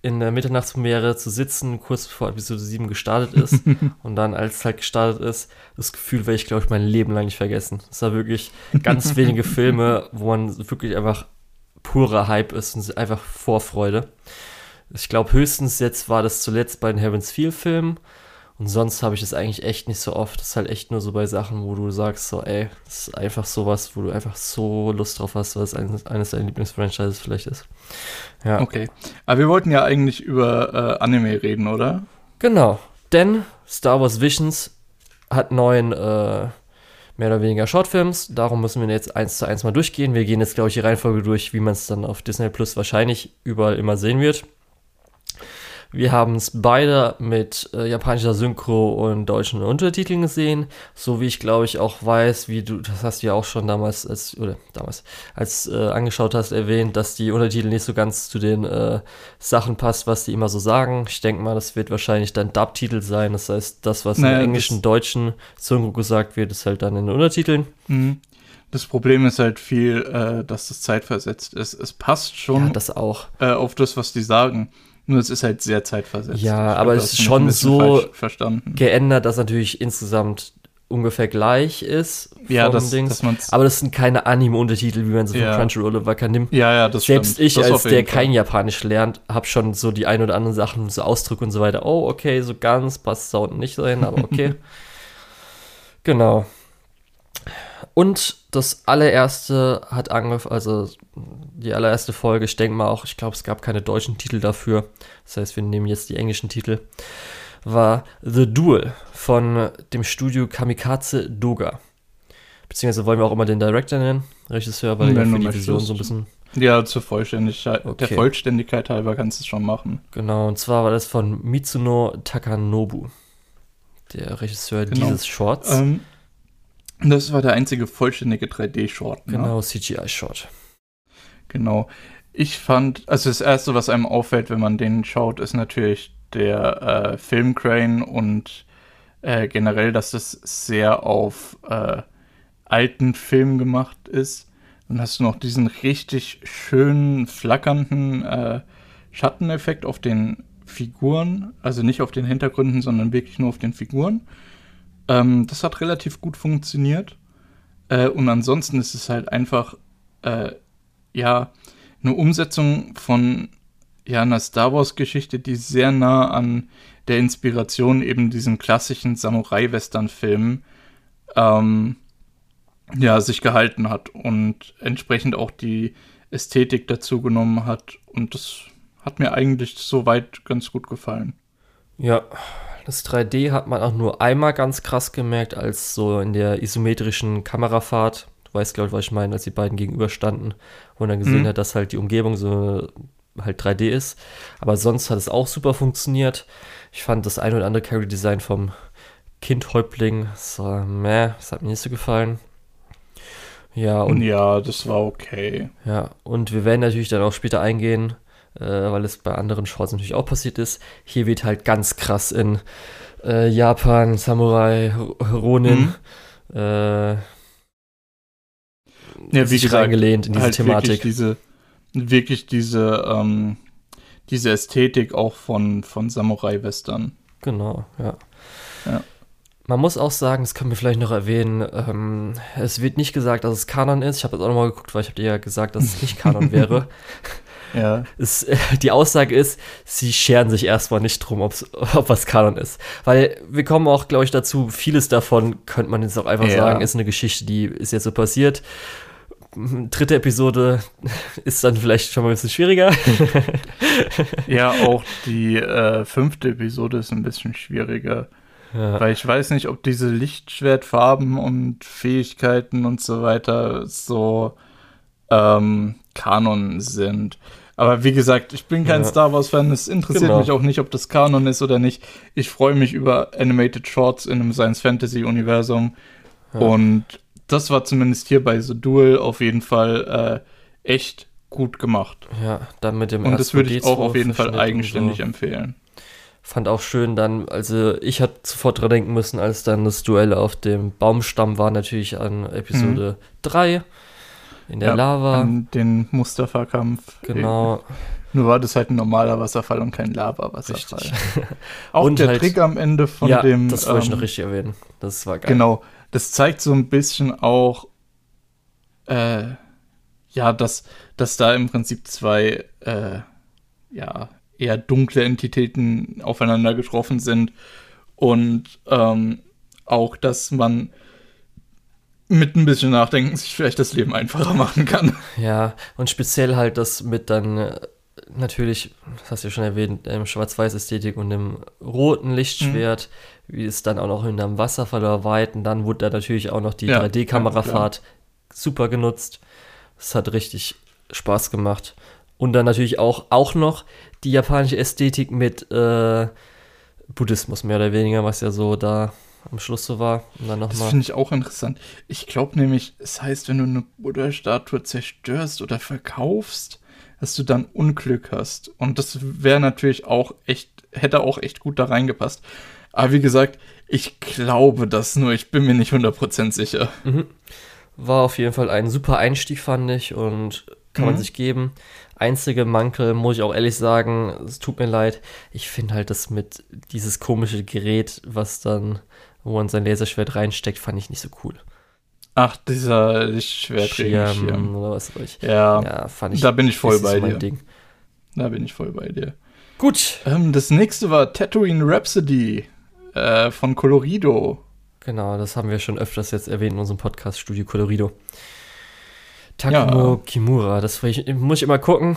in der Mitternachtspremiere zu sitzen, kurz bevor Episode 7 gestartet ist und dann, als es halt gestartet ist, das Gefühl werde ich, glaube ich, mein Leben lang nicht vergessen. Es war wirklich ganz wenige Filme, wo man wirklich einfach purer Hype ist und einfach Vorfreude. Ich glaube, höchstens jetzt war das zuletzt bei den Heaven's Feel Filmen. Und sonst habe ich das eigentlich echt nicht so oft. Das ist halt echt nur so bei Sachen, wo du sagst, so, ey, das ist einfach sowas, wo du einfach so Lust drauf hast, was eines, eines deiner Lieblingsfranchises vielleicht ist. Ja. Okay. Aber wir wollten ja eigentlich über äh, Anime reden, oder? Genau. Denn Star Wars Visions hat neun äh, mehr oder weniger Shortfilms. Darum müssen wir jetzt eins zu eins mal durchgehen. Wir gehen jetzt, glaube ich, die Reihenfolge durch, wie man es dann auf Disney Plus wahrscheinlich überall immer sehen wird. Wir haben es beide mit äh, japanischer Synchro und deutschen Untertiteln gesehen, so wie ich glaube ich auch weiß, wie du, das hast du ja auch schon damals, als, oder damals, als äh, angeschaut hast, erwähnt, dass die Untertitel nicht so ganz zu den äh, Sachen passt, was die immer so sagen. Ich denke mal, das wird wahrscheinlich dann Dub-Titel sein, das heißt, das, was naja, im englischen, deutschen Synchro gesagt wird, ist halt dann in den Untertiteln. Mhm. Das Problem ist halt viel, äh, dass das zeitversetzt ist. Es passt schon ja, das. Äh, auf das, was die sagen. Nur es ist halt sehr zeitversetzt. Ja, aber es ist schon so geändert, dass natürlich insgesamt ungefähr gleich ist. Ja, das, Dings. aber das sind keine Anime-Untertitel, wie man sie ja. von Crunchyroll oder Waka nimmt. Ja, ja, das Selbst stimmt. ich, das als der kein Japanisch lernt, habe schon so die ein oder anderen Sachen, so Ausdrücke und so weiter. Oh, okay, so ganz passt Sound nicht rein, aber okay. genau. Und das allererste hat angefangen, also die allererste Folge, ich denke mal auch, ich glaube, es gab keine deutschen Titel dafür. Das heißt, wir nehmen jetzt die englischen Titel. War The Duel von dem Studio Kamikaze Doga. Beziehungsweise wollen wir auch immer den Director nennen, Regisseur, weil er für die Vision so ein bisschen. Ja, zur Vollständigkeit, okay. der Vollständigkeit halber kannst du es schon machen. Genau, und zwar war das von Mitsuno Takanobu, der Regisseur genau. dieses Shorts. Ähm, das war der einzige vollständige 3D-Short. Ne? Genau, CGI-Short. Genau. Ich fand, also das Erste, was einem auffällt, wenn man den schaut, ist natürlich der äh, Filmcrane und äh, generell, dass das sehr auf äh, alten Filmen gemacht ist. Dann hast du noch diesen richtig schönen, flackernden äh, Schatteneffekt auf den Figuren. Also nicht auf den Hintergründen, sondern wirklich nur auf den Figuren. Ähm, das hat relativ gut funktioniert. Äh, und ansonsten ist es halt einfach, äh, ja, eine Umsetzung von ja, einer Star Wars-Geschichte, die sehr nah an der Inspiration eben diesen klassischen Samurai-Western-Filmen ähm, ja, sich gehalten hat und entsprechend auch die Ästhetik dazu genommen hat. Und das hat mir eigentlich soweit ganz gut gefallen. Ja, das 3D hat man auch nur einmal ganz krass gemerkt, als so in der isometrischen Kamerafahrt. Du weißt, glaube ich, was ich meine, als die beiden gegenüberstanden wo man dann gesehen mhm. hat, dass halt die Umgebung so halt 3D ist. Aber sonst hat es auch super funktioniert. Ich fand das ein oder andere Carry-Design vom Kindhäuptling, so, meh, das hat mir nicht so gefallen. Ja, und. Ja, das war okay. Ja, und wir werden natürlich dann auch später eingehen äh, weil es bei anderen Shorts natürlich auch passiert ist. Hier wird halt ganz krass in äh, Japan, Samurai, Ronin, mhm. äh, ja, wie gesagt, reingelehnt in diese halt Thematik. Wirklich diese, wirklich diese, ähm, diese Ästhetik auch von, von Samurai-Western. Genau, ja. ja. Man muss auch sagen, das können wir vielleicht noch erwähnen, ähm, es wird nicht gesagt, dass es Kanon ist. Ich habe jetzt auch nochmal geguckt, weil ich habe dir ja gesagt, dass es nicht Kanon wäre. Ja. Es, die Aussage ist, sie scheren sich erstmal nicht drum, ob was Kanon ist. Weil wir kommen auch, glaube ich, dazu, vieles davon könnte man jetzt auch einfach ja. sagen, ist eine Geschichte, die ist jetzt so passiert. Dritte Episode ist dann vielleicht schon mal ein bisschen schwieriger. ja, auch die äh, fünfte Episode ist ein bisschen schwieriger. Ja. Weil ich weiß nicht, ob diese Lichtschwertfarben und Fähigkeiten und so weiter so ähm, Kanon sind. Aber wie gesagt, ich bin kein ja. Star Wars-Fan. Es interessiert genau. mich auch nicht, ob das Kanon ist oder nicht. Ich freue mich über Animated Shorts in einem Science-Fantasy-Universum. Ja. Und das war zumindest hier bei The Duel auf jeden Fall äh, echt gut gemacht. Ja, dann mit dem Und das würde ich auch auf jeden Fall eigenständig so. empfehlen. Fand auch schön dann, also ich hatte sofort dran denken müssen, als dann das Duell auf dem Baumstamm war, natürlich an Episode mhm. 3 in der ja, Lava. An den Mustafa-Kampf. Genau. Nur war das halt ein normaler Wasserfall und kein Lava-Wasserfall. Auch und der halt, Trick am Ende von ja, dem. Das wollte ähm, ich noch richtig erwähnen. Das war geil. Genau. Das zeigt so ein bisschen auch, äh, ja, dass, dass da im Prinzip zwei, äh, ja, eher dunkle Entitäten aufeinander getroffen sind und ähm, auch, dass man mit ein bisschen Nachdenken sich vielleicht das Leben einfacher machen kann. Ja, und speziell halt das mit dann äh, natürlich, das hast du ja schon erwähnt, dem Schwarz-Weiß-Ästhetik und dem roten Lichtschwert, mhm. wie es dann auch noch in einem Wasserfall oder Weiten, dann wurde da natürlich auch noch die ja, 3D-Kamerafahrt ja, super genutzt. Es hat richtig Spaß gemacht. Und dann natürlich auch, auch noch die japanische Ästhetik mit äh, Buddhismus, mehr oder weniger, was ja so da am Schluss so war. Und dann noch das finde ich auch interessant. Ich glaube nämlich, es heißt, wenn du eine Buddha-Statue zerstörst oder verkaufst, dass du dann Unglück hast. Und das wäre natürlich auch echt, hätte auch echt gut da reingepasst. Aber wie gesagt, ich glaube das nur, ich bin mir nicht 100% sicher. Mhm. War auf jeden Fall ein super Einstieg, fand ich, und kann mhm. man sich geben. Einzige Mankel, muss ich auch ehrlich sagen, es tut mir leid, ich finde halt das mit dieses komische Gerät, was dann, wo man sein Laserschwert reinsteckt, fand ich nicht so cool. Ach, dieser Lichtschwertregenschirm. oder was weiß ich. Ja, ja, fand ich. Da bin ich voll bei dir. Ding. Da bin ich voll bei dir. Gut. Ähm, das nächste war Tatooine Rhapsody äh, von Colorido. Genau, das haben wir schon öfters jetzt erwähnt in unserem Podcast Studio Colorido. Takumo ja. Kimura, das ich, muss ich immer gucken.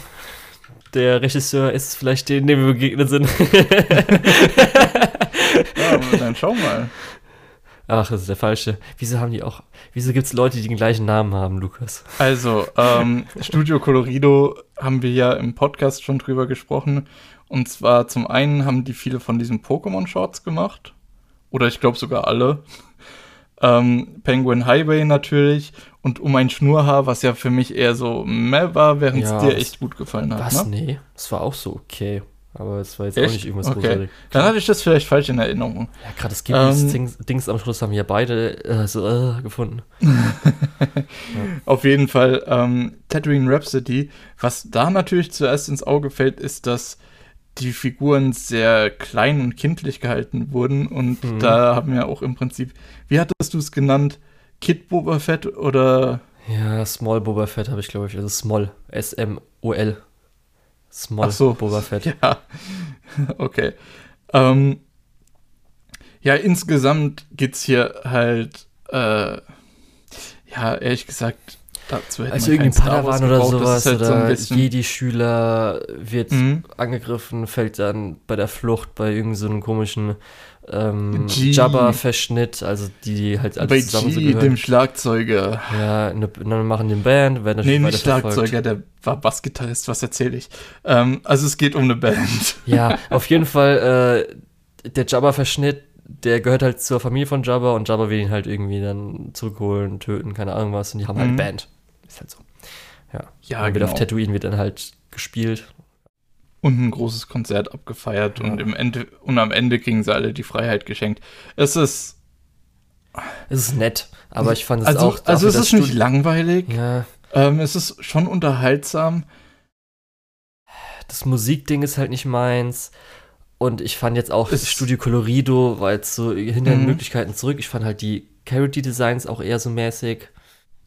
Der Regisseur ist vielleicht den, dem wir begegnet sind. ja, dann schau mal. Ach, das ist der falsche. Wieso haben die auch. Wieso gibt es Leute, die den gleichen Namen haben, Lukas? Also, ähm, Studio Colorido haben wir ja im Podcast schon drüber gesprochen. Und zwar zum einen haben die viele von diesen Pokémon-Shorts gemacht. Oder ich glaube sogar alle. Ähm, Penguin Highway natürlich und Um ein Schnurhaar, was ja für mich eher so meh war, während es ja, dir echt gut gefallen hat. Was? Ne? Nee, es war auch so okay. Aber es war jetzt Echt? auch nicht irgendwas okay. großartig. Dann hatte ich das vielleicht falsch in Erinnerung. Ja, gerade das Ghiblis-Dings ähm, Dings am Schluss haben wir beide äh, so äh, gefunden. ja. Auf jeden Fall ähm, Tatooine Rhapsody. Was da natürlich zuerst ins Auge fällt, ist, dass die Figuren sehr klein und kindlich gehalten wurden. Und mhm. da haben wir auch im Prinzip, wie hattest du es genannt? Kid Boba Fett oder? Ja, Small Boba Fett habe ich, glaube ich. Also Small. S-M-O-L. Small Ach so. Boba Fett. Ja, okay. Ähm, ja, insgesamt geht es hier halt, äh, ja, ehrlich gesagt, dazu hätte Also irgendwie Padawan oder sowas halt oder so Jedi-Schüler wird mhm. angegriffen, fällt dann bei der Flucht bei irgendeinem so komischen ähm, Jabba-Verschnitt, also die halt alles Bei zusammen G, so dem Schlagzeuger. Ja, ne, dann machen den Band, werden Nee, nicht Schlagzeuger, der war Bassgitarrist, was erzähle ich. Ähm, also es geht um eine Band. Ja, auf jeden Fall äh, der Jabba-Verschnitt, der gehört halt zur Familie von Jabba und Jabba will ihn halt irgendwie dann zurückholen, töten, keine Ahnung was und die haben halt mhm. halt Band. Ist halt so. Ja, ja und genau. auf Tatooine wird dann halt gespielt und ein großes Konzert abgefeiert ja. und, im Ende, und am Ende kriegen sie alle die Freiheit geschenkt. Es ist. Es ist nett, aber ich fand es also, auch. Also, es ist nicht langweilig. Ja. Ähm, es ist schon unterhaltsam. Das Musikding ist halt nicht meins. Und ich fand jetzt auch es Studio Colorido, weil es so hinter den mhm. Möglichkeiten zurück. Ich fand halt die Charity Designs auch eher so mäßig.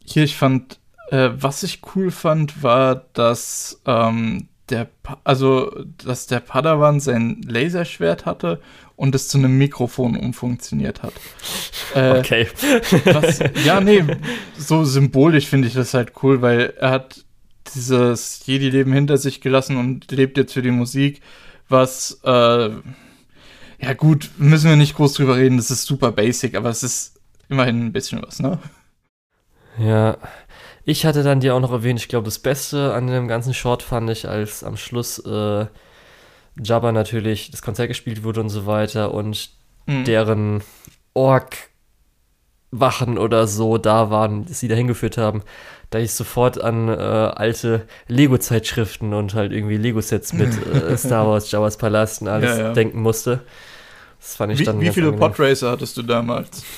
Hier, ich fand, äh, was ich cool fand, war, dass ähm, der, also, dass der Padawan sein Laserschwert hatte und es zu einem Mikrofon umfunktioniert hat. Äh, okay. was, ja, nee, so symbolisch finde ich das halt cool, weil er hat dieses Jedi-Leben hinter sich gelassen und lebt jetzt für die Musik, was, äh, ja gut, müssen wir nicht groß drüber reden, das ist super basic, aber es ist immerhin ein bisschen was, ne? Ja, ich hatte dann dir auch noch erwähnt, ich glaube, das Beste an dem ganzen Short fand ich, als am Schluss äh, Jabba natürlich das Konzert gespielt wurde und so weiter und mhm. deren Ork-Wachen oder so da waren, die sie da hingeführt haben, da ich sofort an äh, alte Lego-Zeitschriften und halt irgendwie Lego-Sets mit äh, Star Wars, Jabba's Palast und alles ja, ja. denken musste. Das fand ich wie, dann Wie viele Podracer hattest du damals?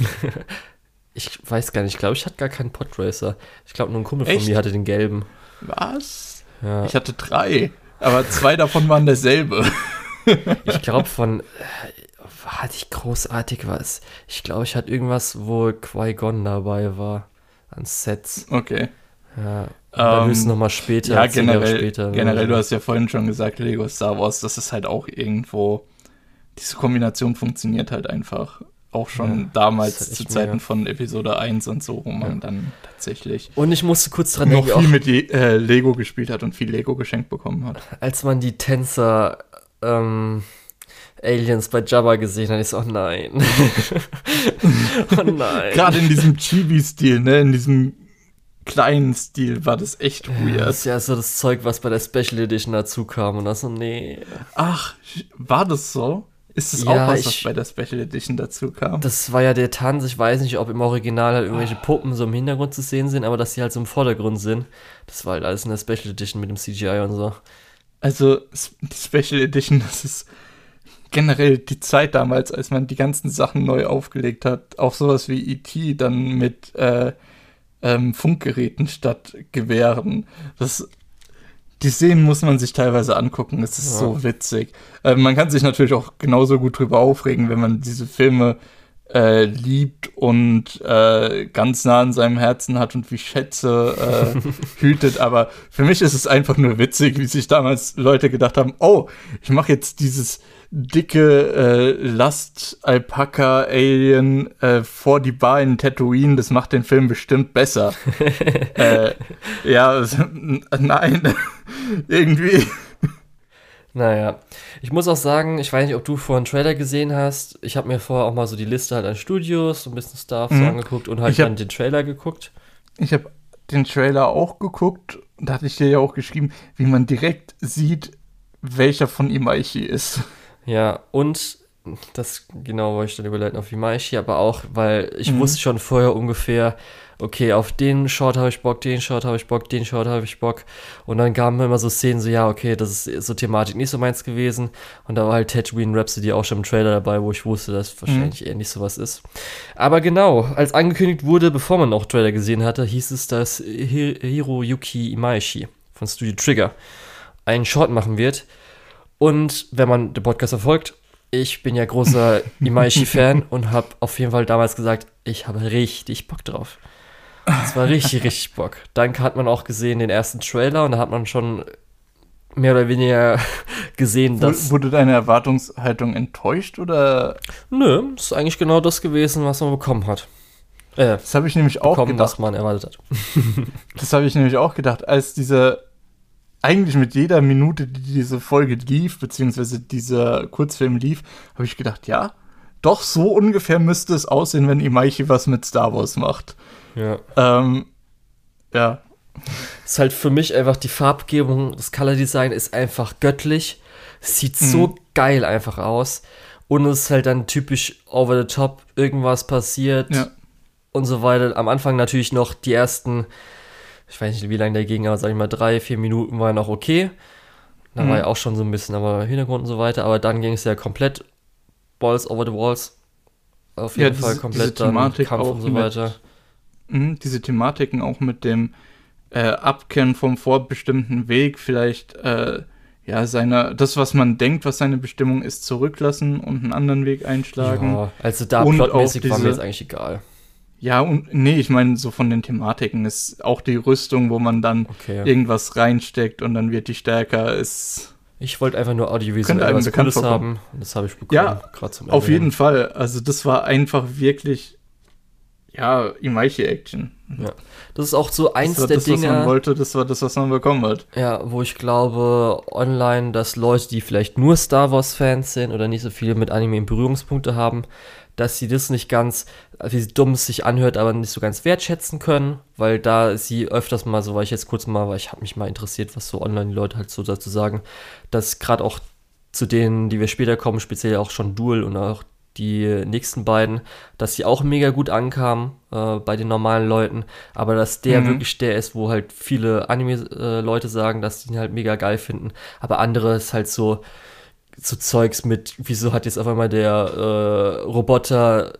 Ich weiß gar nicht, ich glaube, ich hatte gar keinen Podracer. Ich glaube, nur ein Kumpel Echt? von mir hatte den gelben. Was? Ja. Ich hatte drei, aber zwei davon waren derselbe. ich glaube, von. Äh, hatte ich großartig was? Ich glaube, ich hatte irgendwas, wo Qui-Gon dabei war. An Sets. Okay. Ja, dann höchstens nochmal später. Ja, generell, später, generell, oder du hast ja vorhin schon gesagt, Lego Star Wars, das ist halt auch irgendwo, diese Kombination funktioniert halt einfach. Auch schon Ja, damals das zu Zeiten mega. von Episode 1 und so, wo man Ja. dann tatsächlich Und ich musste kurz dran noch denken, viel auch, mit äh, Lego gespielt hat und viel Lego geschenkt bekommen hat. als man die Tänzer ähm, Aliens bei Jabba gesehen hat, ich so, oh nein. oh nein. Gerade in diesem Chibi-Stil, ne, in diesem kleinen Stil war das echt Das weird. ist ja so das Zeug, was bei der Special Edition dazu kam. Und das so, nee. Ach, war das so? Ist es Ja, auch was, was ich- bei der Special Edition dazu kam? Das war ja der Tanz. Ich weiß nicht, ob im Original halt irgendwelche Puppen so im Hintergrund zu sehen sind, aber dass sie halt so im Vordergrund sind. Das war halt alles in der Special Edition mit dem CGI und so. Also, die Special Edition, das ist generell die Zeit damals, als man die ganzen Sachen neu aufgelegt hat. Auch sowas wie E.T. dann mit äh, ähm, Funkgeräten statt Gewehren. Das, die Szenen muss man sich teilweise angucken. Es ist Ja. so witzig. Äh, man kann sich natürlich auch genauso gut drüber aufregen, wenn man diese Filme äh, liebt und äh, ganz nah an seinem Herzen hat und wie Schätze äh, hütet. Aber für mich ist es einfach nur witzig, wie sich damals Leute gedacht haben, oh, ich mache jetzt dieses dicke äh, Last-Alpaka-Alien äh, vor die Bar in Tatooine, das macht den Film bestimmt besser. äh, ja, nein, irgendwie. Naja, ich muss auch sagen, ich weiß nicht, ob du vorhin einen Trailer gesehen hast. Ich habe mir vorher auch mal so die Liste halt an Studios, so ein bisschen Staff so Mhm. angeguckt und halt hab- dann den Trailer geguckt. Ich habe den Trailer auch geguckt und da hatte ich dir ja auch geschrieben, wie man direkt sieht, welcher von Imaichi ist. Ja, und das genau wollte ich dann überleiten auf Imaishi, aber auch, weil ich Mhm. wusste schon vorher ungefähr, okay, auf den Short habe ich Bock, den Short habe ich Bock, den Short habe ich Bock. Und dann kamen immer so Szenen, so, ja, okay, das ist so Thematik nicht so meins gewesen. Und da war halt Tatooine Rhapsody auch schon im Trailer dabei, wo ich wusste, dass wahrscheinlich eher nicht sowas ist. Aber genau, als angekündigt wurde, bevor man auch Trailer gesehen hatte, hieß es, dass Hi- Hiroyuki Imaishi von Studio Trigger einen Short machen wird. Und wenn man den Podcast verfolgt, ich bin ja großer Imaishi-Fan und habe auf jeden Fall damals gesagt, ich habe richtig Bock drauf. Es war richtig, richtig Bock. Dann hat man auch gesehen den ersten Trailer und da hat man schon mehr oder weniger gesehen, dass. Wu- Wurde deine Erwartungshaltung enttäuscht oder? Nö, ist eigentlich genau das gewesen, was man bekommen hat. Äh, Das habe ich nämlich auch bekommen, gedacht. was man erwartet hat. Das habe ich nämlich auch gedacht, als diese eigentlich mit jeder Minute, die diese Folge lief, beziehungsweise dieser Kurzfilm lief, habe ich gedacht, ja, doch so ungefähr müsste es aussehen, wenn Imaichi was mit Star Wars macht. Ja. Ähm, ja, ist halt für mich einfach die Farbgebung, das Color Design ist einfach göttlich. Sieht so geil einfach aus. Und es ist halt dann typisch over the top, irgendwas passiert ja. und so weiter. Am Anfang natürlich noch die ersten, ich weiß nicht, wie lange der ging, aber sag ich mal, drei, vier Minuten waren noch okay. Da Mhm. war ja auch schon so ein bisschen aber Hintergrund und so weiter, aber dann ging es ja komplett Balls over the Walls. Auf Ja, jeden diese- Fall diese komplett dann Thematik Kampf und so mit- weiter. Mhm, diese Thematiken auch mit dem äh, Abkehren vom vorbestimmten Weg, vielleicht äh, ja seine, das, was man denkt, was seine Bestimmung ist, zurücklassen und einen anderen Weg einschlagen. Ja, also da plotmäßig auch war mir diese- jetzt eigentlich egal. Ja, und nee, ich meine, so von den Thematiken ist auch die Rüstung, wo man dann Okay. irgendwas reinsteckt und dann wird die stärker, ist Ich wollte einfach nur audiovisuell was Cooles vorkommen. haben. Und das habe ich bekommen. Ja, auf jeden. Fall. Also das war einfach wirklich, ja, Imaichi-Action. Ja. Das ist auch so eins Das war der das, was man Dinge, wollte, das war das, was man bekommen hat. ja, wo ich glaube, online, dass Leute, die vielleicht nur Star Wars-Fans sind oder nicht so viele mit Anime in Berührungspunkte haben, dass sie das nicht ganz, wie dumm es sich anhört, aber nicht so ganz wertschätzen können, weil da sie öfters mal, so war ich jetzt kurz mal, weil ich habe mich mal interessiert, was so online die Leute halt so dazu sagen, dass gerade auch zu denen, die wir später kommen, speziell auch schon Duel und auch die nächsten beiden, dass sie auch mega gut ankamen äh, bei den normalen Leuten, aber dass der Mhm. wirklich der ist, wo halt viele Anime-Leute sagen, dass sie ihn halt mega geil finden, aber andere ist halt so, so Zeugs mit, wieso hat jetzt auf einmal der äh, Roboter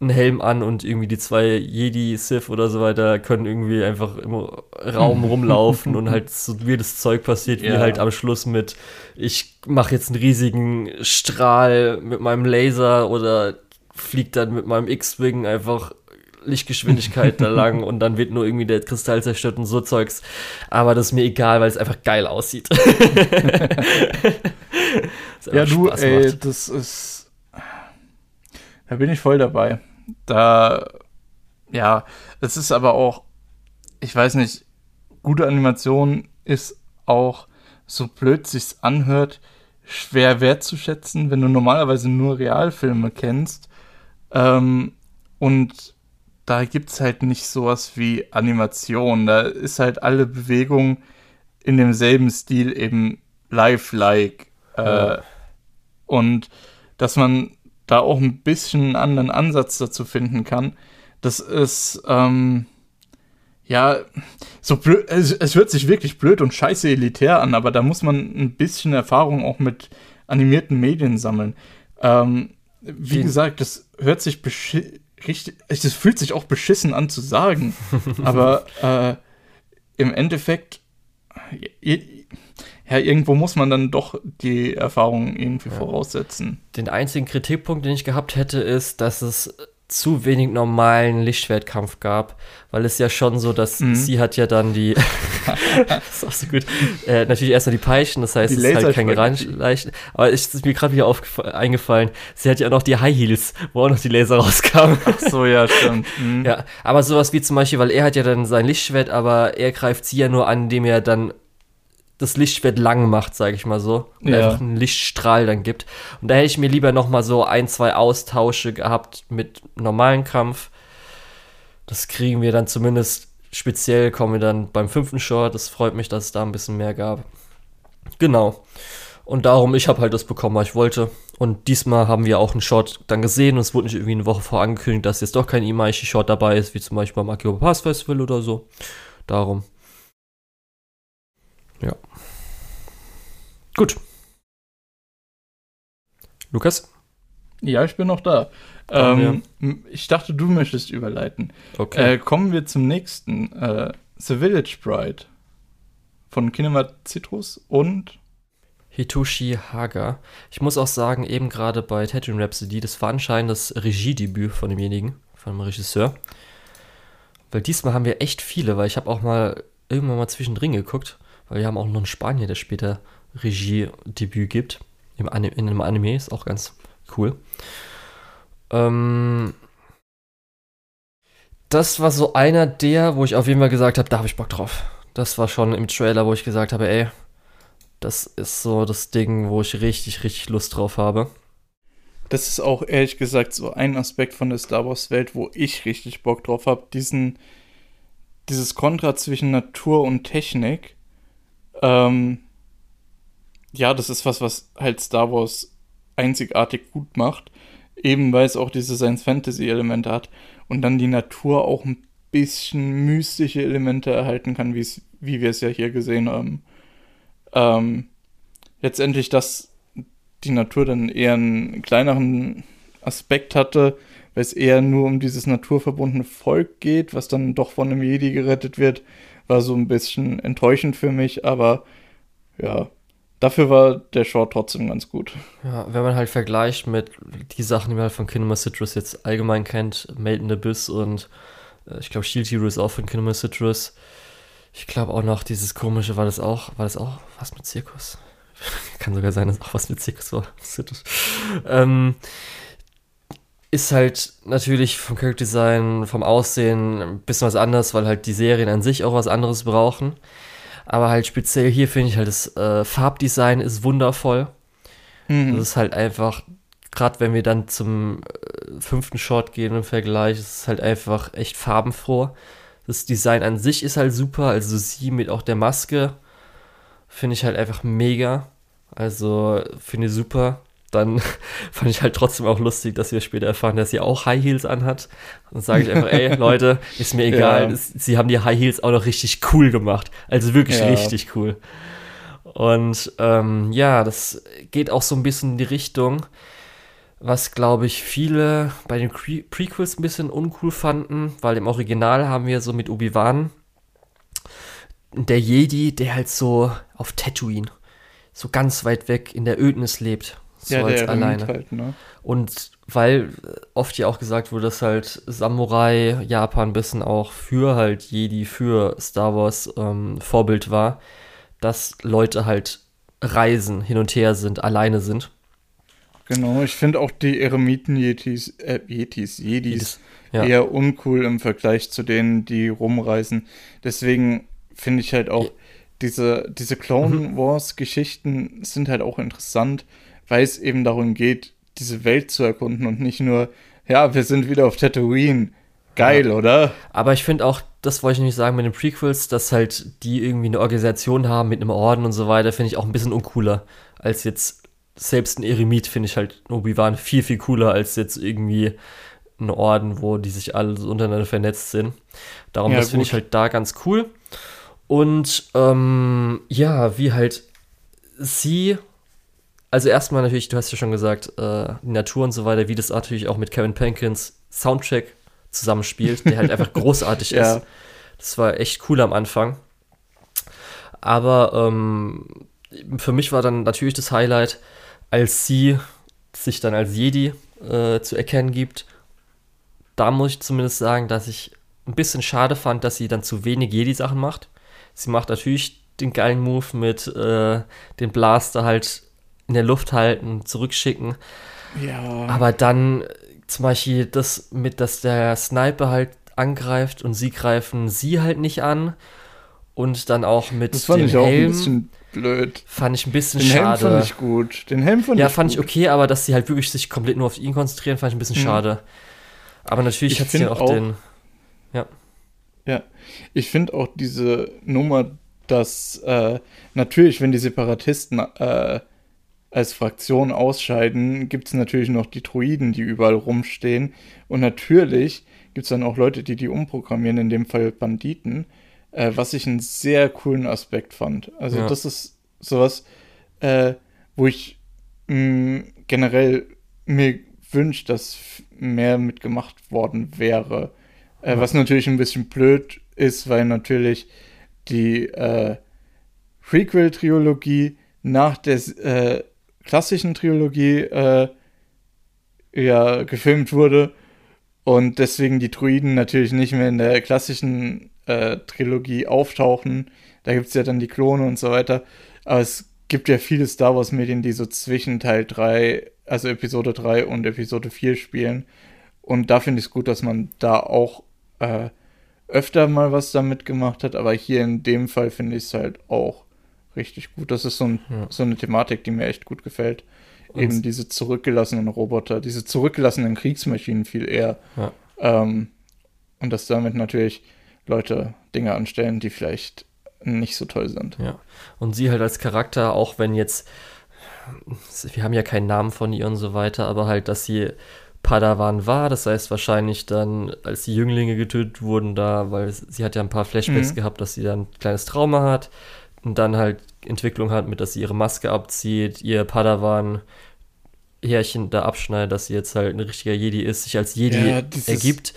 einen Helm an und irgendwie die zwei Jedi, Sith oder so weiter können irgendwie einfach im Raum rumlaufen und halt so weirdes Zeug passiert, wie Ja. halt am Schluss mit, ich mache jetzt einen riesigen Strahl mit meinem Laser oder fliegt dann mit meinem X-Wing einfach Lichtgeschwindigkeit da lang und dann wird nur irgendwie der Kristall zerstört und so Zeugs. Aber das ist mir egal, weil es einfach geil aussieht. ja, du, ey, das ist. Da bin ich voll dabei. Da. Ja, das ist aber auch. Ich weiß nicht. Gute Animation ist auch, so blöd sich's anhört, schwer wertzuschätzen, wenn du normalerweise nur Realfilme kennst. Ähm, und da gibt es halt nicht sowas wie Animation. Da ist halt alle Bewegung in demselben Stil eben lifelike. Äh, Und dass man da auch ein bisschen einen anderen Ansatz dazu finden kann, das ist, ähm, ja, so blöd, es, es hört sich wirklich blöd und scheiße elitär an, aber da muss man ein bisschen Erfahrung auch mit animierten Medien sammeln. Ähm, wie Den. gesagt, das hört sich richtig, das fühlt sich auch beschissen an zu sagen, aber äh, im Endeffekt, ja, irgendwo muss man dann doch die Erfahrung irgendwie ja. voraussetzen. Den einzigen Kritikpunkt, den ich gehabt hätte, ist, dass es zu wenig normalen Lichtschwertkampf gab, weil es ja schon so, dass mhm. sie hat ja dann die, das ist auch so gut, äh, natürlich erstmal die Peitschen, das heißt, die es ist halt kein Gereicht, aber es ist mir gerade wieder eingefallen, sie hat ja auch noch die High Heels, wo auch noch die Laser rauskamen. Ach so, ja, stimmt. Mhm. Ja, aber sowas wie zum Beispiel, weil er hat ja dann sein Lichtschwert, aber er greift sie ja nur an, indem er dann das Lichtschwert lang macht, sage ich mal so. Und ja. einfach einen Lichtstrahl dann gibt. Und da hätte ich mir lieber noch mal so ein, zwei Austausche gehabt mit normalen Kampf. Das kriegen wir dann zumindest speziell, kommen wir dann beim fünften Short. Das freut mich, dass es da ein bisschen mehr gab. Genau. Und darum, ich habe halt das bekommen, was ich wollte. Und diesmal haben wir auch einen Short dann gesehen und es wurde nicht irgendwie eine Woche vor angekündigt, dass jetzt doch kein Imaishi-Short dabei ist, wie zum Beispiel beim Akio Pass Festival oder so. Darum. Ja. Gut. Lukas? Ja, ich bin noch da. Ähm, ich dachte, du möchtest überleiten. Okay. Äh, kommen wir zum nächsten. Äh, The Village Bride von Kinema Citrus und Hitoshi Haga. Ich muss auch sagen, eben gerade bei Tatooine Rhapsody, das war anscheinend das Regiedebüt von demjenigen, von dem Regisseur. Weil diesmal haben wir echt viele, weil ich habe auch mal irgendwann mal zwischendrin geguckt, weil wir haben auch noch einen Spanier, der später Regiedebüt gibt. Im Anime, in einem Anime ist auch ganz cool. Ähm, das war so einer der, wo ich auf jeden Fall gesagt habe, da habe ich Bock drauf. Das war schon im Trailer, wo ich gesagt habe, ey, das ist so das Ding, wo ich richtig, richtig Lust drauf habe. Das ist auch ehrlich gesagt so ein Aspekt von der Star Wars Welt, wo ich richtig Bock drauf habe. Diesen, dieses Kontra zwischen Natur und Technik. Ähm, ja, das ist was, was halt Star Wars einzigartig gut macht. Eben weil es auch diese Science-Fantasy-Elemente hat und dann die Natur auch ein bisschen mystische Elemente erhalten kann, wie wir es ja hier gesehen haben. Ähm, letztendlich, dass die Natur dann eher einen kleineren Aspekt hatte, weil es eher nur um dieses naturverbundene Volk geht, was dann doch von einem Jedi gerettet wird, war so ein bisschen enttäuschend für mich, aber ja, Dafür war der Short trotzdem ganz gut. Ja, wenn man halt vergleicht mit die Sachen, die man halt von Kinema Citrus jetzt allgemein kennt, Made in Abyss und äh, ich glaube Shield Hero ist auch von Kinema Citrus. Ich glaube auch noch dieses komische, war das auch, war das auch was mit Zirkus? Kann sogar sein, dass auch was mit Zirkus war. ähm, ist halt natürlich vom Character Design, vom Aussehen ein bisschen was anderes, weil halt die Serien an sich auch was anderes brauchen. Aber halt speziell hier finde ich halt das äh, Farbdesign ist wundervoll. Mhm. Das ist halt einfach, gerade wenn wir dann zum äh, fünften Shot gehen im Vergleich, ist es halt einfach echt farbenfroh. Das Design an sich ist halt super, also sie mit auch der Maske finde ich halt einfach mega. Also finde ich super dann fand ich halt trotzdem auch lustig, dass wir später erfahren, dass sie auch High Heels anhat. Dann sage ich einfach, ey, Leute, ist mir egal. Ja. Sie haben die High Heels auch noch richtig cool gemacht. Also wirklich ja. richtig cool. Und ähm, ja, das geht auch so ein bisschen in die Richtung, was glaube ich viele bei den Pre Prequels ein bisschen uncool fanden, weil im Original haben wir so mit Obi-Wan der Jedi, der halt so auf Tatooine, so ganz weit weg in der Ödnis lebt So ja, als alleine. Halt, ne? Und weil oft ja auch gesagt wurde, dass halt Samurai Japan ein bisschen auch für halt Jedi, für Star Wars ähm, Vorbild war, dass Leute halt reisen, hin und her sind, alleine sind. Genau, ich finde auch die Eremiten-Yetis, äh, Yetis, Jedis, ja. eher uncool im Vergleich zu denen, die rumreisen. Deswegen finde ich halt auch, diese, diese Clone mhm. Wars-Geschichten sind halt auch interessant, weil es eben darum geht, diese Welt zu erkunden und nicht nur, ja, wir sind wieder auf Tatooine. Geil, ja. oder? Aber ich finde auch, das wollte ich nicht sagen mit den Prequels, dass halt die irgendwie eine Organisation haben mit einem Orden und so weiter, finde ich auch ein bisschen uncooler als jetzt selbst ein Eremit, finde ich halt Obi-Wan viel, viel cooler als jetzt irgendwie ein Orden, wo die sich alle so untereinander vernetzt sind. Darum, ja, das finde ich halt da ganz cool. Und ähm, ja, wie halt sie, also erstmal natürlich, du hast ja schon gesagt, äh, die Natur und so weiter, wie das natürlich auch mit Kevin Pankins Soundtrack zusammenspielt, der halt einfach großartig ja. ist. Das war echt cool am Anfang. Aber ähm, für mich war dann natürlich das Highlight, als sie sich dann als Jedi äh, zu erkennen gibt. Da muss ich zumindest sagen, dass ich ein bisschen schade fand, dass sie dann zu wenig Jedi-Sachen macht. Sie macht natürlich den geilen Move mit äh, den Blaster halt in der Luft halten, zurückschicken. Ja. Aber dann zum Beispiel das mit, dass der Sniper halt angreift und sie greifen sie halt nicht an. Und dann auch mit das fand dem ich Helm. Auch ein bisschen blöd. Fand ich ein bisschen Den schade. Den Helm fand ich gut. Den Helm fand ja, ich fand gut. ich okay, aber dass sie halt wirklich sich komplett nur auf ihn konzentrieren, fand ich ein bisschen mhm. schade. Aber natürlich ich hat sie auch, auch den. Ja. Ja, ich finde auch diese Nummer, dass äh, natürlich, wenn die Separatisten äh, als Fraktion ausscheiden, gibt es natürlich noch die Druiden, die überall rumstehen. Und natürlich gibt es dann auch Leute, die die umprogrammieren, in dem Fall Banditen, äh, was ich einen sehr coolen Aspekt fand. Also ja. das ist sowas, äh, wo ich mh, mm, generell mir wünsche, dass mehr mitgemacht worden wäre. Äh, ja. Was natürlich ein bisschen blöd ist, weil natürlich die äh, Prequel-Trilogie nach der äh, klassischen Trilogie äh, ja gefilmt wurde und deswegen die Druiden natürlich nicht mehr in der klassischen äh, Trilogie auftauchen. Da gibt es ja dann die Klone und so weiter. Aber es gibt ja viele Star Wars-Medien, die so zwischen Teil 3, also Episode 3 und Episode 4 spielen. Und da finde ich es gut, dass man da auch äh, öfter mal was damit gemacht hat. Aber hier in dem Fall finde ich es halt auch richtig gut. Das ist so, ein, ja. so eine Thematik, die mir echt gut gefällt. Und Eben diese zurückgelassenen Roboter, diese zurückgelassenen Kriegsmaschinen viel eher. Ja. Ähm, und dass damit natürlich Leute Dinge anstellen, die vielleicht nicht so toll sind. Ja. Und sie halt als Charakter, auch wenn jetzt, wir haben ja keinen Namen von ihr und so weiter, aber halt, dass sie Padawan war, das heißt wahrscheinlich dann, als die Jünglinge getötet wurden da, weil sie hat ja ein paar Flashbacks mhm. gehabt, dass sie dann ein kleines Trauma hat, und dann halt Entwicklung hat, mit dass sie ihre Maske abzieht, ihr Padawan Härchen da abschneidet, dass sie jetzt halt ein richtiger Jedi ist, sich als Jedi ja, dieses, ergibt.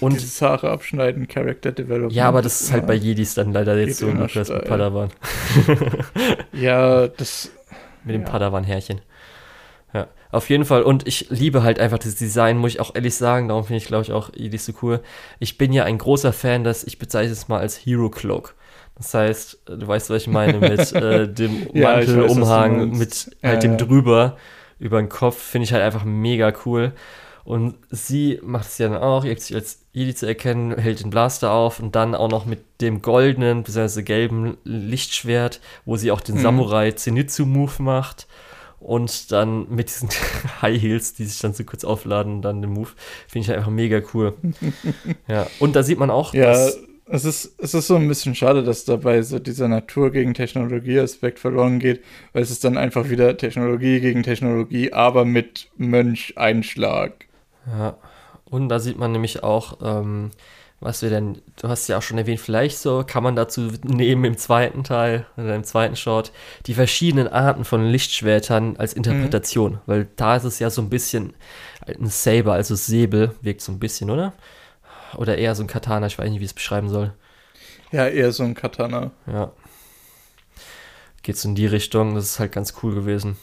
Und dieses Haare abschneiden, Character Development. Ja, aber das ist halt bei Jedis dann leider jetzt so mit Padawan. ja, das. mit dem ja. Padawan-Härchen. Ja, auf jeden Fall. Und ich liebe halt einfach das Design, muss ich auch ehrlich sagen. Darum finde ich, glaube ich, auch Jedis so cool. Ich bin ja ein großer Fan, dass ich bezeichne es mal als Hero Cloak. Das heißt, du weißt, was ich meine, mit äh, dem ja, Mantelumhang, mit halt ja, dem ja. drüber über den Kopf, finde ich halt einfach mega cool. Und sie macht es ja dann auch, ihr sich als Jedi zu erkennen, hält den Blaster auf und dann auch noch mit dem goldenen, bzw. gelben Lichtschwert, wo sie auch den mhm. Samurai Zenitsu-Move macht. Und dann mit diesen High Heels, die sich dann so kurz aufladen und dann den Move, finde ich halt einfach mega cool. ja, und da sieht man auch, ja, dass es ist, es ist so ein bisschen schade, dass dabei so dieser Natur gegen Technologie-Aspekt verloren geht, weil es ist dann einfach wieder Technologie gegen Technologie, aber mit Mönch-Einschlag. Ja, und da sieht man nämlich auch, ähm, was wir denn, du hast ja auch schon erwähnt, vielleicht so kann man dazu nehmen im zweiten Teil oder im zweiten Short die verschiedenen Arten von Lichtschwertern als Interpretation, mhm. weil da ist es ja so ein bisschen ein Saber, also Säbel, wirkt so ein bisschen, oder? Oder eher so ein Katana, ich weiß nicht, wie ich es beschreiben soll. Ja, eher so ein Katana. Ja. Geht so in die Richtung, das ist halt ganz cool gewesen.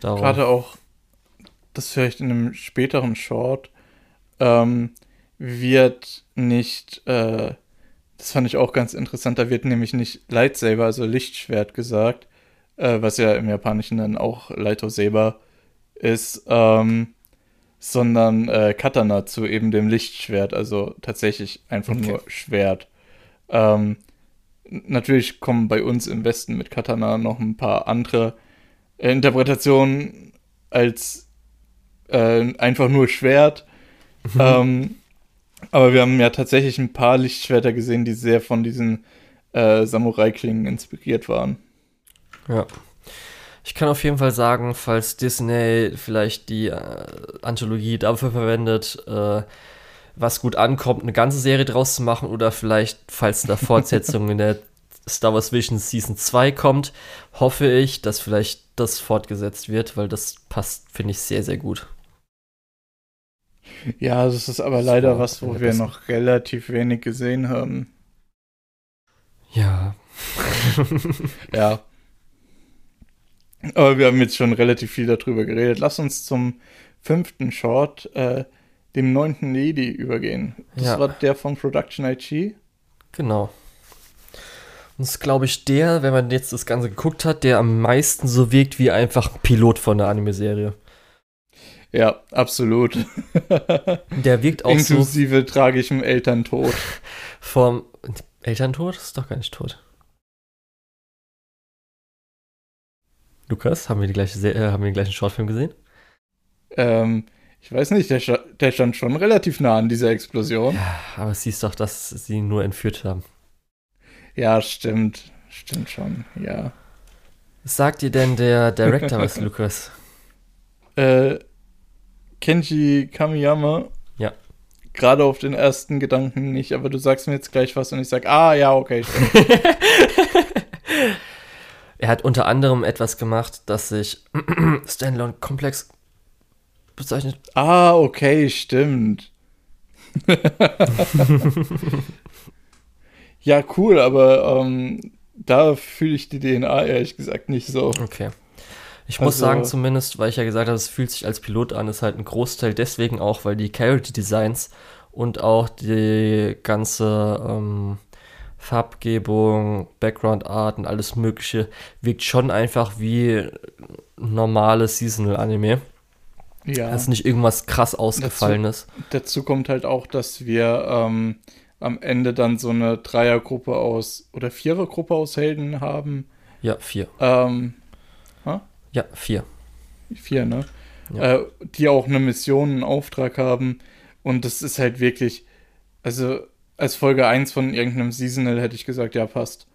Darum. Gerade auch, das vielleicht in einem späteren Short, ähm, wird nicht, äh, das fand ich auch ganz interessant, da wird nämlich nicht Lightsaber, also Lichtschwert gesagt, äh, was ja im Japanischen dann auch Lightsaber ist, ähm, sondern äh, Katana zu eben dem Lichtschwert, also tatsächlich einfach Okay. nur Schwert. Ähm, natürlich kommen bei uns im Westen mit Katana noch ein paar andere äh, Interpretationen als äh, einfach nur Schwert. ähm, aber wir haben ja tatsächlich ein paar Lichtschwerter gesehen, die sehr von diesen äh, Samurai-Klingen inspiriert waren. Ja. Ich kann auf jeden Fall sagen, falls Disney vielleicht die äh, Anthologie dafür verwendet, äh, was gut ankommt, eine ganze Serie draus zu machen oder vielleicht, falls eine Fortsetzung in der Star Wars Vision Season 2 kommt, hoffe ich, dass vielleicht das fortgesetzt wird, weil das passt, finde ich, sehr, sehr gut. Ja, das ist aber leider war was, wo wir noch relativ wenig gesehen haben. Ja. Ja. Aber wir haben jetzt schon relativ viel darüber geredet. Lass uns zum fünften Short, äh, dem neunten Lady, übergehen. Das Ja. war der von Production IG. Genau. Und das ist, glaube ich, der, wenn man jetzt das Ganze geguckt hat, der am meisten so wirkt wie einfach ein Pilot von der Anime-Serie. Ja, absolut. Der wirkt auch so Inklusive tragischem Elterntod. vom Elterntod? Das ist doch gar nicht tot. Lukas, haben wir, die gleiche äh, haben wir den gleichen Shortfilm gesehen? ähm, ich weiß nicht, der, der stand schon relativ nah an dieser Explosion. Ja, aber es hieß doch, dass sie ihn nur entführt haben. Ja, stimmt. Stimmt schon, ja. Was sagt dir denn der Director was, Lukas? Äh, Kenji Kamiyama. Ja. Gerade auf den ersten Gedanken nicht, aber du sagst mir jetzt gleich was und ich sag, ah, ja, okay. Er hat unter anderem etwas gemacht, das sich Standalone Komplex bezeichnet. ah, okay, stimmt. ja, cool, aber ähm, da fühle ich die DNA ehrlich gesagt nicht so. Okay. Ich muss Also- sagen, zumindest, weil ich ja gesagt habe, es fühlt sich als Pilot an, ist halt ein Großteil deswegen auch, weil die Character Designs und auch die ganze ähm, Farbgebung, Background Art und alles Mögliche wirkt schon einfach wie normales Seasonal Anime. Ja. Das ist nicht irgendwas krass ausgefallenes. Dazu kommt halt auch, dass wir ähm, am Ende dann so eine Dreiergruppe aus oder Vierergruppe aus Helden haben. Ja, vier. Ähm, Ja, vier. vier, ne? Ja. Äh, die auch eine Mission, einen Auftrag haben. Und das ist halt wirklich, also als Folge 1 von irgendeinem Seasonal hätte ich gesagt, ja, passt.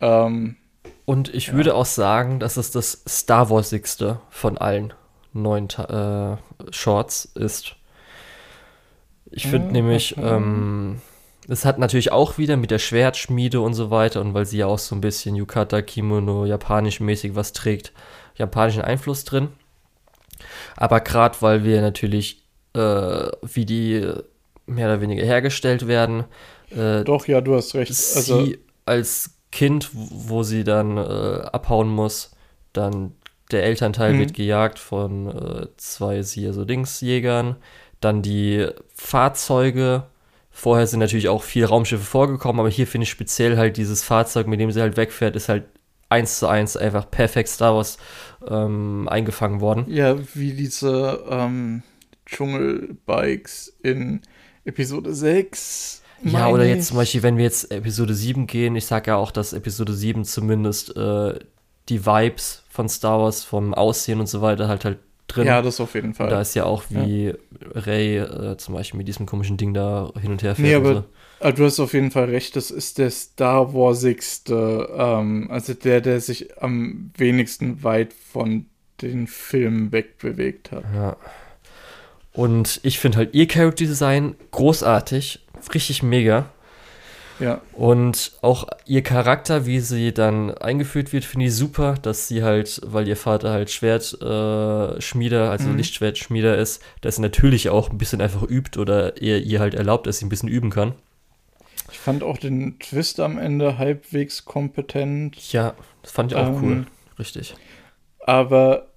Ähm, Und ich Ja. würde auch sagen, dass es das Star Warsigste von allen neuen äh, Shorts ist. Ich finde Ja, nämlich, okay. ähm, es hat natürlich auch wieder mit der Schwertschmiede und so weiter und weil sie ja auch so ein bisschen Yukata, Kimono, japanisch mäßig was trägt, japanischen Einfluss drin. Aber gerade weil wir natürlich, äh, wie die mehr oder weniger hergestellt werden, äh, doch, ja, du hast recht. Also, sie als Kind, wo sie dann äh, abhauen muss, dann der Elternteil Mhm. wird gejagt von äh, zwei sie so Dingsjägern, dann die Fahrzeuge. Vorher sind natürlich auch viele Raumschiffe vorgekommen, aber hier finde ich speziell halt dieses Fahrzeug, mit dem sie halt wegfährt, ist halt eins zu eins einfach perfekt Star Wars ähm, eingefangen worden. ja, wie diese ähm, Dschungelbikes in Episode 6. Ja, oder jetzt zum Beispiel, wenn wir jetzt Episode 7 gehen, ich sage ja auch, dass Episode 7 zumindest äh, die Vibes von Star Wars, vom Aussehen und so weiter halt halt drin. Ja, das auf jeden Und Fall. da ist ja auch wie Ray äh, zum Beispiel mit diesem komischen Ding da hin und her fährt. Nee, und aber so. Ah, Du hast auf jeden Fall recht, das ist der Star Warsigste, ähm, also der, der sich am wenigsten weit von den Filmen wegbewegt hat. Ja. Und ich finde halt ihr Character Design großartig, richtig mega. Ja, Und auch ihr Charakter, wie sie dann eingeführt wird, finde ich super, dass sie halt, weil ihr Vater halt Schwertschmieder, äh, Schmieder, also Mhm. Lichtschwertschmieder ist, dass sie natürlich auch ein bisschen einfach übt oder er ihr halt erlaubt, dass sie ein bisschen üben kann. ich fand auch den Twist am Ende halbwegs kompetent, Ja, das fand ich auch Ähm, cool. Richtig. aber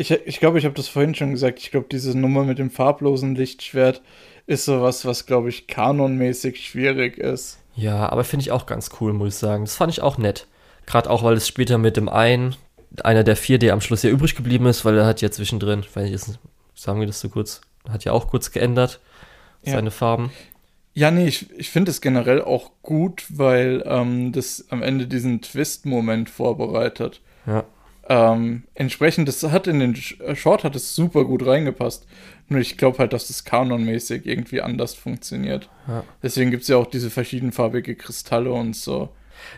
ich, ich glaube, ich habe das vorhin schon gesagt. Ich glaube, diese Nummer mit dem farblosen Lichtschwert ist sowas, was, glaube ich, kanonmäßig schwierig ist. Ja, aber finde ich auch ganz cool, muss ich sagen. Das fand ich auch nett. Gerade auch, weil es später mit dem einen, einer der vier, der am Schluss ja übrig geblieben ist, weil er hat ja zwischendrin, weil ich sagen wir das so kurz, hat ja auch kurz geändert, ja. seine Farben. Ja, nee, ich, ich finde es generell auch gut, weil ähm, das am Ende diesen Twist-Moment vorbereitet. Ja. Ähm, entsprechend, das hat in den äh, Short hat es super gut reingepasst. Nur ich glaube halt, dass das kanonmäßig irgendwie anders funktioniert. Ja. Deswegen gibt es ja auch diese verschiedenfarbige Kristalle und so.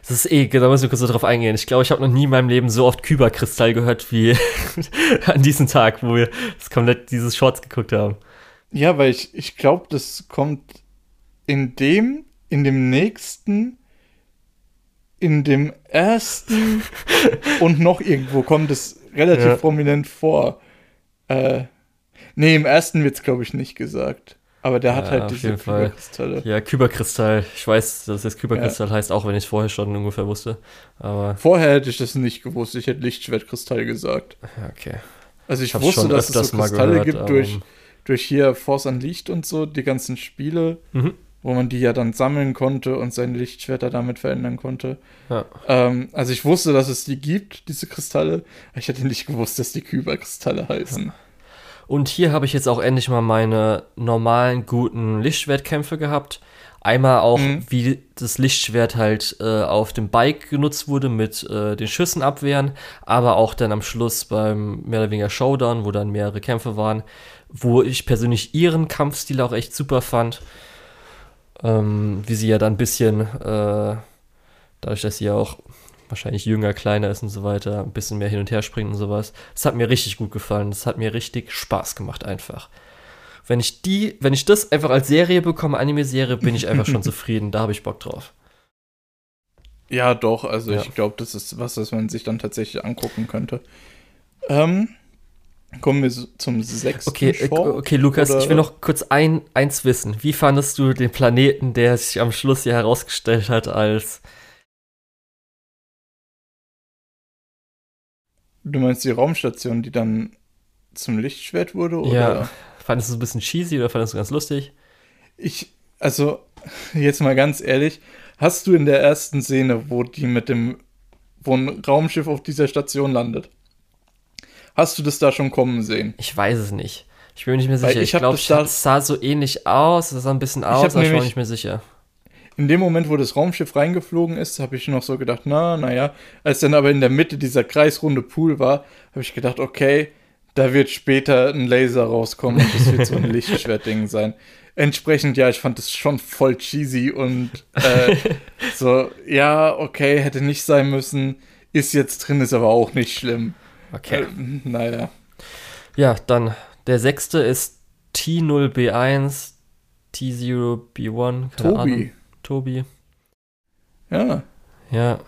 Das ist eh, da muss ich kurz darauf eingehen. Ich glaube, ich habe noch nie in meinem Leben so oft Kyberkristall gehört wie an diesem Tag, wo wir das komplett dieses Shorts geguckt haben. Ja, weil ich, ich glaube, das kommt in dem, in dem nächsten, in dem ersten und noch irgendwo kommt es relativ ja. prominent vor. Äh, nee, im ersten wird es, glaube ich, nicht gesagt. Aber der hat ja, halt diese Kyberkristalle. Ja, Kyberkristall. Ich weiß, dass es Kyberkristall ja. heißt, auch wenn ich es vorher schon ungefähr wusste. Aber vorher hätte ich das nicht gewusst. Ich hätte Lichtschwertkristall gesagt. Okay. Also ich, ich wusste, dass es so Kristalle gehört, gibt durch, durch hier Force an Licht und so, die ganzen Spiele, mhm. Wo man die ja dann sammeln konnte und seine Lichtschwerter damit verändern konnte. Ja. Ähm, also ich wusste, dass es die gibt, diese Kristalle. Ich hätte nicht gewusst, dass die Kyberkristalle heißen. Ja. Und hier habe ich jetzt auch endlich mal meine normalen, guten Lichtschwertkämpfe gehabt. Einmal auch, mhm. wie das Lichtschwert halt äh, auf dem Bike genutzt wurde mit äh, den Schüssen abwehren, aber auch dann am Schluss beim mehr oder weniger Showdown, wo dann mehrere Kämpfe waren, wo ich persönlich ihren Kampfstil auch echt super fand. Ähm, wie sie ja dann ein bisschen, äh, dadurch, dass sie ja auch wahrscheinlich jünger, kleiner ist und so weiter, ein bisschen mehr hin und her springt und sowas. Das hat mir richtig gut gefallen. Das hat mir richtig Spaß gemacht einfach. Wenn ich die, wenn ich das einfach als Serie bekomme, Anime-Serie, bin ich einfach schon zufrieden. Da habe ich Bock drauf. Ja, doch. Also ja. ich glaube, das ist was, was man sich dann tatsächlich angucken könnte. Ähm, kommen wir zum sechsten okay, Short, okay, Lukas, oder? ich will noch kurz ein, eins wissen. Wie fandest du den Planeten, der sich am Schluss hier herausgestellt hat als Du meinst die Raumstation, die dann zum Lichtschwert wurde? Oder? Ja. Fandest du es ein bisschen cheesy oder fandest du ganz lustig? Ich, also, jetzt mal ganz ehrlich, hast du in der ersten Szene, wo die mit dem, wo ein Raumschiff auf dieser Station landet, hast du das da schon kommen sehen? Ich weiß es nicht. Ich bin mir nicht mehr sicher. Weil ich, ich glaube, es sah so ähnlich aus, es sah ein bisschen aus, aber ich bin mir nicht mehr sicher in dem Moment, wo das Raumschiff reingeflogen ist, habe ich noch so gedacht, na, naja. Als dann aber in der Mitte dieser kreisrunde Pool war, habe ich gedacht, okay, da wird später ein Laser rauskommen und das wird so ein Lichtschwertding sein. Entsprechend, ja, ich fand das schon voll cheesy und äh, so, ja, okay, hätte nicht sein müssen. Ist jetzt drin, ist aber auch nicht schlimm. Okay. Äh, naja. Ja, dann der sechste ist T0B1, T0B1. Tobi. Ahnung. Tobi. Ja. Ja.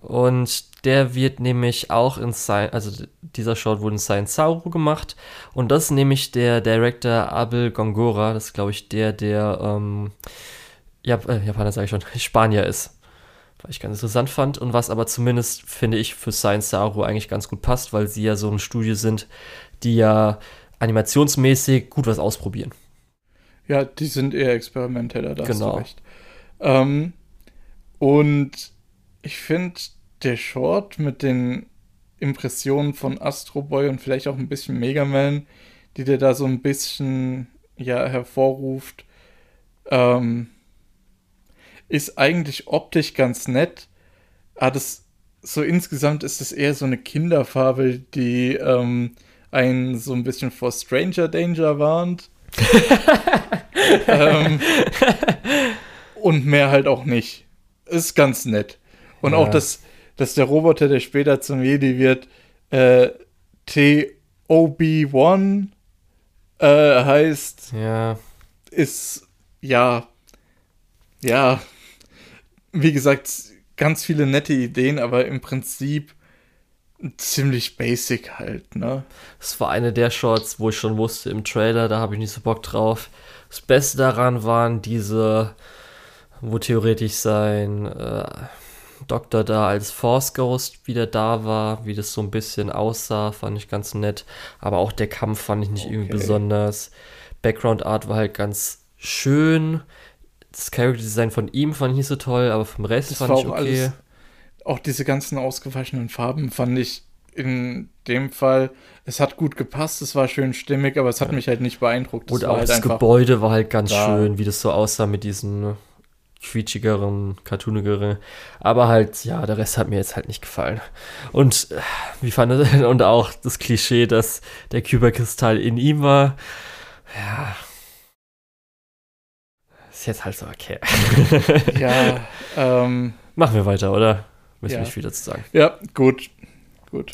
Und der wird nämlich auch in sein, also dieser Short wurde in Science Sauro gemacht. Und das ist nämlich der Director Abel Gongora. Das ist, glaube ich, der, der, ähm, Jap äh, Japaner sage ich schon, Spanier ist. Was ich ganz interessant fand. Und was aber zumindest, finde ich, für Science Sauro eigentlich ganz gut passt, weil sie ja so ein Studio sind, die ja animationsmäßig gut was ausprobieren. Ja, die sind eher experimenteller, da genau. hast du genau. recht. Ähm, und ich finde, der Short mit den Impressionen von Astro Boy und vielleicht auch ein bisschen Mega Man, die der da so ein bisschen ja hervorruft, ähm, ist eigentlich optisch ganz nett. Aber das, so insgesamt ist es eher so eine Kinderfabel, die ähm, einen so ein bisschen vor Stranger Danger warnt. ähm, und mehr halt auch nicht. Ist ganz nett. Und ja. auch, dass, dass der Roboter, der später zum Jedi wird, äh, TOB1 äh, heißt, ja. ist, ja, ja, wie gesagt, ganz viele nette Ideen, aber im Prinzip ziemlich basic halt, ne? Das war eine der Shorts, wo ich schon wusste im Trailer, da habe ich nicht so Bock drauf. Das Beste daran waren diese wo theoretisch sein, äh, Doktor da als Force Ghost wieder da war, wie das so ein bisschen aussah, fand ich ganz nett. Aber auch der Kampf fand ich nicht okay. irgendwie besonders. Background Art war halt ganz schön. Das Character Design von ihm fand ich nicht so toll, aber vom Rest das fand ich okay. Alles, auch diese ganzen ausgewaschenen Farben fand ich in dem Fall, es hat gut gepasst, es war schön stimmig, aber es hat ja. mich halt nicht beeindruckt. Das Und auch halt das Gebäude war halt ganz da. schön, wie das so aussah mit diesen quietschigeren, cartoonigeren. Aber halt, ja, der Rest hat mir jetzt halt nicht gefallen. Und äh, wie fand er Und auch das Klischee, dass der Kyberkristall in ihm war. Ja. Ist jetzt halt so okay. ja, ähm. Machen wir weiter, oder? Müssen ja. nicht viel dazu sagen. Ja, gut. Gut.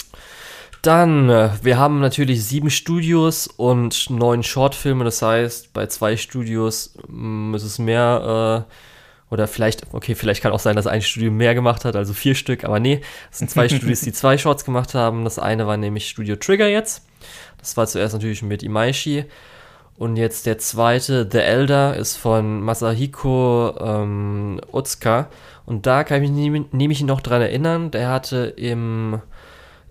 Dann, äh, wir haben natürlich sieben Studios und neun Shortfilme. Das heißt, bei zwei Studios mm, ist es mehr, äh, oder vielleicht, okay, vielleicht kann auch sein, dass ein Studio mehr gemacht hat, also vier Stück, aber nee, es sind zwei Studios, die zwei Shorts gemacht haben. Das eine war nämlich Studio Trigger jetzt. Das war zuerst natürlich mit Imaishi. Und jetzt der zweite, The Elder, ist von Masahiko ähm, Utsuka. Und da kann ich mich nämlich noch dran erinnern, der hatte im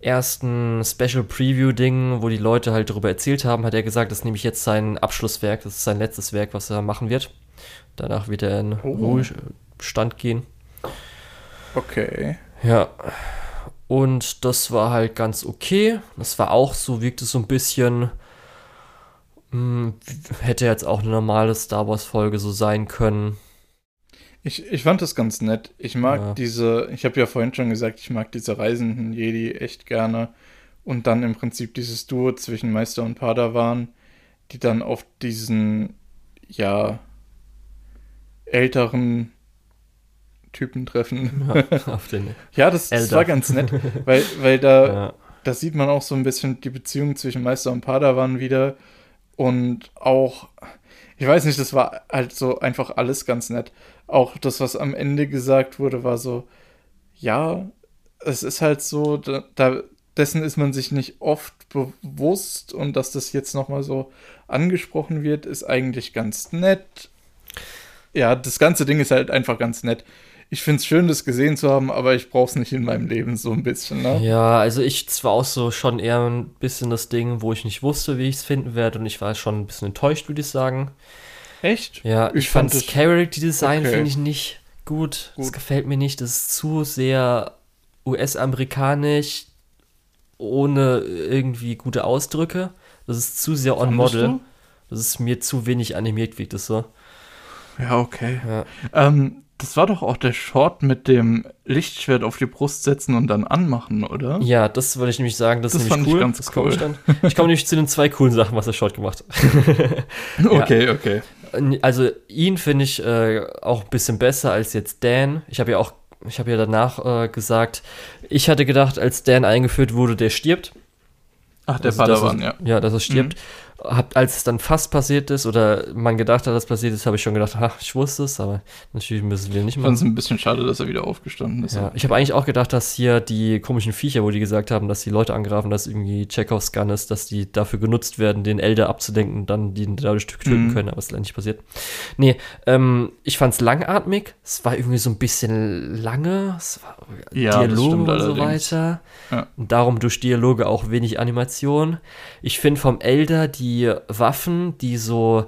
ersten Special Preview Ding, wo die Leute halt darüber erzählt haben, hat er gesagt, das ist nämlich jetzt sein Abschlusswerk, das ist sein letztes Werk, was er machen wird. Danach wird er in oh. Ruhestand gehen. Okay. Ja. Und das war halt ganz okay. Das war auch so, wirkte so ein bisschen, hm, hätte jetzt auch eine normale Star Wars Folge so sein können. Ich, ich fand das ganz nett. Ich mag ja. diese, ich habe ja vorhin schon gesagt, ich mag diese reisenden Jedi echt gerne. Und dann im Prinzip dieses Duo zwischen Meister und Padawan, die dann auf diesen, ja, älteren Typen treffen. Ja, auf den ja das, das, war ganz nett, weil, weil da, ja. da sieht man auch so ein bisschen die Beziehung zwischen Meister und Padawan wieder. Und auch, ich weiß nicht, das war halt so einfach alles ganz nett auch das, was am Ende gesagt wurde, war so, ja, es ist halt so, da, da dessen ist man sich nicht oft bewusst und dass das jetzt nochmal so angesprochen wird, ist eigentlich ganz nett. Ja, das ganze Ding ist halt einfach ganz nett. Ich finde es schön, das gesehen zu haben, aber ich brauche es nicht in meinem Leben so ein bisschen. Ne? Ja, also ich zwar auch so schon eher ein bisschen das Ding, wo ich nicht wusste, wie ich es finden werde und ich war schon ein bisschen enttäuscht, würde ich sagen. Echt? Ja, ich, ich fand das Character Design okay. finde ich nicht gut. gut. Das gefällt mir nicht. Das ist zu sehr US-amerikanisch, ohne irgendwie gute Ausdrücke. Das ist zu sehr on-model. Das ist mir zu wenig animiert, wie das so. Ja, okay. Ja. Ähm, das war doch auch der Short mit dem Lichtschwert auf die Brust setzen und dann anmachen, oder? Ja, das wollte ich nämlich sagen. Das, das ist nämlich cool. Ich, ganz das cool. ich komme nämlich zu den zwei coolen Sachen, was der Short gemacht hat. okay, okay. Also ihn finde ich äh, auch ein bisschen besser als jetzt Dan. Ich habe ja auch, ich habe ja danach äh, gesagt, ich hatte gedacht, als Dan eingeführt wurde, der stirbt. Ach, der also, Padawan, ja. Ja, dass er stirbt. Mhm hab, als es dann fast passiert ist oder man gedacht hat, dass es passiert ist, habe ich schon gedacht, ach, ich wusste es, aber natürlich müssen wir nicht machen. Ich fand es ein bisschen schade, dass er wieder aufgestanden ist. Ja, ich habe eigentlich auch gedacht, dass hier die komischen Viecher, wo die gesagt haben, dass die Leute angreifen, dass irgendwie Chekhovs Gun ist, dass die dafür genutzt werden, den Elder abzudenken und dann die dadurch töten mhm. können, aber es ist leider nicht passiert. Nee, ähm, ich fand es langatmig, es war irgendwie so ein bisschen lange, es war ja, Dialoge und so weiter. Ja. Und darum durch Dialoge auch wenig Animation. Ich finde vom Elder die die Waffen, die so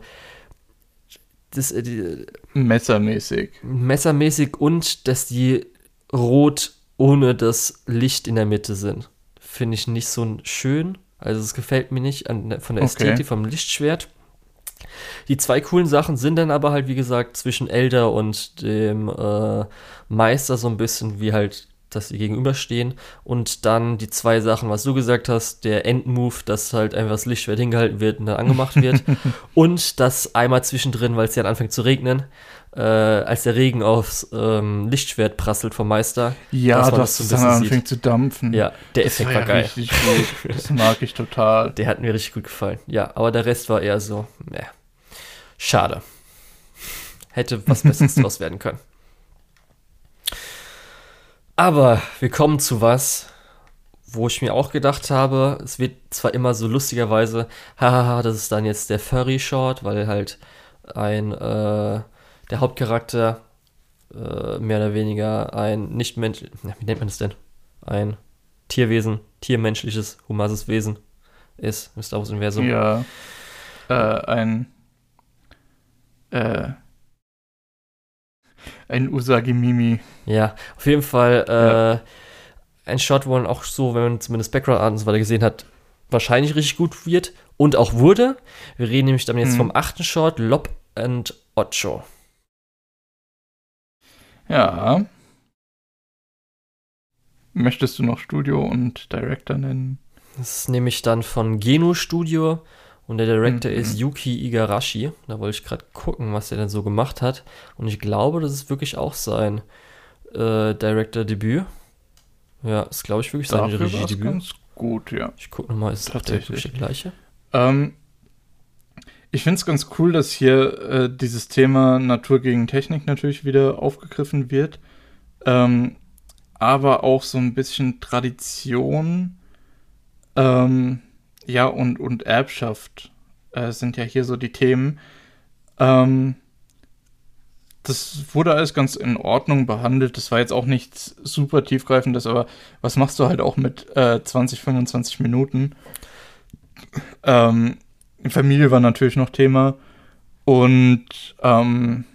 das, äh, die, messermäßig. Messermäßig und dass die rot ohne das Licht in der Mitte sind. Finde ich nicht so schön. Also es gefällt mir nicht an, von der Ästhetik, okay. vom Lichtschwert. Die zwei coolen Sachen sind dann aber halt, wie gesagt, zwischen Elder und dem äh, Meister so ein bisschen wie halt dass sie gegenüberstehen. Und dann die zwei Sachen, was du gesagt hast, der Endmove, dass halt einfach das Lichtschwert hingehalten wird und dann angemacht wird. und das einmal zwischendrin, weil es ja anfängt zu regnen, äh, als der Regen aufs ähm, Lichtschwert prasselt vom Meister. Ja, dass das, das dann anfängt zu dampfen. Ja, der das Effekt war, ja geil. Richtig gut. Das mag ich total. Der hat mir richtig gut gefallen. Ja, aber der Rest war eher so, ne. Schade. Hätte was Besseres draus werden können. Aber wir kommen zu was, wo ich mir auch gedacht habe, es wird zwar immer so lustigerweise, hahaha, das ist dann jetzt der Furry Short, weil halt ein, äh, der Hauptcharakter äh, mehr oder weniger ein nicht mensch, wie nennt man das denn? Ein Tierwesen, tiermenschliches, humanes Wesen ist im Star Wars-Universum. Ja. Äh, ein äh, ein Usagi-Mimi. Ja, auf jeden Fall ja. äh, ein Shot, wo man auch so, wenn man zumindest Background und so weiter gesehen hat, wahrscheinlich richtig gut wird und auch wurde. Wir reden nämlich dann jetzt mhm. vom achten Shot, Lob and Ocho. Ja. Möchtest du noch Studio und Director nennen? Das ist nämlich dann von Genu Studio und der Director mhm. ist Yuki Igarashi. Da wollte ich gerade gucken, was er denn so gemacht hat. Und ich glaube, das ist wirklich auch sein äh, Director-Debüt. Ja, ist glaube ich wirklich sein Regiedebüt. ganz gut, ja. Ich gucke nochmal, ist das wirklich der gleiche? Ähm, ich finde es ganz cool, dass hier äh, dieses Thema Natur gegen Technik natürlich wieder aufgegriffen wird. Ähm, aber auch so ein bisschen Tradition. Ähm, ja, und, und Erbschaft äh, sind ja hier so die Themen. Ähm, das wurde alles ganz in Ordnung behandelt. Das war jetzt auch nichts super tiefgreifendes, aber was machst du halt auch mit äh, 20, 25 Minuten? Ähm, Familie war natürlich noch Thema. Und ähm,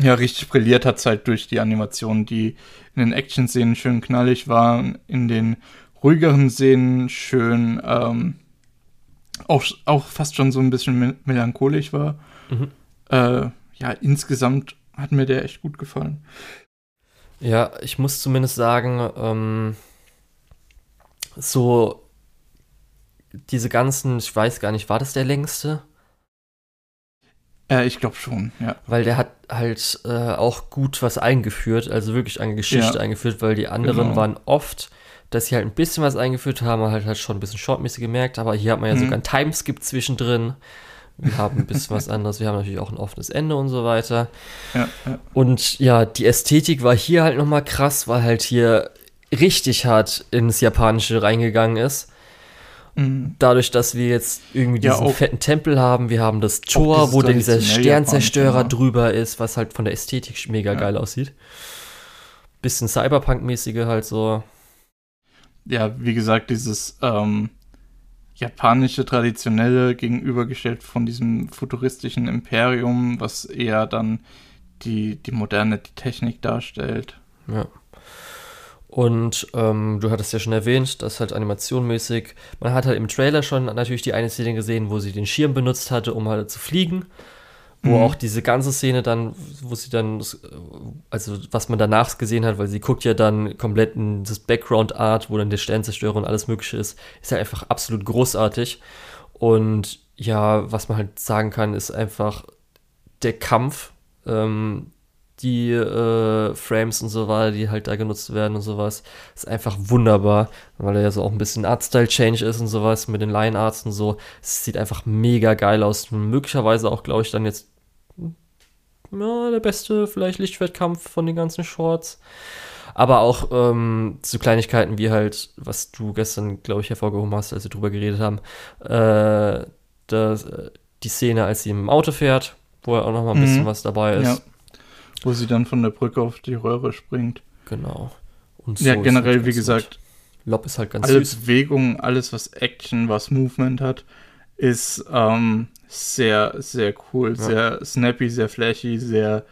ja, richtig brilliert hat es halt durch die Animationen, die in den Action-Szenen schön knallig waren, in den ruhigeren Szenen schön ähm, auch, auch fast schon so ein bisschen melancholisch war. Mhm. Äh, ja, insgesamt hat mir der echt gut gefallen. Ja, ich muss zumindest sagen, ähm, so diese ganzen, ich weiß gar nicht, war das der längste? Äh, ich glaube schon, ja. Weil der hat halt äh, auch gut was eingeführt, also wirklich eine Geschichte ja. eingeführt, weil die anderen genau. waren oft dass sie halt ein bisschen was eingeführt haben, halt halt schon ein bisschen shortmäßig gemerkt, aber hier hat man ja mhm. sogar einen Timeskip zwischendrin. Wir haben ein bisschen was anderes, wir haben natürlich auch ein offenes Ende und so weiter. Ja, ja. Und ja, die Ästhetik war hier halt nochmal krass, weil halt hier richtig hart ins Japanische reingegangen ist. Mhm. Dadurch, dass wir jetzt irgendwie diesen ja, fetten Tempel haben, wir haben das Tor, wo dieser Sternzerstörer drüber ist, was halt von der Ästhetik mega geil aussieht. Bisschen Cyberpunk-mäßige halt so ja, wie gesagt, dieses ähm, japanische traditionelle gegenübergestellt von diesem futuristischen Imperium, was eher dann die, die moderne die Technik darstellt. Ja. Und ähm, du hattest ja schon erwähnt, dass halt animationmäßig, man hat halt im Trailer schon natürlich die eine Szene gesehen, wo sie den Schirm benutzt hatte, um halt zu fliegen wo mhm. auch diese ganze Szene dann, wo sie dann, also was man danach gesehen hat, weil sie guckt ja dann komplett in das Background-Art, wo dann der Sternzerstörer und alles mögliche ist, ist ja einfach absolut großartig. Und ja, was man halt sagen kann, ist einfach der Kampf, ähm, die äh, Frames und so weiter, die halt da genutzt werden und sowas, ist einfach wunderbar, weil er ja so auch ein bisschen Artstyle-Change ist und sowas mit den Line-Arts und so. Es sieht einfach mega geil aus. Möglicherweise auch, glaube ich, dann jetzt ja, der beste vielleicht Lichtschwertkampf von den ganzen Shorts. Aber auch ähm, zu Kleinigkeiten wie halt, was du gestern, glaube ich, hervorgehoben hast, als wir drüber geredet haben, äh, das, äh, die Szene, als sie im Auto fährt, wo ja auch noch mal ein mhm. bisschen was dabei ist. Ja. Wo sie dann von der Brücke auf die Röhre springt. Genau. Und so ja, generell, halt wie gesagt, Lob ist halt ganz alle süß. Bewegungen, alles, was Action, was Movement hat, ist ähm, sehr, sehr cool, ja. sehr snappy, sehr flashy, sehr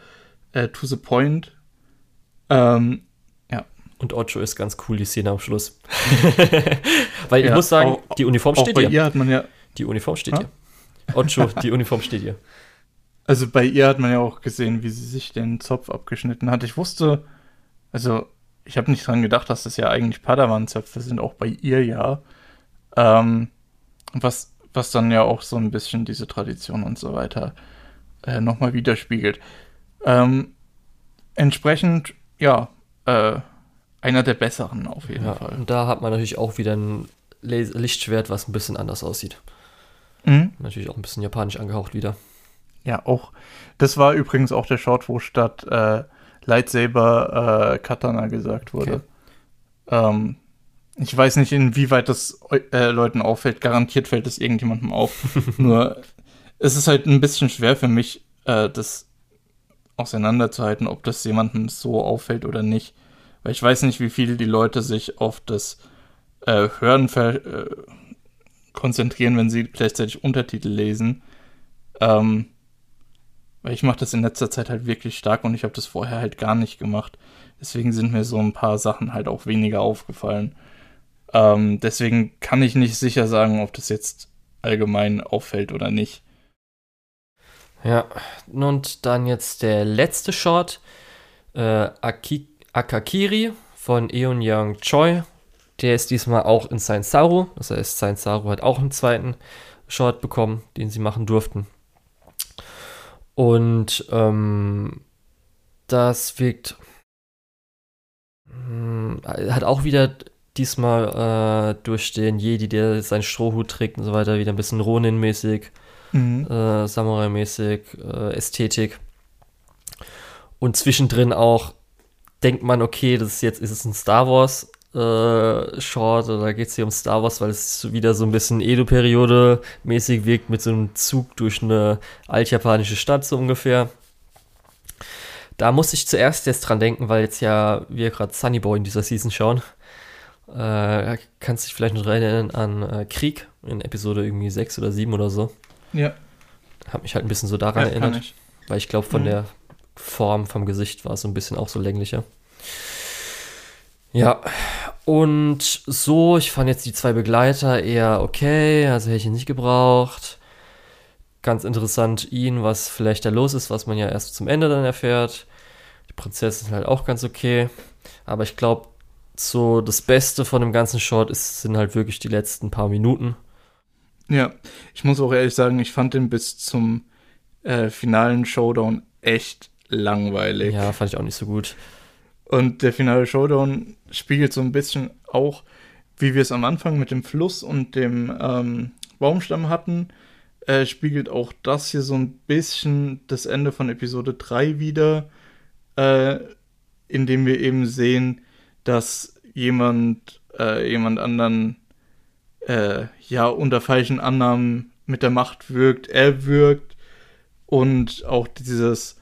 äh, to the point. Ähm, ja. Und Ocho ist ganz cool, die Szene am Schluss. Weil ich ja, muss sagen, auch, die Uniform steht bei hier. ihr hat man ja. Die Uniform steht ha? hier. Ocho, die Uniform steht hier. Also bei ihr hat man ja auch gesehen, wie sie sich den Zopf abgeschnitten hat. Ich wusste, also ich habe nicht dran gedacht, dass das ja eigentlich Padawan-Zöpfe sind, auch bei ihr ja. Ähm, was was dann ja auch so ein bisschen diese Tradition und so weiter äh, nochmal widerspiegelt. Ähm, entsprechend, ja, äh, einer der besseren auf jeden ja, Fall. Und da hat man natürlich auch wieder ein Lichtschwert, was ein bisschen anders aussieht. Mhm. Natürlich auch ein bisschen japanisch angehaucht wieder. Ja, auch. Das war übrigens auch der Short, wo statt äh, Lightsaber äh, Katana gesagt wurde. Okay. Ähm, ich weiß nicht, inwieweit das äh, Leuten auffällt. Garantiert fällt es irgendjemandem auf. Nur es ist halt ein bisschen schwer für mich, äh, das auseinanderzuhalten, ob das jemandem so auffällt oder nicht. Weil ich weiß nicht, wie viel die Leute sich auf das äh, Hören äh, konzentrieren, wenn sie gleichzeitig Untertitel lesen. Ähm, weil ich mache das in letzter Zeit halt wirklich stark und ich habe das vorher halt gar nicht gemacht. Deswegen sind mir so ein paar Sachen halt auch weniger aufgefallen. Ähm, deswegen kann ich nicht sicher sagen, ob das jetzt allgemein auffällt oder nicht. Ja, und dann jetzt der letzte Short, äh, Aki Akakiri von Eun Young Choi. Der ist diesmal auch in Saint Saru. Das heißt, Saint Saru hat auch einen zweiten Short bekommen, den sie machen durften. Und ähm, das wirkt. Hm, hat auch wieder diesmal äh, durch den Jedi, der seinen Strohhut trägt und so weiter, wieder ein bisschen Ronin-mäßig, mhm. äh, Samurai-mäßig, äh, Ästhetik. Und zwischendrin auch denkt man, okay, das ist jetzt ist es ein Star Wars äh, Short oder geht es hier um Star Wars, weil es wieder so ein bisschen Edo-Periode mäßig wirkt mit so einem Zug durch eine altjapanische Stadt so ungefähr. Da muss ich zuerst jetzt dran denken, weil jetzt ja wir gerade Sunny Boy in dieser Season schauen. Äh, kannst dich vielleicht noch erinnern an äh, Krieg in Episode irgendwie 6 oder 7 oder so. Ja. Hab mich halt ein bisschen so daran ja, erinnert. Ich. Weil ich glaube, von mhm. der Form vom Gesicht war es so ein bisschen auch so länglicher. Ja, und so, ich fand jetzt die zwei Begleiter eher okay, also hätte ich ihn nicht gebraucht. Ganz interessant ihn, was vielleicht da los ist, was man ja erst zum Ende dann erfährt. Die Prinzessin ist halt auch ganz okay. Aber ich glaube, so das Beste von dem ganzen Short ist, sind halt wirklich die letzten paar Minuten. Ja, ich muss auch ehrlich sagen, ich fand den bis zum äh, finalen Showdown echt langweilig. Ja, fand ich auch nicht so gut. Und der finale Showdown spiegelt so ein bisschen auch, wie wir es am Anfang mit dem Fluss und dem ähm, Baumstamm hatten, äh, spiegelt auch das hier so ein bisschen das Ende von Episode 3 wieder, äh, indem wir eben sehen, dass jemand, äh, jemand anderen, äh, ja, unter falschen Annahmen mit der Macht wirkt, er wirkt und auch dieses,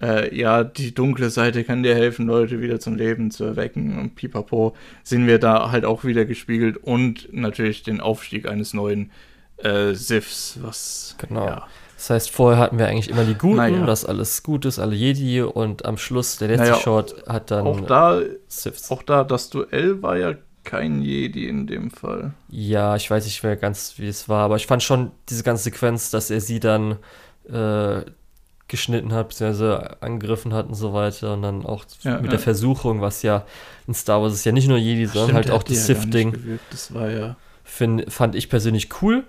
äh, ja, die dunkle Seite kann dir helfen, Leute wieder zum Leben zu erwecken und pipapo, sehen wir da halt auch wieder gespiegelt und natürlich den Aufstieg eines neuen äh, Sifs, was, genau. Ja, das heißt, vorher hatten wir eigentlich immer die Guten, naja. dass alles gut ist, alle Jedi und am Schluss, der letzte naja, Short hat dann auch da, Siths. Auch da, das Duell war ja kein Jedi in dem Fall. Ja, ich weiß nicht mehr ganz, wie es war, aber ich fand schon diese ganze Sequenz, dass er sie dann äh, geschnitten hat, beziehungsweise angegriffen hat und so weiter und dann auch ja, mit ja. der Versuchung, was ja in Star Wars ist ja nicht nur Jedi, sondern Stimmt, halt auch das Sith-Ding. Das war ja. Find, fand ich persönlich cool.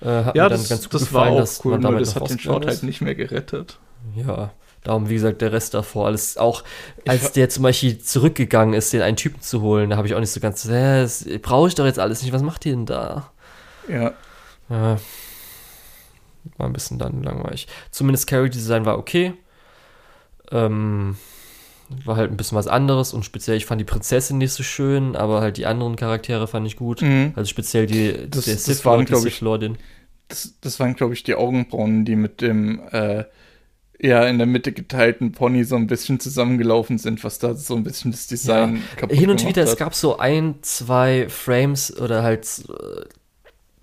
Äh, hat ja, mir dann das, ganz gut das gefallen, war auch cool, nur das hat den Short halt nicht mehr gerettet. Ja, darum, wie gesagt, der Rest davor, alles auch, als der zum Beispiel zurückgegangen ist, den einen Typen zu holen, da habe ich auch nicht so ganz, äh, brauche ich doch jetzt alles nicht, was macht ihr denn da? Ja. Ja. War ein bisschen dann langweilig. Zumindest Character Design war okay. Ähm, war halt ein bisschen was anderes und speziell, ich fand die Prinzessin nicht so schön, aber halt die anderen Charaktere fand ich gut. Mhm. Also speziell die, das, der Sith Lord, die Sith Lordin. Das, das waren, glaube ich, die Augenbrauen, die mit dem äh, ja in der Mitte geteilten Pony so ein bisschen zusammengelaufen sind, was da so ein bisschen das Design ja. kaputt Hin und wieder, hat. es gab so ein, zwei Frames oder halt äh,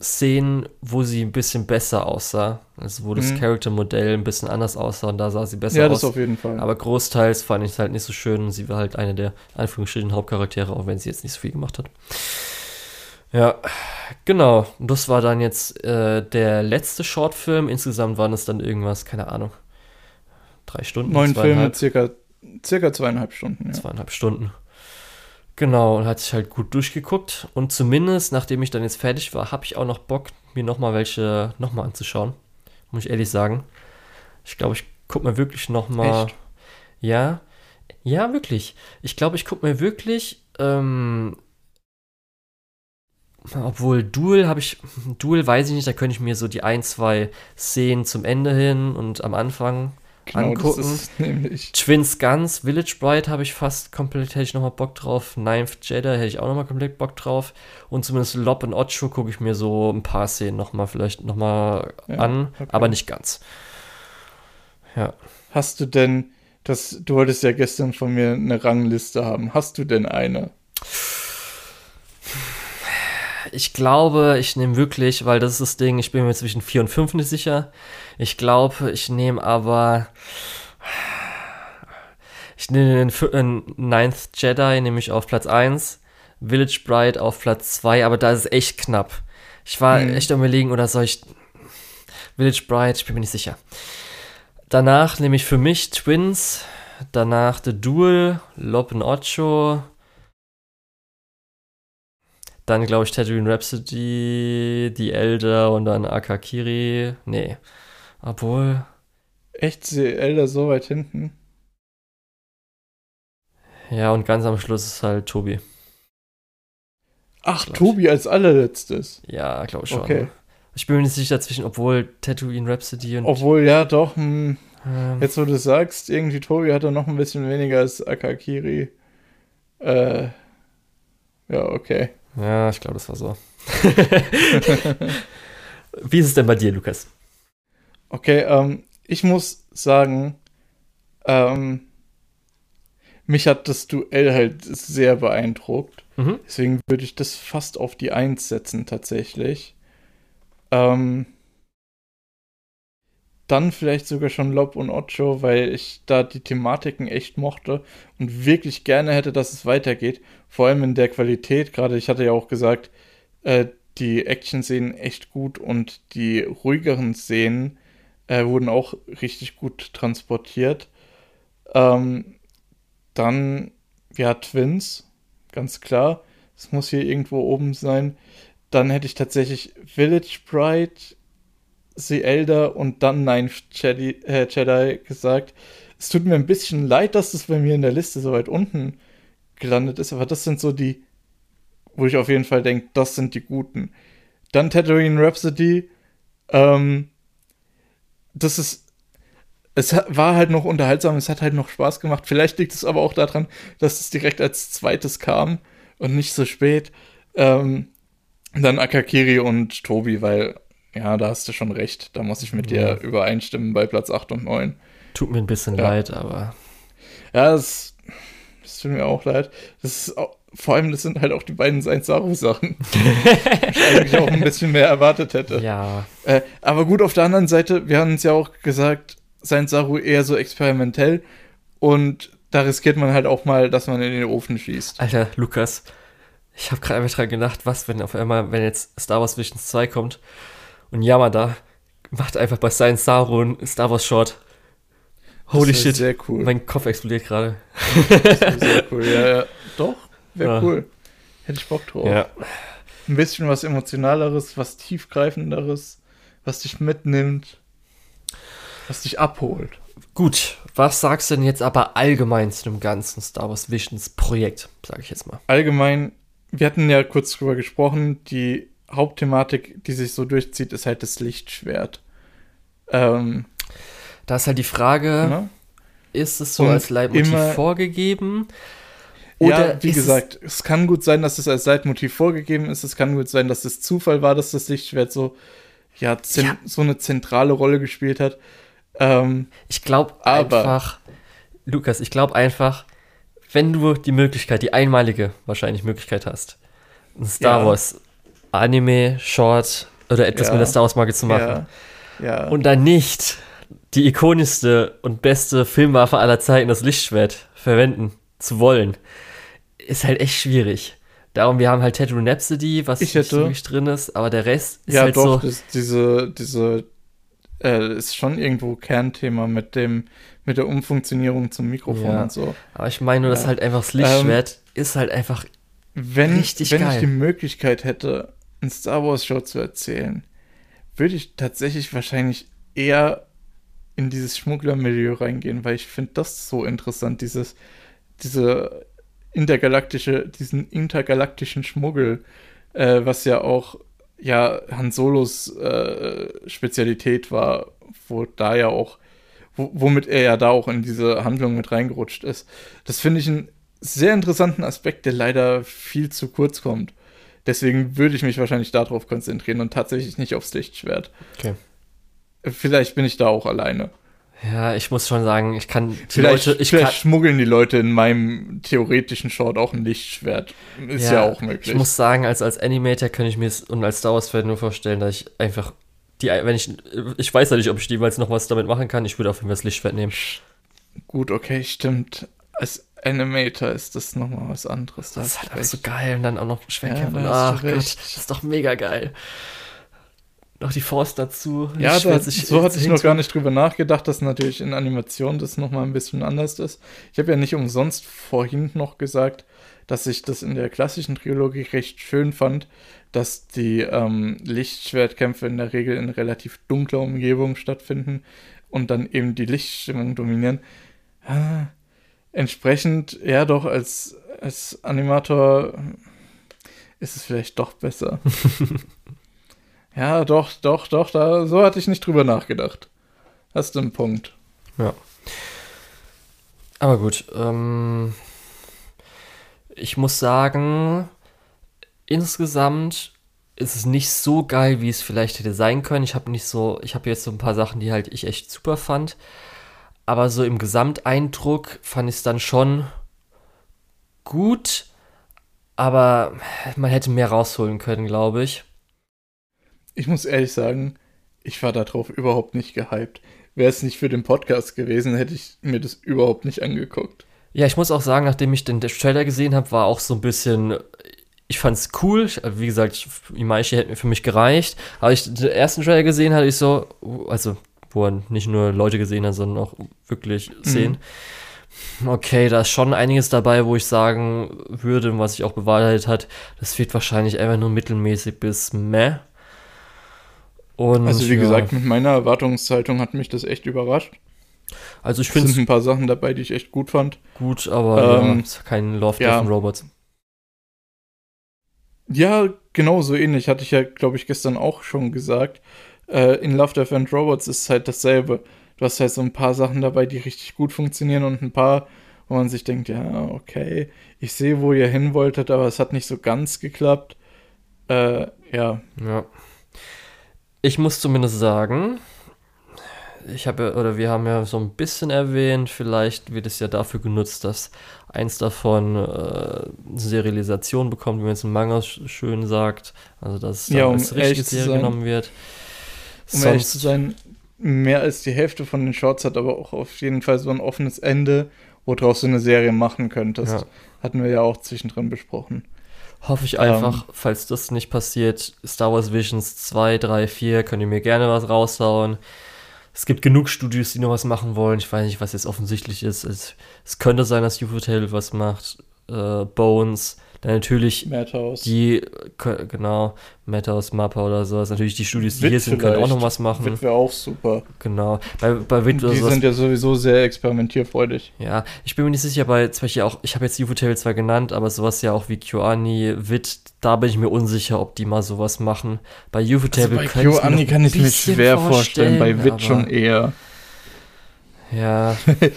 Szenen, wo sie ein bisschen besser aussah. Also wo das mhm. Charaktermodell ein bisschen anders aussah und da sah sie besser aus. Ja, das auf jeden Fall. Aber großteils fand ich es halt nicht so schön sie war halt eine der Anführungsstrichen Hauptcharaktere, auch wenn sie jetzt nicht so viel gemacht hat. Ja, genau. Und das war dann jetzt äh, der letzte Shortfilm. Insgesamt waren es dann irgendwas, keine Ahnung, drei Stunden. Neun Filme, circa, circa zweieinhalb Stunden. Ja. Zweieinhalb Stunden. Genau, und hat sich halt gut durchgeguckt. Und zumindest, nachdem ich dann jetzt fertig war, habe ich auch noch Bock, mir nochmal welche nochmal anzuschauen. Muss ich ehrlich sagen. Ich glaube, ich gucke mir wirklich nochmal. Ja, ja, wirklich. Ich glaube, ich gucke mir wirklich. Ähm, obwohl Duel habe ich. Duel weiß ich nicht, da könnte ich mir so die ein, zwei Szenen zum Ende hin und am Anfang genau, angucken. Twins Guns, Village Bride habe ich fast komplett, hätte ich nochmal Bock drauf. Ninth Jedi hätte ich auch nochmal komplett Bock drauf. Und zumindest Lob und Ocho gucke ich mir so ein paar Szenen nochmal vielleicht nochmal ja, an, okay. aber nicht ganz. Ja. Hast du denn Das, du wolltest ja gestern von mir eine Rangliste haben. Hast du denn eine? Ich glaube, ich nehme wirklich, weil das ist das Ding, ich bin mir zwischen 4 und 5 nicht sicher. Ich glaube, ich nehme aber. Ich nehme den Ninth Jedi, nämlich auf Platz 1. Village Bride auf Platz 2, aber da ist es echt knapp. Ich war hm. echt am überlegen, oder soll ich. Village Bride, ich bin mir nicht sicher. Danach nehme ich für mich Twins, danach The Duel, Lopen Ocho, dann glaube ich Tatooine Rhapsody, The Elder und dann Akakiri. Nee, obwohl. Echt, The Elder so weit hinten? Ja, und ganz am Schluss ist halt Tobi. Ach, Tobi als allerletztes. Ja, glaube ich schon. Okay. Ich bin mir nicht sicher zwischen, obwohl Tatooine Rhapsody und. Obwohl, ja, doch. Hm, ähm, jetzt, wo du sagst, irgendwie Tobi hat er noch ein bisschen weniger als Akakiri. Äh. Ja, okay. Ja, ich glaube, das war so. Wie ist es denn bei dir, Lukas? Okay, ähm, ich muss sagen, ähm, mich hat das Duell halt sehr beeindruckt. Mhm. Deswegen würde ich das fast auf die Eins setzen, tatsächlich. Ähm, dann vielleicht sogar schon Lob und Ocho, weil ich da die Thematiken echt mochte und wirklich gerne hätte, dass es weitergeht. Vor allem in der Qualität. Gerade ich hatte ja auch gesagt, äh, die Action-Szenen echt gut und die ruhigeren Szenen äh, wurden auch richtig gut transportiert. Ähm, dann, ja, Twins, ganz klar. Es muss hier irgendwo oben sein. Dann hätte ich tatsächlich Village Bride, The Elder und dann Nine Jedi, äh, Jedi gesagt. Es tut mir ein bisschen leid, dass das bei mir in der Liste so weit unten gelandet ist, aber das sind so die, wo ich auf jeden Fall denke, das sind die guten. Dann Tatooine Rhapsody. Ähm, das ist es war halt noch unterhaltsam, es hat halt noch Spaß gemacht. Vielleicht liegt es aber auch daran, dass es direkt als zweites kam und nicht so spät. Ähm, dann Akakiri und Tobi, weil, ja, da hast du schon recht. Da muss ich mit ja. dir übereinstimmen bei Platz 8 und 9. Tut mir ein bisschen ja. leid, aber. Ja, es, es tut mir auch leid. Das ist auch, vor allem, das sind halt auch die beiden Saint Saru-Sachen. ich eigentlich auch ein bisschen mehr erwartet hätte. Ja. Äh, aber gut, auf der anderen Seite, wir haben uns ja auch gesagt, sein Saru eher so experimentell und da riskiert man halt auch mal, dass man in den Ofen schießt. Alter, Lukas, ich habe gerade einfach dran gedacht, was, wenn auf einmal, wenn jetzt Star Wars Visions 2 kommt und Yamada macht einfach bei Sein Saru ein Star Wars Short. Holy shit. Sehr cool. Mein Kopf explodiert gerade. sehr cool, ja, ja. Doch, wäre ja. cool. Hätte ich Bock drauf. Ja. Ein bisschen was Emotionaleres, was Tiefgreifenderes, was dich mitnimmt was dich abholt. Gut, was sagst du denn jetzt aber allgemein zu dem ganzen Star Wars Visions Projekt, sage ich jetzt mal? Allgemein, wir hatten ja kurz drüber gesprochen, die Hauptthematik, die sich so durchzieht, ist halt das Lichtschwert. Ähm, da ist halt die Frage, ja? ist es so als Leitmotiv immer, vorgegeben? Oder ja, wie gesagt, es, es kann gut sein, dass es als Leitmotiv vorgegeben ist. Es kann gut sein, dass es Zufall war, dass das Lichtschwert so, ja, ja. so eine zentrale Rolle gespielt hat. Ähm, ich glaube einfach, Lukas, ich glaube einfach, wenn du die Möglichkeit, die einmalige wahrscheinlich Möglichkeit hast, ein Star ja. Wars Anime, Short oder etwas ja. mit der Star Wars Marke zu machen ja. und dann nicht die ikonischste und beste Filmwaffe aller Zeiten, das Lichtschwert, verwenden zu wollen, ist halt echt schwierig. Darum, wir haben halt Tatooine Rhapsody, was ich hätte, wirklich drin ist, aber der Rest ist ja, halt doch, so. Das, diese, diese äh, ist schon irgendwo Kernthema mit dem, mit der Umfunktionierung zum Mikrofon ja. und so. Aber ich meine nur, dass halt einfach das Lichtschwert ähm, ist halt einfach wenn, richtig wenn geil. ich die Möglichkeit hätte, ein Star Wars Show zu erzählen, würde ich tatsächlich wahrscheinlich eher in dieses Schmugglermilieu reingehen, weil ich finde das so interessant, dieses, diese intergalaktische, diesen intergalaktischen Schmuggel, äh, was ja auch ja Han Solos äh, Spezialität war, wo da ja auch, wo, womit er ja da auch in diese Handlung mit reingerutscht ist. Das finde ich einen sehr interessanten Aspekt, der leider viel zu kurz kommt. Deswegen würde ich mich wahrscheinlich darauf konzentrieren und tatsächlich nicht aufs Lichtschwert. Okay. Vielleicht bin ich da auch alleine. Ja, ich muss schon sagen, ich kann die Vielleicht, Leute, ich vielleicht kann, schmuggeln die Leute in meinem theoretischen Short auch ein Lichtschwert. Ist ja, auch möglich. Ich muss sagen, als, als Animator kann ich mir es und als Star Wars-Fan nur vorstellen, dass ich einfach die, wenn ich, ich weiß ja nicht, ob ich jemals noch was damit machen kann, ich würde auf jeden Fall das Lichtschwert nehmen. Gut, okay, stimmt. Als Animator ist das nochmal was anderes. Da Das ist halt auch so geil und dann auch noch Schwertkämpfe. Ja, Ach Gott, das ist doch mega geil. Noch die Force dazu. Ja, da, sich so hatte ich noch gar nicht drüber nachgedacht, dass natürlich in Animation das nochmal ein bisschen anders ist. Ich habe ja nicht umsonst vorhin noch gesagt, dass ich das in der klassischen Trilogie recht schön fand, dass die ähm, Lichtschwertkämpfe in der Regel in relativ dunkler Umgebung stattfinden und dann eben die Lichtstimmung dominieren. Ah, entsprechend, ja doch, als, als Animator ist es vielleicht doch besser. Ja, doch, doch, doch, da, so hatte ich nicht drüber nachgedacht. Hast du einen Punkt. Aber gut, ähm, ich muss sagen, insgesamt ist es nicht so geil, wie es vielleicht hätte sein können. Ich habe nicht so, ich habe jetzt so ein paar Sachen, die halt ich echt super fand. Aber so im Gesamteindruck fand ich es dann schon gut, aber man hätte mehr rausholen können, glaube ich. Ich muss ehrlich sagen, ich war darauf überhaupt nicht gehypt. Wäre es nicht für den Podcast gewesen, hätte ich mir das überhaupt nicht angeguckt. Ja, ich muss auch sagen, nachdem ich den Trailer gesehen habe, war auch so ein bisschen. Ich fand's cool. Ich, wie gesagt, Imaishi hätte mir für mich gereicht. Aber ich den ersten Trailer gesehen hatte ich so, also wo er nicht nur Leute gesehen hat, sondern auch wirklich Szenen. Okay, da ist schon einiges dabei, wo ich sagen würde, und was sich auch bewahrheitet hat, das wird wahrscheinlich einfach nur mittelmäßig bis meh. Und, Also wie ja, gesagt, mit meiner Erwartungshaltung hat mich das echt überrascht. also ich Es finde sind es ein paar Sachen dabei, die ich echt gut fand. gut, aber Ähm, ja, ist kein Love, ja. Death Robots. Ja, genau so ähnlich. Hatte ich ja, glaube ich, gestern auch schon gesagt. Äh, in Love, Death and Robots ist es halt dasselbe. Du hast halt so ein paar Sachen dabei, die richtig gut funktionieren und ein paar, wo man sich denkt, ja, okay, ich sehe, wo ihr hin wolltet, aber es hat nicht so ganz geklappt. Äh, ja, Ja. Ich muss zumindest sagen, ich habe ja, oder wir haben ja so ein bisschen erwähnt, vielleicht wird es ja dafür genutzt, dass eins davon äh, Serialisation bekommt, wie man es im Manga sch- schön sagt. Also dass Ja, um als Serie sein- genommen wird. Um ehrlich zu sein, mehr als die Hälfte von den Shorts hat aber auch auf jeden Fall so ein offenes Ende, woraus du eine Serie machen könntest. Ja. Hatten wir ja auch zwischendrin besprochen. Hoffe ich Ähm. einfach, falls das nicht passiert, Star Wars Visions 2, 3, 4, könnt ihr mir gerne was raushauen. Es gibt genug Studios, die noch was machen wollen. Ich weiß nicht, was jetzt offensichtlich ist. Es, es könnte sein, dass UFO Tale was macht. Äh, Bones. Dann natürlich Madhouse. die, genau, Madhouse, Mappa oder sowas. Natürlich die Studios, die Wit hier sind, können auch vielleicht. noch was machen. Witwe auch super. Genau. Bei, bei Wit oder Die sowas sind ja sowieso sehr experimentierfreudig. ja, ich bin mir nicht sicher, bei zum Beispiel auch, ich habe jetzt UFO Tale zwar genannt, aber sowas ja auch wie KyoAni, Wit, da bin ich mir unsicher, ob die mal sowas machen. Bei UFO Also Tale bei könnte ich mir kann ich mir schwer vorstellen, bei Wit schon eher. Ja,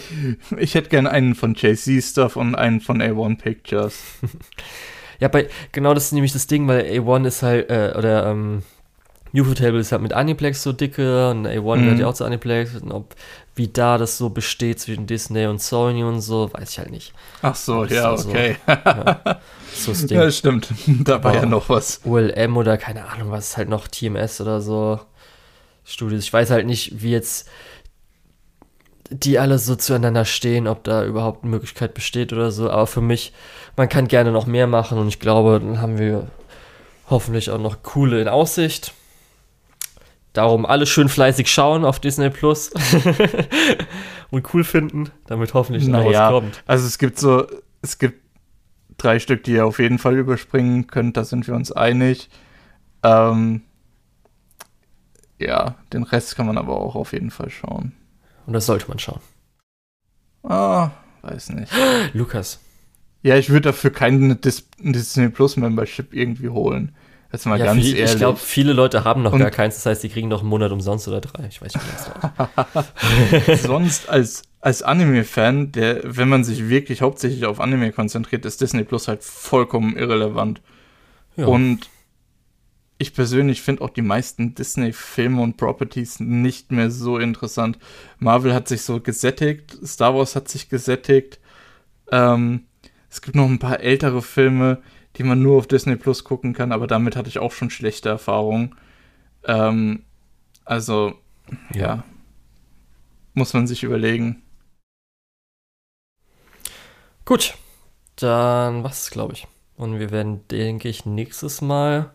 Ich hätte gern einen von JC Stuff und einen von A1 Pictures. ja, bei, genau das ist nämlich das Ding, weil A1 ist halt, äh, oder, ähm, UFO Table ist halt mit Aniplex so dicke und A1 Mhm. gehört ja auch zu Aniplex und ob, wie da das so besteht zwischen Disney und Sony und so, weiß ich halt nicht. Ach so, Das ja, also- okay. Ja, so das Ding. Ja, stimmt. Da war ja noch was. OLM oder keine Ahnung, was ist halt noch TMS oder so Studios. Ich weiß halt nicht, wie jetzt die alle so zueinander stehen, ob da überhaupt eine Möglichkeit besteht oder so. Aber für mich, man kann gerne noch mehr machen und ich glaube, dann haben wir hoffentlich auch noch coole in Aussicht. Darum alle schön fleißig schauen auf Disney Plus und cool finden, damit hoffentlich noch Naja. was kommt. Also es gibt so, es gibt drei Stück, die ihr auf jeden Fall überspringen könnt, da sind wir uns einig. Ähm, ja, den Rest kann man aber auch auf jeden Fall schauen. Und das sollte man schauen. Ah, weiß nicht. Lukas. Ja, ich würde dafür keine Dis Disney Plus Membership irgendwie holen. Jetzt mal Ja, ganz viel, ehrlich. ich glaube, viele Leute haben noch Und- gar keins. Das heißt, die kriegen noch einen Monat umsonst oder drei. Ich weiß nicht, wie das dauert. sonst als, als Anime-Fan, der, wenn man sich wirklich hauptsächlich auf Anime konzentriert, ist Disney Plus halt vollkommen irrelevant. Ja. Und ich persönlich finde auch die meisten Disney-Filme und Properties nicht mehr so interessant. Marvel hat sich so gesättigt, Star Wars hat sich gesättigt. Ähm, es gibt noch ein paar ältere Filme, die man nur auf Disney Plus gucken kann, aber damit hatte ich auch schon schlechte Erfahrungen. Ähm, also, ja. ja, muss man sich überlegen. Gut, dann was, glaube ich. Und wir werden, denke ich, nächstes Mal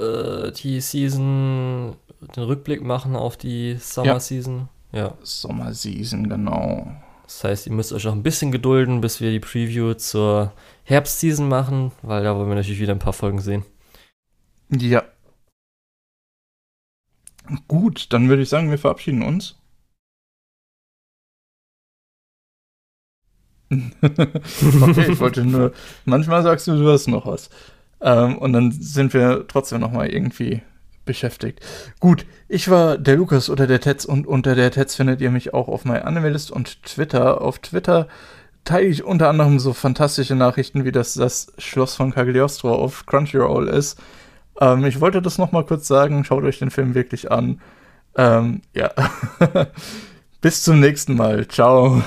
äh, die Season, den Rückblick machen auf die Summer ja. Season. Ja. Sommer Season, genau. Das heißt, ihr müsst euch noch ein bisschen gedulden, bis wir die Preview zur Herbstseason machen, weil da wollen wir natürlich wieder ein paar Folgen sehen. Ja. Gut, dann würde ich sagen, wir verabschieden uns. okay, ich wollte nur. Manchmal sagst du, du hast noch was. Ähm, und dann sind wir trotzdem noch mal irgendwie beschäftigt. Gut, ich war der Lukas oder der Tetz und unter der Tetz findet ihr mich auch auf MyAnimalist und Twitter. Auf Twitter teile ich unter anderem so fantastische Nachrichten, wie das das Schloss von Cagliostro auf Crunchyroll ist. Ähm, ich wollte das noch mal kurz sagen. Schaut euch den Film wirklich an. Ähm, ja. Bis zum nächsten Mal. Ciao.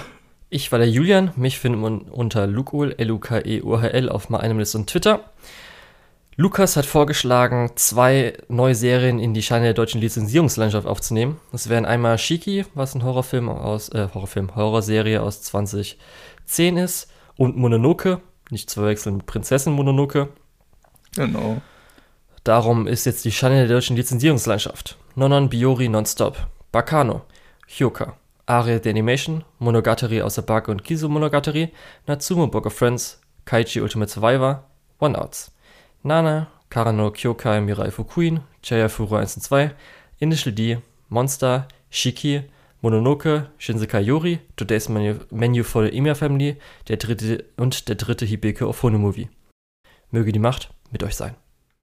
Ich war der Julian. Mich findet man unter Lukul, L-U-K-E-U-H-L auf MyAnimalist und Twitter. Lukas hat vorgeschlagen, zwei neue Serien in die Scheine der deutschen Lizenzierungslandschaft aufzunehmen. Das wären einmal Shiki, was ein Horrorfilm aus, äh, Horrorfilm, Horrorserie aus 2010 ist, und Mononoke, nicht zu verwechseln mit Prinzessin Mononoke. Genau. Darum ist jetzt die Scheine der deutschen Lizenzierungslandschaft. Nonon Biori Nonstop, Bakano, Hyoka, Ariel the Animation, Monogatari aus der Barke und Kizu Monogatari, Natsumo Book of Friends, Kaichi Ultimate Survivor, One Outs. Nana, Karano Kyokai Mirai Fukuin, Chaya Furu 1 und 2, Initial D, Monster, Shiki, Mononoke, Shinsekai Yori, Today's Menu, Menu for the Emiya Family der dritte, und der dritte Hibeke of Movie. Möge die Macht mit euch sein.